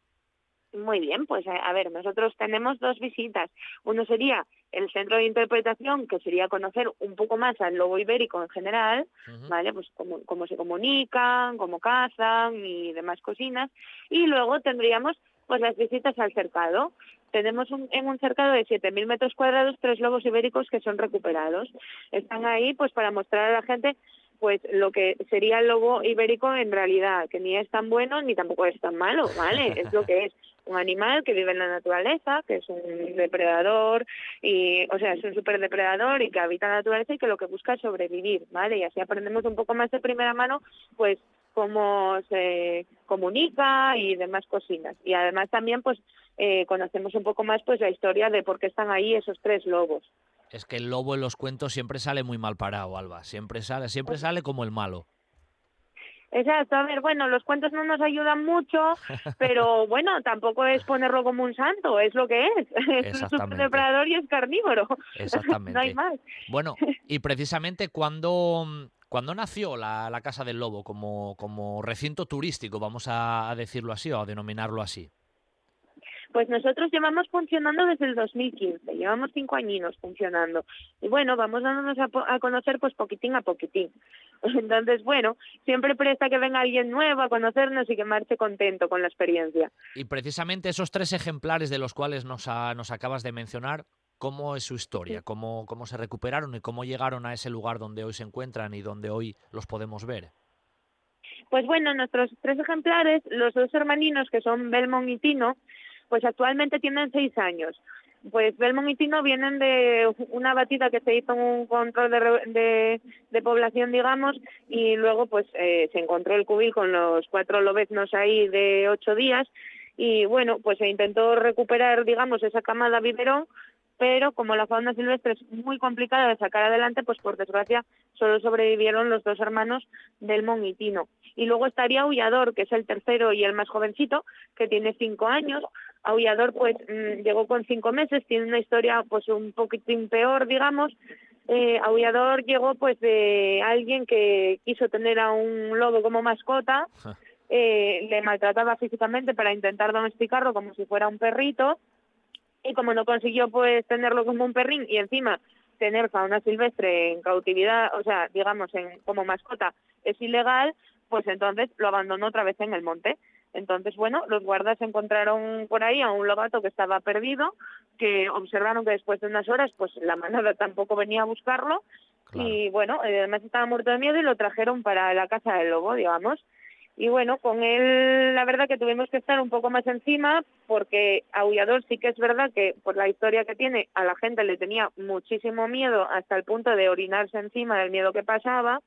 Muy bien, pues a ver, nosotros tenemos dos visitas. Uno sería el centro de interpretación, que sería conocer un poco más al lobo ibérico en general, uh -huh. ¿vale? Pues cómo, cómo se comunican, cómo cazan y demás cocinas. Y luego tendríamos pues las visitas al cercado. Tenemos un, en un cercado de 7.000 metros cuadrados tres lobos ibéricos que son recuperados. Están ahí pues para mostrar a la gente pues lo que sería el lobo ibérico en realidad, que ni es tan bueno ni tampoco es tan malo, ¿vale? Es lo que es un animal que vive en la naturaleza, que es un depredador y, o sea, es un superdepredador y que habita en la naturaleza y que lo que busca es sobrevivir, ¿vale? Y así aprendemos un poco más de primera mano, pues cómo se comunica y demás cocinas. Y además también pues eh, conocemos un poco más pues la historia de por qué están ahí esos tres lobos. Es que el lobo en los cuentos siempre sale muy mal parado, Alba. Siempre sale, siempre sale como el malo. Exacto, a ver, bueno, los cuentos no nos ayudan mucho, pero bueno, tampoco es ponerlo como un santo, es lo que es. Es un depredador y es carnívoro. Exactamente. no hay más. Bueno, y precisamente cuando, cuando nació la, la Casa del Lobo como, como recinto turístico, vamos a, a decirlo así o a denominarlo así. Pues nosotros llevamos funcionando desde el 2015, llevamos cinco añinos funcionando. Y bueno, vamos dándonos a, a, conocer pues poquitín a poquitín. Entonces, bueno, siempre presta que venga alguien nuevo a conocernos y que marche contento con la experiencia. Y precisamente esos tres ejemplares de los cuales nos, nos acabas de mencionar, ¿cómo es su historia? ¿Cómo, ¿Cómo se recuperaron y cómo llegaron a ese lugar donde hoy se encuentran y donde hoy los podemos ver? Pues bueno, nuestros tres ejemplares, los dos hermaninos que son Belmont y Tino, pues actualmente tienen seis años. Pues Belmont y Tino vienen de una batida que se hizo un control de, de, población, digamos, y luego pues eh, se encontró el cubil con los cuatro lobeznos ahí de ocho días y bueno, pues se intentó recuperar, digamos, esa camada biberón, pero como la fauna silvestre es muy complicada de sacar adelante, pues por desgracia solo sobrevivieron los dos hermanos del Monitino. Y luego estaría Aullador, que es el tercero y el más jovencito, que tiene cinco años. Aullador, pues, mm, llegó con cinco meses, tiene una historia, pues, un poquitín peor, digamos. Eh, Aullador llegó, pues, de alguien que quiso tener a un lobo como mascota, eh, le maltrataba físicamente para intentar domesticarlo como si fuera un perrito y como no consiguió pues tenerlo como un perrín y encima tener fauna silvestre en cautividad, o sea, digamos en, como mascota es ilegal, pues entonces lo abandonó otra vez en el monte. Entonces, bueno, los guardas encontraron por ahí a un lobato que estaba perdido, que observaron que después de unas horas, pues la manada tampoco venía a buscarlo, y bueno, eh, además estaba muerto de miedo y lo trajeron para la casa del lobo, digamos. Y bueno, con él la verdad que tuvimos que estar un poco más encima porque Aullador sí que es verdad que por la historia que tiene a la gente le tenía muchísimo miedo hasta el punto de orinarse encima del miedo que pasaba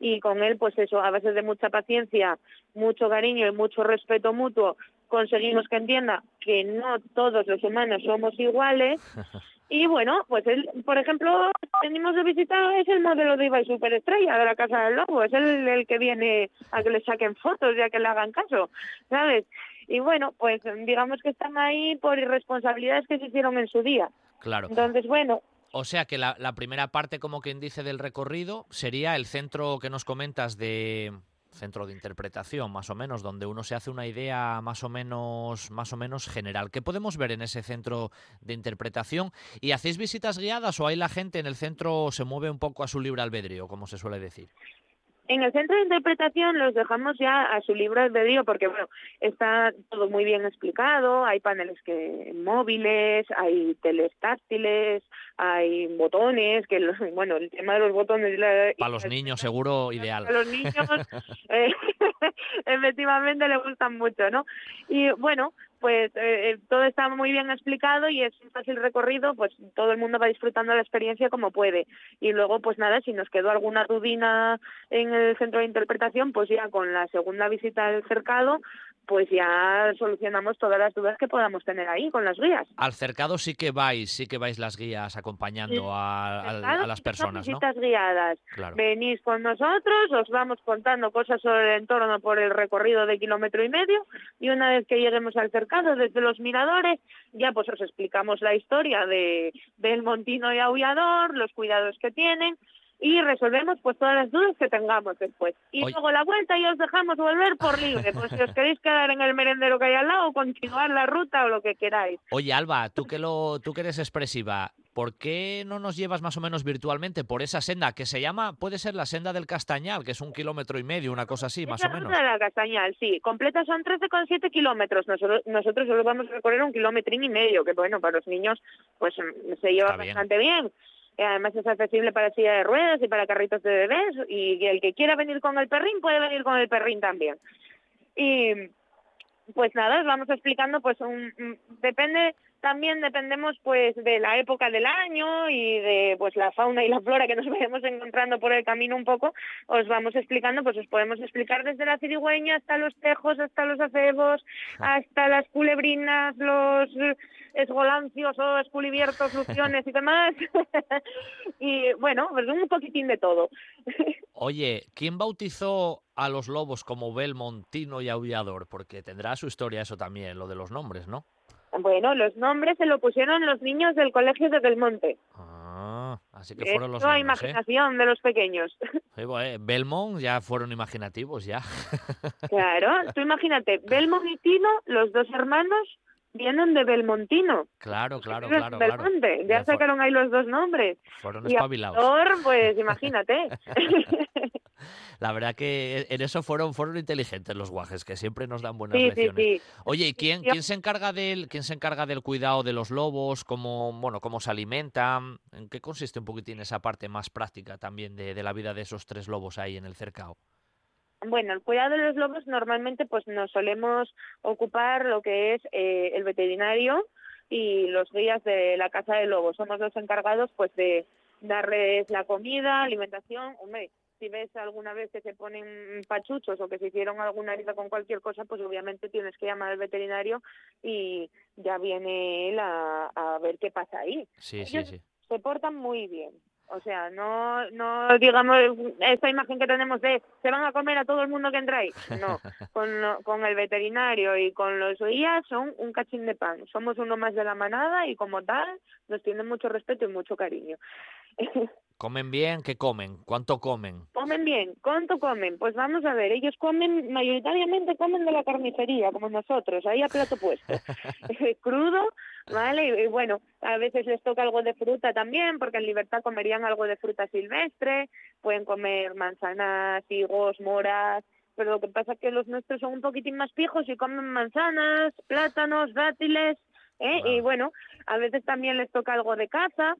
y con él pues eso, a veces de mucha paciencia, mucho cariño y mucho respeto mutuo conseguimos que entienda que no todos los humanos somos iguales y bueno, pues él, por ejemplo, venimos de visitar, es el modelo de Ibai Superestrella de la Casa del Lobo, es el, el que viene a que le saquen fotos y a que le hagan caso, ¿sabes? Y bueno, pues digamos que están ahí por irresponsabilidades que se hicieron en su día. Claro. Entonces, bueno, O sea que la, primera parte, como quien dice, del recorrido sería el centro que nos comentas de centro de interpretación, más o menos, donde uno se hace una idea más o menos, más o menos general. ¿Qué podemos ver en ese centro de interpretación? ¿Y hacéis visitas guiadas o hay la gente en el centro se mueve un poco a su libre albedrío, como se suele decir? En el centro de interpretación los dejamos ya a su libre albedrío porque bueno, está todo muy bien explicado, hay paneles que móviles, hay teles táctiles, hay botones, que los- bueno, el tema de los botones la- Para los niños, seguro ideal. a los niños eh, efectivamente le gustan mucho, ¿no? Y bueno, pues eh, eh, todo está muy bien explicado y es un fácil recorrido, pues todo el mundo va disfrutando la experiencia como puede. Y luego, pues nada, si nos quedó alguna dudina en el centro de interpretación, pues ya con la segunda visita al cercado, pues ya solucionamos todas las dudas que podamos tener ahí con las guías. Al cercado sí que vais, sí que vais las guías acompañando a, las son personas, ¿no? visitas guiadas. Claro. Venís con nosotros, os vamos contando cosas sobre el entorno por el recorrido de kilómetro y medio y una vez que lleguemos al cercado desde los miradores, ya pues os explicamos la historia de del montino y aullador, los cuidados que tienen y resolvemos pues todas las dudas que tengamos después. Y Oye. luego la vuelta y os dejamos volver por libre, pues si os queréis quedar en el merendero que hay al lado, continuar la ruta o lo que queráis. Oye, Alba, tú que, lo, tú que eres expresiva, ¿por qué no nos llevas más o menos virtualmente por esa senda que se llama, puede ser la senda del Castañal, que es un kilómetro y medio, una cosa así, más o menos? la Castañal, sí. Completa son 13,7 kilómetros. Nosotros, nosotros solo vamos a recorrer un kilómetro y medio, que bueno, para los niños pues mm, se lleva Está bastante bien. Además es accesible para silla de ruedas y para carritos de bebés y el que quiera venir con el perrín puede venir con el perrín también. Y pues nada, os vamos explicando, pues un, depende, también dependemos pues de la época del año y de pues la fauna y la flora que nos vayamos encontrando por el camino un poco, os vamos explicando, pues os podemos explicar desde la cirigüeña hasta los tejos, hasta los acebos, hasta las culebrinas, los esgolancios o esculibiertos, luciones y demás. y bueno, pues un poquitín de todo. Oye, ¿quién bautizó a los lobos como Belmontino y Aullador? Porque tendrá su historia eso también, lo de los nombres, ¿no? Bueno, los nombres se lo pusieron los niños del colegio de Belmonte. Ah, así que fueron los niños, ¿eh? imaginación de los pequeños. Sí, bueno, eh, Belmont ya fueron imaginativos, ya. claro, tú imagínate, Belmont y Tino, los dos hermanos, vienen de Belmontino. Claro, claro, claro. Belmonte, ya sacaron ahí los dos nombres. Fueron Y espabilados. Pues imagínate. La verdad que en eso fueron, fueron inteligentes los guajes, que siempre nos dan buenas sí, lecciones. sí. Oye, ¿y quién, quién se encarga del, quién se encarga del cuidado de los lobos? ¿Cómo, bueno, cómo se alimentan? ¿En qué consiste un poquitín esa parte más práctica también de, de la vida de esos tres lobos ahí en el cercado? Bueno, el cuidado de los lobos normalmente pues nos solemos ocupar lo que es eh, el veterinario y los guías de la casa de lobos. Somos los encargados pues de darles la comida, alimentación. Hombre, si ves alguna vez que se ponen pachuchos o que se hicieron alguna herida con cualquier cosa, pues obviamente tienes que llamar al veterinario y ya viene él a, a ver qué pasa ahí. Sí, sí, Ellos sí. se portan muy bien. O sea, no, no digamos esta imagen que tenemos de se van a comer a todo el mundo que entra ahí. No, con, lo- con el veterinario y con los guías son un cachín de pan. Somos uno más de la manada y como tal nos tienen mucho respeto y mucho cariño. ¿Comen bien? ¿Qué comen? ¿Cuánto comen? Comen bien, ¿cuánto comen? Pues vamos a ver, ellos comen, mayoritariamente comen de la carnicería, como nosotros, ahí a plato puesto. Crudo, ¿vale? Y, y bueno, a veces les toca algo de fruta también, porque en libertad comerían algo de fruta silvestre, pueden comer manzanas, higos, moras, pero lo que pasa es que los nuestros son un poquitín más pijos y comen manzanas, plátanos, dátiles, ¿eh? Y bueno, a veces también les toca algo de caza,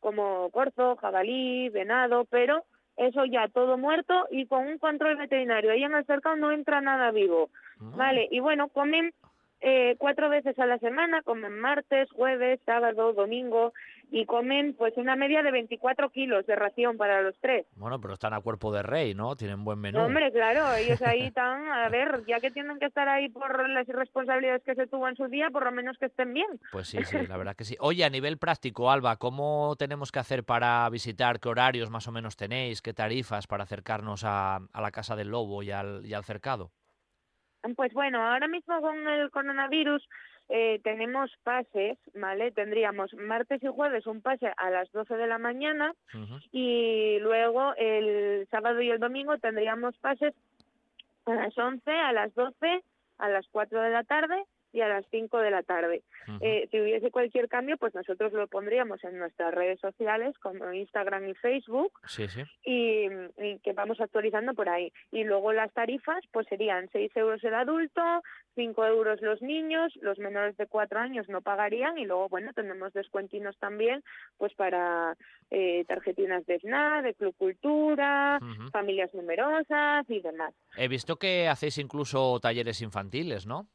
como corzo, jabalí, venado, pero eso ya todo muerto y con un control veterinario. Ahí en el cercado no entra nada vivo, ¿vale? Y bueno, comen eh, cuatro veces a la semana, comen martes, jueves, sábado, domingo y comen pues una media de 24 kilos de ración para los tres. Bueno, pero están a cuerpo de rey, ¿no? Tienen buen menú. Hombre, claro, ellos ahí están, a ver, ya que tienen que estar ahí por las irresponsabilidades que se tuvo en su día, por lo menos que estén bien. Pues sí, sí, la verdad que sí. Oye, a nivel práctico, Alba, ¿cómo tenemos que hacer para visitar? ¿Qué horarios más o menos tenéis? ¿Qué tarifas para acercarnos a, a la Casa del Lobo y al, y al cercado? Pues bueno, ahora mismo con el coronavirus eh, tenemos pases, ¿vale? Tendríamos martes y jueves un pase a las 12 de la mañana y luego el sábado y el domingo tendríamos pases a las 11, a las 12, a las 4 de la tarde y a las 5 de la tarde. Eh, si hubiese cualquier cambio, pues nosotros lo pondríamos en nuestras redes sociales como Instagram y Facebook Sí, sí. y, y que vamos actualizando por ahí. Y luego las tarifas pues serían 6 euros el adulto, 5 euros los niños, los menores de 4 años no pagarían y luego, bueno, tenemos descuentinos también pues para eh, tarjetinas de SNAP, de Club Cultura, familias numerosas y demás. He visto que hacéis incluso talleres infantiles, ¿no?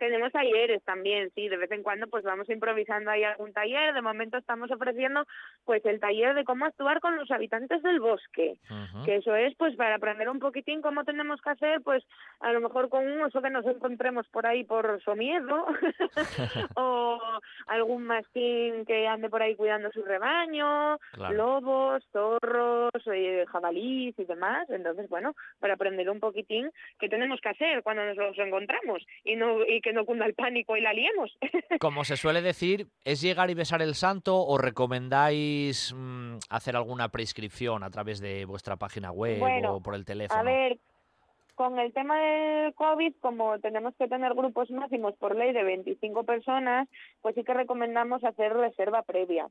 Tenemos talleres también, sí, de vez en cuando pues vamos improvisando ahí algún taller. De momento estamos ofreciendo pues el taller de cómo actuar con los habitantes del bosque, que eso es pues para aprender un poquitín cómo tenemos que hacer pues a lo mejor con un oso que nos encontremos por ahí por su miedo o algún mastín que ande por ahí cuidando su rebaño, Claro. lobos, zorros, eh, jabalís y demás. Entonces, bueno, para aprender un poquitín qué tenemos que hacer cuando nos los encontramos y no y que no cunda el pánico y la liemos. Como se suele decir, ¿es llegar y besar el santo o recomendáis mm, hacer alguna prescripción a través de vuestra página web Bueno, o por el teléfono? A ver, con el tema del COVID, como tenemos que tener grupos máximos por ley de 25 personas, pues sí que recomendamos hacer reserva previa.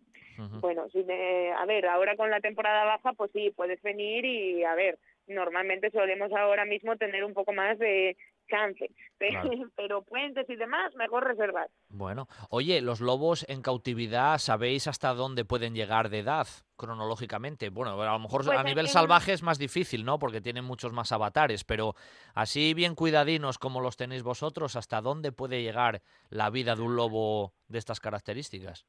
Bueno, si de- a ver, ahora con la temporada baja, pues sí, puedes venir y, a ver, normalmente solemos ahora mismo tener un poco más de pero, Claro. pero puentes y demás, mejor reservar. Bueno, oye, los lobos en cautividad, ¿sabéis hasta dónde pueden llegar de edad cronológicamente? Bueno, a lo mejor Pues a nivel en- salvaje es más difícil, ¿no? Porque tienen muchos más avatares, pero así bien cuidadinos como los tenéis vosotros, ¿hasta dónde puede llegar la vida de un lobo de estas características?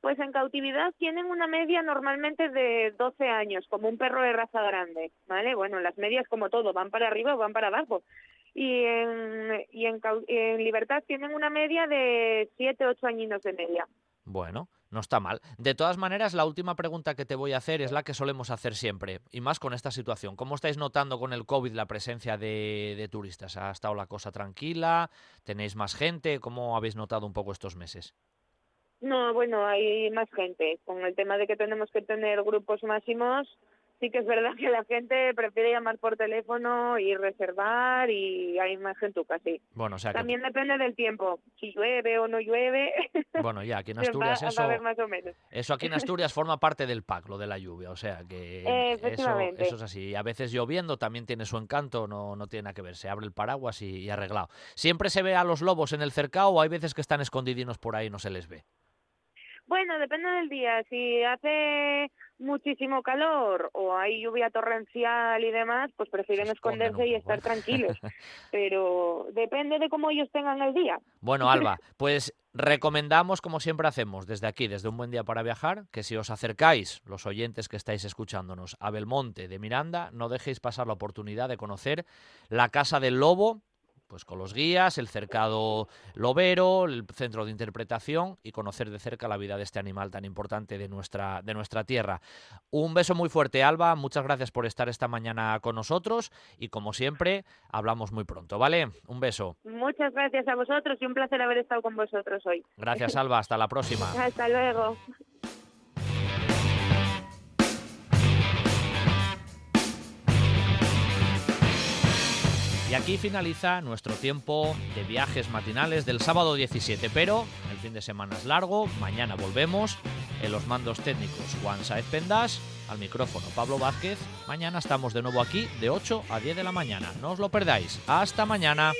Pues en cautividad tienen una media normalmente de 12 años, como un perro de raza grande, ¿vale? Bueno, las medias como todo, van para arriba o van para abajo. Y en, y en, cau- en libertad tienen una media de 7, 8 añinos de media. Bueno, no está mal. De todas maneras, la última pregunta que te voy a hacer es la que solemos hacer siempre, y más con esta situación. ¿Cómo estáis notando con el COVID la presencia de, de turistas? ¿Ha estado la cosa tranquila? ¿Tenéis más gente? ¿Cómo habéis notado un poco estos meses? No, bueno, hay más gente. Con el tema de que tenemos que tener grupos máximos, sí que es verdad que la gente prefiere llamar por teléfono y reservar y hay más gentuca, sí. Bueno, o sea que, También depende del tiempo, si llueve o no llueve. bueno, ya aquí en Asturias va eso, más o menos. eso aquí en Asturias forma parte del pack, lo de la lluvia, o sea que Eh, eso, eso es así. Y A veces lloviendo también tiene su encanto, no, no tiene nada que ver, se abre el paraguas y, y arreglado. ¿Siempre se ve a los lobos en el cercado o hay veces que están escondidinos por ahí y no se les ve? Bueno, depende del día. Si hace muchísimo calor o hay lluvia torrencial y demás, pues prefieren esconderse y estar tranquilos. Pero depende de cómo ellos tengan el día. Bueno, Alba, pues recomendamos, como siempre hacemos, desde aquí, desde un buen día para viajar, que si os acercáis, los oyentes que estáis escuchándonos, a Belmonte de Miranda, no dejéis pasar la oportunidad de conocer la Casa del Lobo, pues con los guías, el cercado lobero, el centro de interpretación y conocer de cerca la vida de este animal tan importante de nuestra, de nuestra tierra. Un beso muy fuerte, Alba. Muchas gracias por estar esta mañana con nosotros y como siempre, hablamos muy pronto, ¿vale? Un beso. Muchas gracias a vosotros y un placer haber estado con vosotros hoy. Gracias, Alba. Hasta la próxima. Hasta luego. Y aquí finaliza nuestro tiempo de viajes matinales del sábado 17, pero el fin de semana es largo, mañana volvemos. En los mandos técnicos Juan Saez Pendas, al micrófono Pablo Vázquez. Mañana estamos de nuevo aquí de 8 a 10 de la mañana. No os lo perdáis. Hasta mañana.